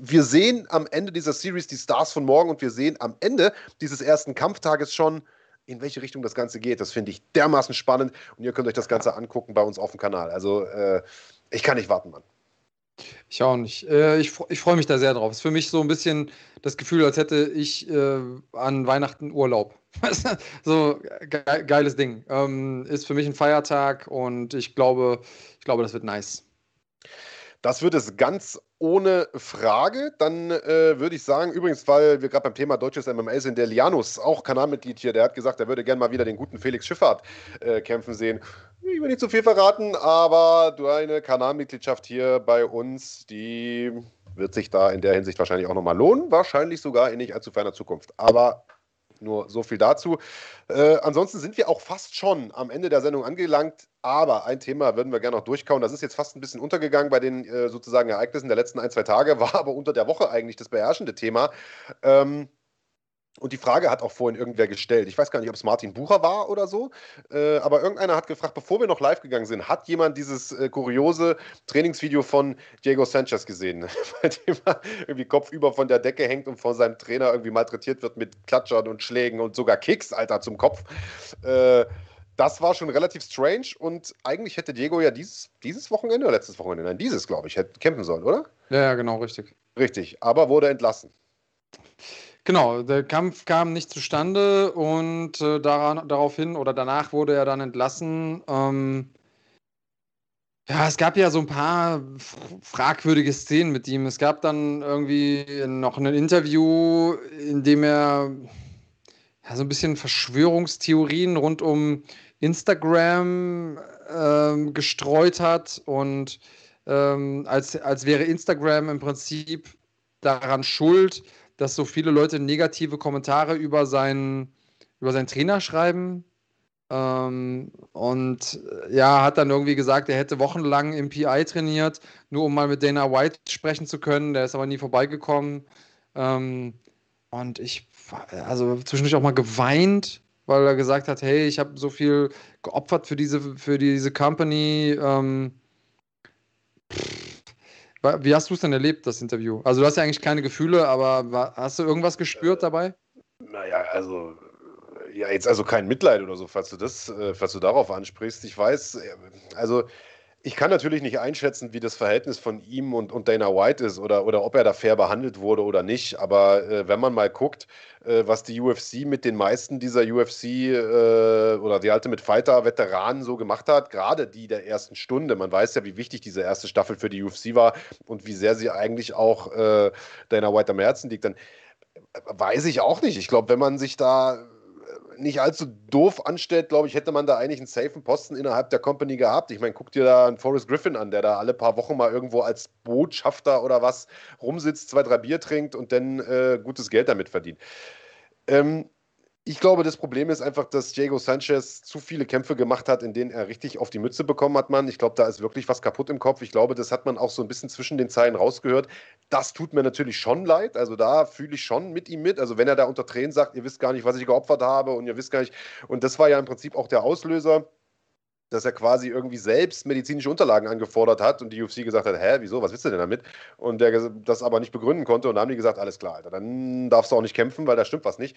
[SPEAKER 1] Wir sehen am Ende dieser Series die Stars von morgen und wir sehen am Ende dieses ersten Kampftages schon, in welche Richtung das Ganze geht. Das finde ich dermaßen spannend und ihr könnt euch das Ganze angucken bei uns auf dem Kanal. Also, äh, ich kann nicht warten, Mann.
[SPEAKER 2] Ich auch nicht. Äh, ich ich freue mich da sehr drauf. Es ist für mich so ein bisschen das Gefühl, als hätte ich äh, an Weihnachten Urlaub. so ge geiles Ding. Ähm, ist für mich ein Feiertag und ich glaube, ich glaube, das wird nice.
[SPEAKER 1] Das wird es ganz ohne Frage. Dann äh, würde ich sagen, übrigens, weil wir gerade beim Thema deutsches MMA sind, der Lianus, auch Kanalmitglied hier, der hat gesagt, er würde gerne mal wieder den guten Felix Schifffahrt äh, kämpfen sehen. Ich will nicht zu viel verraten, aber deine Kanalmitgliedschaft hier bei uns, die wird sich da in der Hinsicht wahrscheinlich auch nochmal lohnen. Wahrscheinlich sogar in nicht allzu ferner Zukunft. Aber nur so viel dazu. Äh, ansonsten sind wir auch fast schon am Ende der Sendung angelangt. Aber ein Thema würden wir gerne noch durchkauen. Das ist jetzt fast ein bisschen untergegangen bei den äh, sozusagen Ereignissen der letzten ein, zwei Tage, war aber unter der Woche eigentlich das beherrschende Thema. Ähm, und die Frage hat auch vorhin irgendwer gestellt. Ich weiß gar nicht, ob es Martin Bucher war oder so, äh, aber irgendeiner hat gefragt, bevor wir noch live gegangen sind, hat jemand dieses äh, kuriose Trainingsvideo von Diego Sanchez gesehen, bei dem er irgendwie kopfüber von der Decke hängt und von seinem Trainer irgendwie malträtiert wird mit Klatschern und Schlägen und sogar Kicks, Alter, zum Kopf. Äh, das war schon relativ strange und eigentlich hätte Diego ja dieses, dieses Wochenende oder letztes Wochenende, nein, dieses, glaube ich, hätte kämpfen sollen, oder?
[SPEAKER 2] Ja, ja, genau, richtig.
[SPEAKER 1] Richtig, aber wurde entlassen.
[SPEAKER 2] Genau, der Kampf kam nicht zustande und äh, daran, daraufhin oder danach wurde er dann entlassen. Ähm, ja, es gab ja so ein paar fragwürdige Szenen mit ihm. Es gab dann irgendwie noch ein Interview, in dem er ja, so ein bisschen Verschwörungstheorien rund um Instagram ähm, gestreut hat und ähm, als, als wäre Instagram im Prinzip daran schuld, dass so viele Leute negative Kommentare über seinen, über seinen Trainer schreiben. Ähm, und äh, ja, hat dann irgendwie gesagt, er hätte wochenlang im PI trainiert, nur um mal mit Dana White sprechen zu können. Der ist aber nie vorbeigekommen. Ähm, und ich, also zwischendurch auch mal geweint, weil er gesagt hat, hey, ich habe so viel geopfert für diese, für diese Company. Ähm, wie hast du es denn erlebt, das Interview? Also du hast ja eigentlich keine Gefühle, aber hast du irgendwas gespürt dabei?
[SPEAKER 1] Naja, also ja, jetzt also kein Mitleid oder so, falls du das, äh, falls du darauf ansprichst. Ich weiß, äh, also ich kann natürlich nicht einschätzen, wie das Verhältnis von ihm und, und Dana White ist oder, oder ob er da fair behandelt wurde oder nicht. Aber äh, wenn man mal guckt, äh, was die UFC mit den meisten dieser UFC äh, oder die Ultimate Fighter Veteranen so gemacht hat, gerade die der ersten Stunde, man weiß ja, wie wichtig diese erste Staffel für die UFC war und wie sehr sie eigentlich auch äh, Dana White am Herzen liegt, dann äh, weiß ich auch nicht. Ich glaube, wenn man sich da nicht allzu doof anstellt, glaube ich, hätte man da eigentlich einen safen Posten innerhalb der Company gehabt. Ich meine, guck dir da einen Forrest Griffin an, der da alle paar Wochen mal irgendwo als Botschafter oder was rumsitzt, zwei, drei Bier trinkt und dann äh, gutes Geld damit verdient. Ähm, ich glaube, das Problem ist einfach, dass Diego Sanchez zu viele Kämpfe gemacht hat, in denen er richtig auf die Mütze bekommen hat, man. Ich glaube, da ist wirklich was kaputt im Kopf. Ich glaube, das hat man auch so ein bisschen zwischen den Zeilen rausgehört. Das tut mir natürlich schon leid. Also da fühle ich schon mit ihm mit. Also wenn er da unter Tränen sagt, ihr wisst gar nicht, was ich geopfert habe und ihr wisst gar nicht. Und das war ja im Prinzip auch der Auslöser dass er quasi irgendwie selbst medizinische Unterlagen angefordert hat und die UFC gesagt hat, hä, wieso, was willst du denn damit? Und der das aber nicht begründen konnte und dann haben die gesagt, alles klar, Alter, dann darfst du auch nicht kämpfen, weil da stimmt was nicht.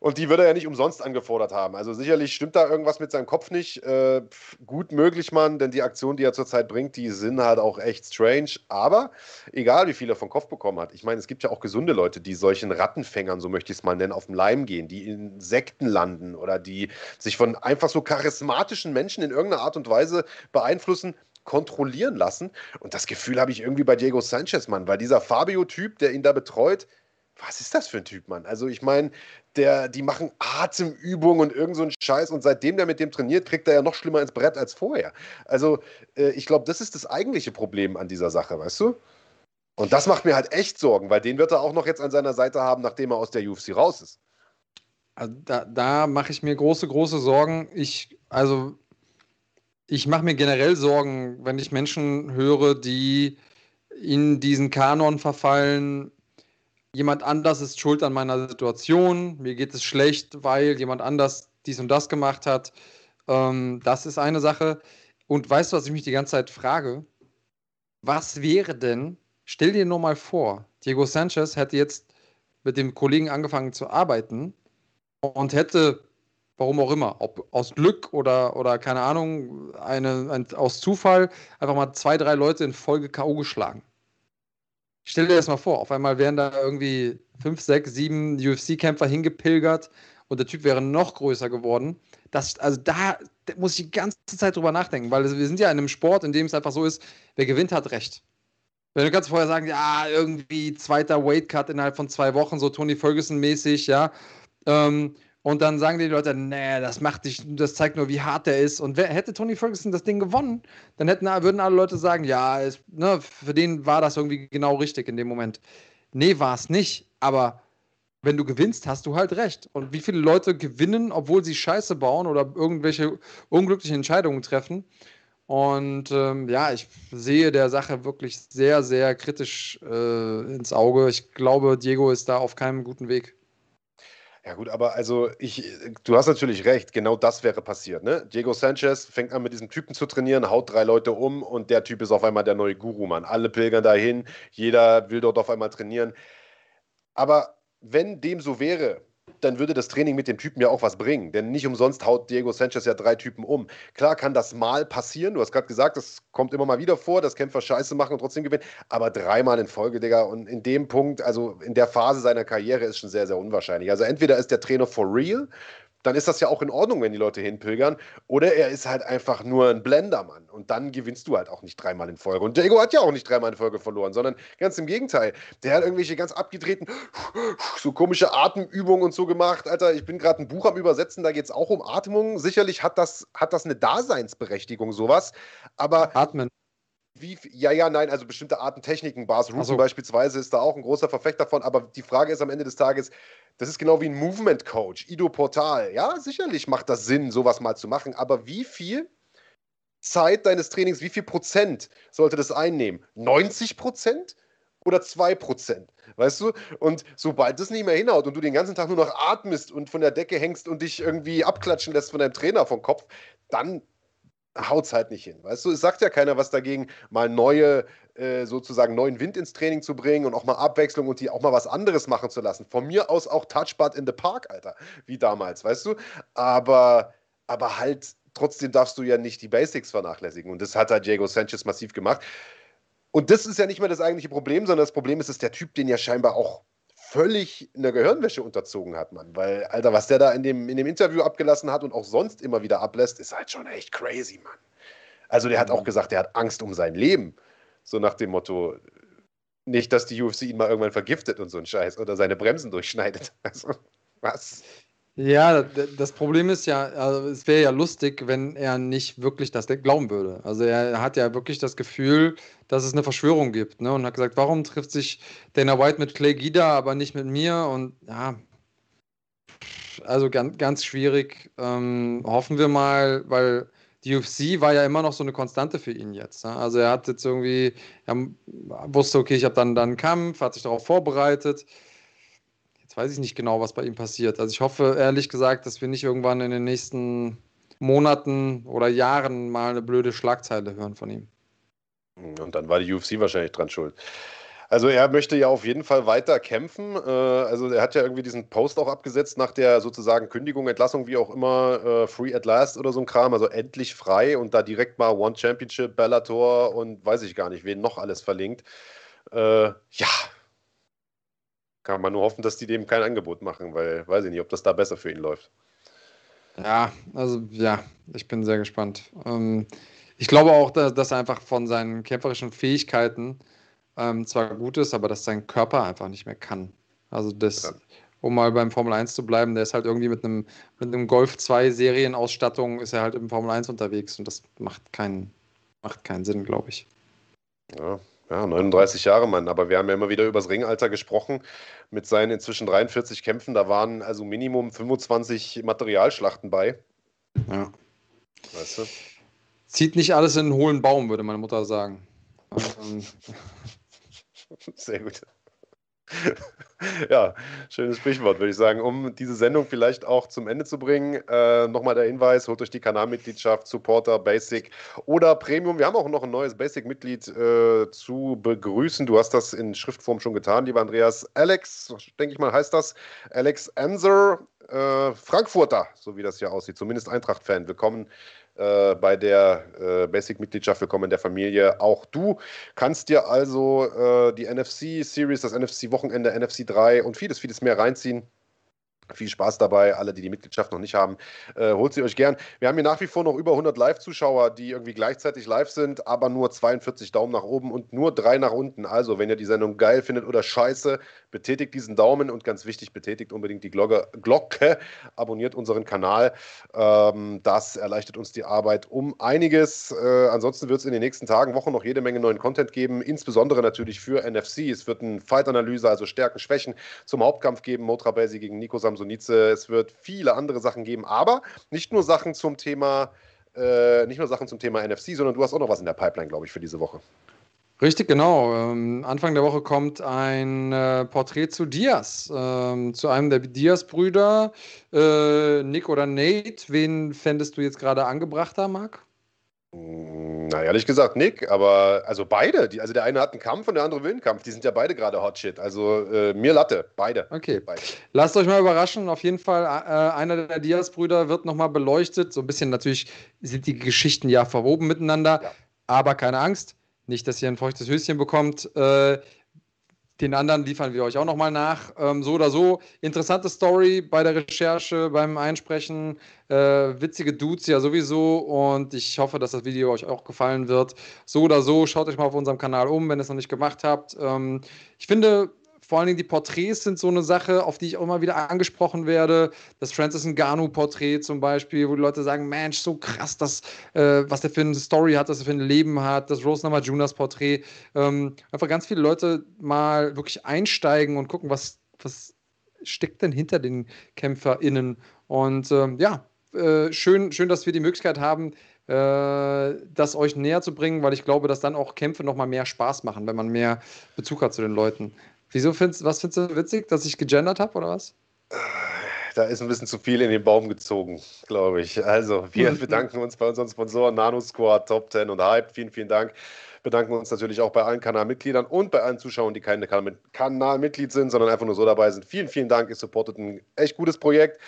[SPEAKER 1] Und die würde er ja nicht umsonst angefordert haben. Also sicherlich stimmt da irgendwas mit seinem Kopf nicht. Äh, gut möglich, Mann, denn die Aktionen, die er zurzeit bringt, die sind halt auch echt strange. Aber egal, wie viel er vom Kopf bekommen hat. Ich meine, es gibt ja auch gesunde Leute, die solchen Rattenfängern, so möchte ich es mal nennen, auf dem Leim gehen, die in Sekten landen oder die sich von einfach so charismatischen Menschen in irgendeiner Art und Weise beeinflussen kontrollieren lassen. Und das Gefühl habe ich irgendwie bei Diego Sanchez, Mann, weil dieser Fabio-Typ, der ihn da betreut, was ist das für ein Typ, Mann? Also ich meine, die machen Atemübungen und irgend so einen Scheiß und seitdem der mit dem trainiert, kriegt er ja noch schlimmer ins Brett als vorher. Also äh, ich glaube, das ist das eigentliche Problem an dieser Sache, weißt du? Und das macht mir halt echt Sorgen, weil den wird er auch noch jetzt an seiner Seite haben, nachdem er aus der UFC raus ist.
[SPEAKER 2] Also da, da mache ich mir große, große Sorgen. Ich, also, ich mache mir generell Sorgen, wenn ich Menschen höre, die in diesen Kanon verfallen, jemand anders ist schuld an meiner Situation, mir geht es schlecht, weil jemand anders dies und das gemacht hat. Ähm, das ist eine Sache. Und weißt du, was ich mich die ganze Zeit frage? Was wäre denn, stell dir nur mal vor, Diego Sanchez hätte jetzt mit dem Kollegen angefangen zu arbeiten und hätte warum auch immer, ob aus Glück oder, oder keine Ahnung, eine, ein, aus Zufall, einfach mal zwei, drei Leute in Folge K.O. geschlagen. Stell dir das mal vor, auf einmal wären da irgendwie fünf, sechs, sieben UFC-Kämpfer hingepilgert und der Typ wäre noch größer geworden. Das, also da muss ich die ganze Zeit drüber nachdenken, weil wir sind ja in einem Sport, in dem es einfach so ist, wer gewinnt, hat recht. Wenn du kannst vorher sagen, ja, irgendwie zweiter Weightcut innerhalb von zwei Wochen, so Tony Ferguson-mäßig, ja. Ähm, und dann sagen die Leute, nee, das macht dich, das zeigt nur, wie hart der ist. Und wer, hätte Tony Ferguson das Ding gewonnen, dann hätten, würden alle Leute sagen, ja, es, ne, für den war das irgendwie genau richtig in dem Moment. Nee, war es nicht. Aber wenn du gewinnst, hast du halt recht. Und wie viele Leute gewinnen, obwohl sie Scheiße bauen oder irgendwelche unglücklichen Entscheidungen treffen. Und ähm, ja, ich sehe der Sache wirklich sehr, sehr kritisch äh, ins Auge. Ich glaube, Diego ist da auf keinem guten Weg.
[SPEAKER 1] Ja gut, aber also ich, du hast natürlich recht, genau das wäre passiert. Ne? Diego Sanchez fängt an mit diesem Typen zu trainieren, haut drei Leute um und der Typ ist auf einmal der neue Guru, Mann. Alle pilgern dahin, jeder will dort auf einmal trainieren. Aber wenn dem so wäre, dann würde das Training mit dem Typen ja auch was bringen. Denn nicht umsonst haut Diego Sanchez ja drei Typen um. Klar kann das mal passieren. Du hast gerade gesagt, das kommt immer mal wieder vor, dass Kämpfer Scheiße machen und trotzdem gewinnen. Aber dreimal in Folge, Digga. Und in dem Punkt, also in der Phase seiner Karriere, ist schon sehr, sehr unwahrscheinlich. Also entweder ist der Trainer for real dann ist das ja auch in Ordnung, wenn die Leute hinpilgern. Oder er ist halt einfach nur ein Blendermann. Und dann gewinnst du halt auch nicht dreimal in Folge. Und Diego hat ja auch nicht dreimal in Folge verloren, sondern ganz im Gegenteil. Der hat irgendwelche ganz abgedrehten, so komische Atemübungen und so gemacht. Alter, ich bin gerade ein Buch am Übersetzen, da geht es auch um Atmung. Sicherlich hat das, hat das eine Daseinsberechtigung, sowas. Aber.
[SPEAKER 2] Atmen.
[SPEAKER 1] Wie, ja, ja, nein, also bestimmte Artentechniken. Bas Rutten so. beispielsweise ist da auch ein großer Verfechter davon. Aber die Frage ist am Ende des Tages, das ist genau wie ein Movement Coach, Ido Portal. Ja, sicherlich macht das Sinn, sowas mal zu machen. Aber wie viel Zeit deines Trainings, wie viel Prozent sollte das einnehmen? 90 Prozent? oder 2%. Weißt du? Und sobald das nicht mehr hinhaut und du den ganzen Tag nur noch atmest und von der Decke hängst und dich irgendwie abklatschen lässt von deinem Trainer vom Kopf, dann haut es halt nicht hin. Weißt du, es sagt ja keiner was dagegen, mal neue, äh, sozusagen neuen Wind ins Training zu bringen und auch mal Abwechslung und die auch mal was anderes machen zu lassen. Von mir aus auch Touchpad in the Park, Alter, wie damals, weißt du? Aber, aber halt, trotzdem darfst du ja nicht die Basics vernachlässigen. Und das hat halt Diego Sanchez massiv gemacht. Und das ist ja nicht mehr das eigentliche Problem, sondern das Problem ist, dass der Typ den ja scheinbar auch völlig in der Gehirnwäsche unterzogen hat, Mann. Weil, Alter, was der da in dem, in dem Interview abgelassen hat und auch sonst immer wieder ablässt, ist halt schon echt crazy, Mann. Also der hat auch gesagt, der hat Angst um sein Leben. So nach dem Motto, nicht, dass die UFC ihn mal irgendwann vergiftet und so ein Scheiß oder seine Bremsen durchschneidet. Also, was?
[SPEAKER 2] Ja, das Problem ist ja, also es wäre ja lustig, wenn er nicht wirklich das glauben würde. Also er hat ja wirklich das Gefühl, dass es eine Verschwörung gibt, ne? Und hat gesagt, warum trifft sich Dana White mit Clay Guida, aber nicht mit mir? Und ja, also ganz, ganz schwierig. Ähm, hoffen wir mal, weil die UFC war ja immer noch so eine Konstante für ihn jetzt. Ne? Also er hat jetzt irgendwie, er wusste, okay, ich habe dann, dann einen Kampf, hat sich darauf vorbereitet weiß ich nicht genau, was bei ihm passiert. Also ich hoffe ehrlich gesagt, dass wir nicht irgendwann in den nächsten Monaten oder Jahren mal eine blöde Schlagzeile hören von ihm.
[SPEAKER 1] Und dann war die UFC wahrscheinlich dran schuld. Also er möchte ja auf jeden Fall weiter kämpfen. Äh, also er hat ja irgendwie diesen Post auch abgesetzt nach der sozusagen Kündigung, Entlassung, wie auch immer, äh, Free at Last oder so ein Kram, also endlich frei und da direkt mal One Championship, Bellator und weiß ich gar nicht, wen noch alles verlinkt. Äh, ja, kann man nur hoffen, dass die dem kein Angebot machen, weil weiß ich nicht, ob das da besser für ihn läuft.
[SPEAKER 2] Ja, also ja, ich bin sehr gespannt. Ähm, ich glaube auch, dass, dass er einfach von seinen kämpferischen Fähigkeiten ähm, zwar gut ist, aber dass sein Körper einfach nicht mehr kann. Also das, ja. um mal beim Formel 1 zu bleiben, der ist halt irgendwie mit einem, mit einem Golf 2 Serienausstattung ist er halt im Formel 1 unterwegs und das macht keinen, macht keinen Sinn, glaube ich.
[SPEAKER 1] Ja, ja, 39 Jahre, Mann. Aber wir haben ja immer wieder über das Ringalter gesprochen. Mit seinen inzwischen 43 Kämpfen, da waren also Minimum 25 Materialschlachten bei.
[SPEAKER 2] Ja. Weißt du? Zieht nicht alles in einen hohlen Baum, würde meine Mutter sagen.
[SPEAKER 1] Sehr gut. ja, schönes Sprichwort, würde ich sagen. Um diese Sendung vielleicht auch zum Ende zu bringen, äh, nochmal der Hinweis: holt euch die Kanalmitgliedschaft, Supporter, Basic oder Premium. Wir haben auch noch ein neues Basic-Mitglied äh, zu begrüßen. Du hast das in Schriftform schon getan, lieber Andreas. Alex, denke ich mal, heißt das. Alex Anser, äh, Frankfurter, so wie das hier aussieht, zumindest Eintracht-Fan. Willkommen äh, bei der äh, Basic-Mitgliedschaft. Willkommen in der Familie. Auch du kannst dir also äh, die NFC-Series, das NFC-Wochenende, NFC 3 und vieles, vieles mehr reinziehen. Viel Spaß dabei, alle, die die Mitgliedschaft noch nicht haben, äh, holt sie euch gern. Wir haben hier nach wie vor noch über 100 Live-Zuschauer, die irgendwie gleichzeitig live sind, aber nur 42 Daumen nach oben und nur drei nach unten. Also, wenn ihr die Sendung geil findet oder scheiße, betätigt diesen Daumen und ganz wichtig, betätigt unbedingt die Glocke, Glocke abonniert unseren Kanal. Ähm, das erleichtert uns die Arbeit um einiges. Äh, ansonsten wird es in den nächsten Tagen, Wochen noch jede Menge neuen Content geben, insbesondere natürlich für NFC. Es wird eine Fight-Analyse, also Stärken, Schwächen zum Hauptkampf geben, Motra Basi gegen Nico Samsonice. Es wird viele andere Sachen geben, aber nicht nur Sachen zum Thema, äh, nicht nur Sachen zum Thema NFC, sondern du hast auch noch was in der Pipeline, glaube ich, für diese Woche.
[SPEAKER 2] Richtig, genau. Ähm, Anfang der Woche kommt ein äh, Porträt zu Diaz, ähm, zu einem der Diaz-Brüder, äh, Nick oder Nate. Wen fändest du jetzt gerade angebrachter, Marc?
[SPEAKER 1] Hm, na, ehrlich gesagt, Nick, aber also beide. Die, also der eine hat einen Kampf und der andere will einen Kampf. Die sind ja beide gerade Hot Shit. Also äh, mir Latte, beide.
[SPEAKER 2] Okay.
[SPEAKER 1] Beide.
[SPEAKER 2] Lasst euch mal überraschen. Auf jeden Fall, äh, einer der Diaz-Brüder wird nochmal beleuchtet. So ein bisschen natürlich sind die Geschichten ja verwoben miteinander. Ja. Aber keine Angst, nicht, dass ihr ein feuchtes Höschen bekommt. Äh, den anderen liefern wir euch auch nochmal nach. Ähm, so oder so, interessante Story bei der Recherche, beim Einsprechen. Äh, witzige Dudes ja sowieso. Und ich hoffe, dass das Video euch auch gefallen wird. So oder so, schaut euch mal auf unserem Kanal um, wenn ihr es noch nicht gemacht habt. Ähm, ich finde, vor allen Dingen die Porträts sind so eine Sache, auf die ich auch immer wieder angesprochen werde. Das Francis Ngannou-Porträt zum Beispiel, wo die Leute sagen, Mensch, so krass, das, äh, was der für eine Story hat, was er für ein Leben hat. Das Rose Namajunas Porträt. Ähm, einfach ganz viele Leute mal wirklich einsteigen und gucken, was, was steckt denn hinter den KämpferInnen. Und ähm, ja, äh, schön, schön, dass wir die Möglichkeit haben, äh, das euch näher zu bringen, weil ich glaube, dass dann auch Kämpfe nochmal mehr Spaß machen, wenn man mehr Bezug hat zu den Leuten. Wieso findest was findest du witzig, dass ich gegendert habe oder was?
[SPEAKER 1] Da ist ein bisschen zu viel in den Baum gezogen, glaube ich. Also, wir bedanken uns bei unseren Sponsoren Nano Squad, Top 10 und Hype. Vielen, vielen Dank. Bedanken uns natürlich auch bei allen Kanalmitgliedern und bei allen Zuschauern, die keine Kanalmitglied sind, sondern einfach nur so dabei sind. Vielen, vielen Dank. Ihr supportet ein echt gutes Projekt.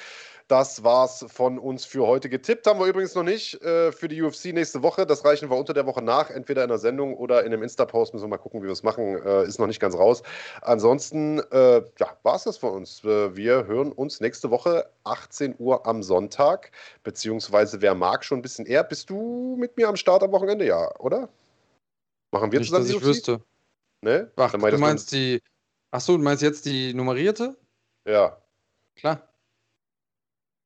[SPEAKER 1] Das war's von uns für heute. Getippt haben wir übrigens noch nicht äh, für die UFC nächste Woche. Das reichen wir unter der Woche nach, entweder in einer Sendung oder in einem Insta-Post. Müssen wir mal gucken, wie wir es machen. Äh, ist noch nicht ganz raus. Ansonsten, äh, ja, war's das von uns. Äh, wir hören uns nächste Woche 18 Uhr am Sonntag. Beziehungsweise, wer mag, schon ein bisschen eher. Bist du mit mir am Start am Wochenende? Ja, oder? Machen wir
[SPEAKER 2] nicht,
[SPEAKER 1] zusammen
[SPEAKER 2] dass ich UFC? wüsste.
[SPEAKER 1] Ne?
[SPEAKER 2] Ach, du meinst die. Achso, du meinst jetzt die nummerierte?
[SPEAKER 1] Ja.
[SPEAKER 2] Klar.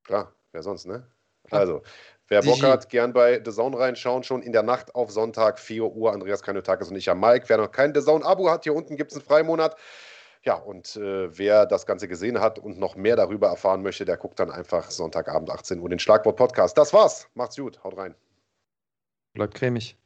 [SPEAKER 1] Klar, wer sonst, ne? Also, wer Bock hat, gern bei The Zone reinschauen. Schon in der Nacht auf Sonntag, 4 Uhr. Andreas Kanotakis und ich am Mike. Wer noch kein The Zone-Abo hat, hier unten gibt es einen Freimonat. Ja, und äh, wer das Ganze gesehen hat und noch mehr darüber erfahren möchte, der guckt dann einfach Sonntagabend 18 Uhr den Schlagwort-Podcast. Das war's. Macht's gut. Haut rein.
[SPEAKER 2] Bleibt cremig.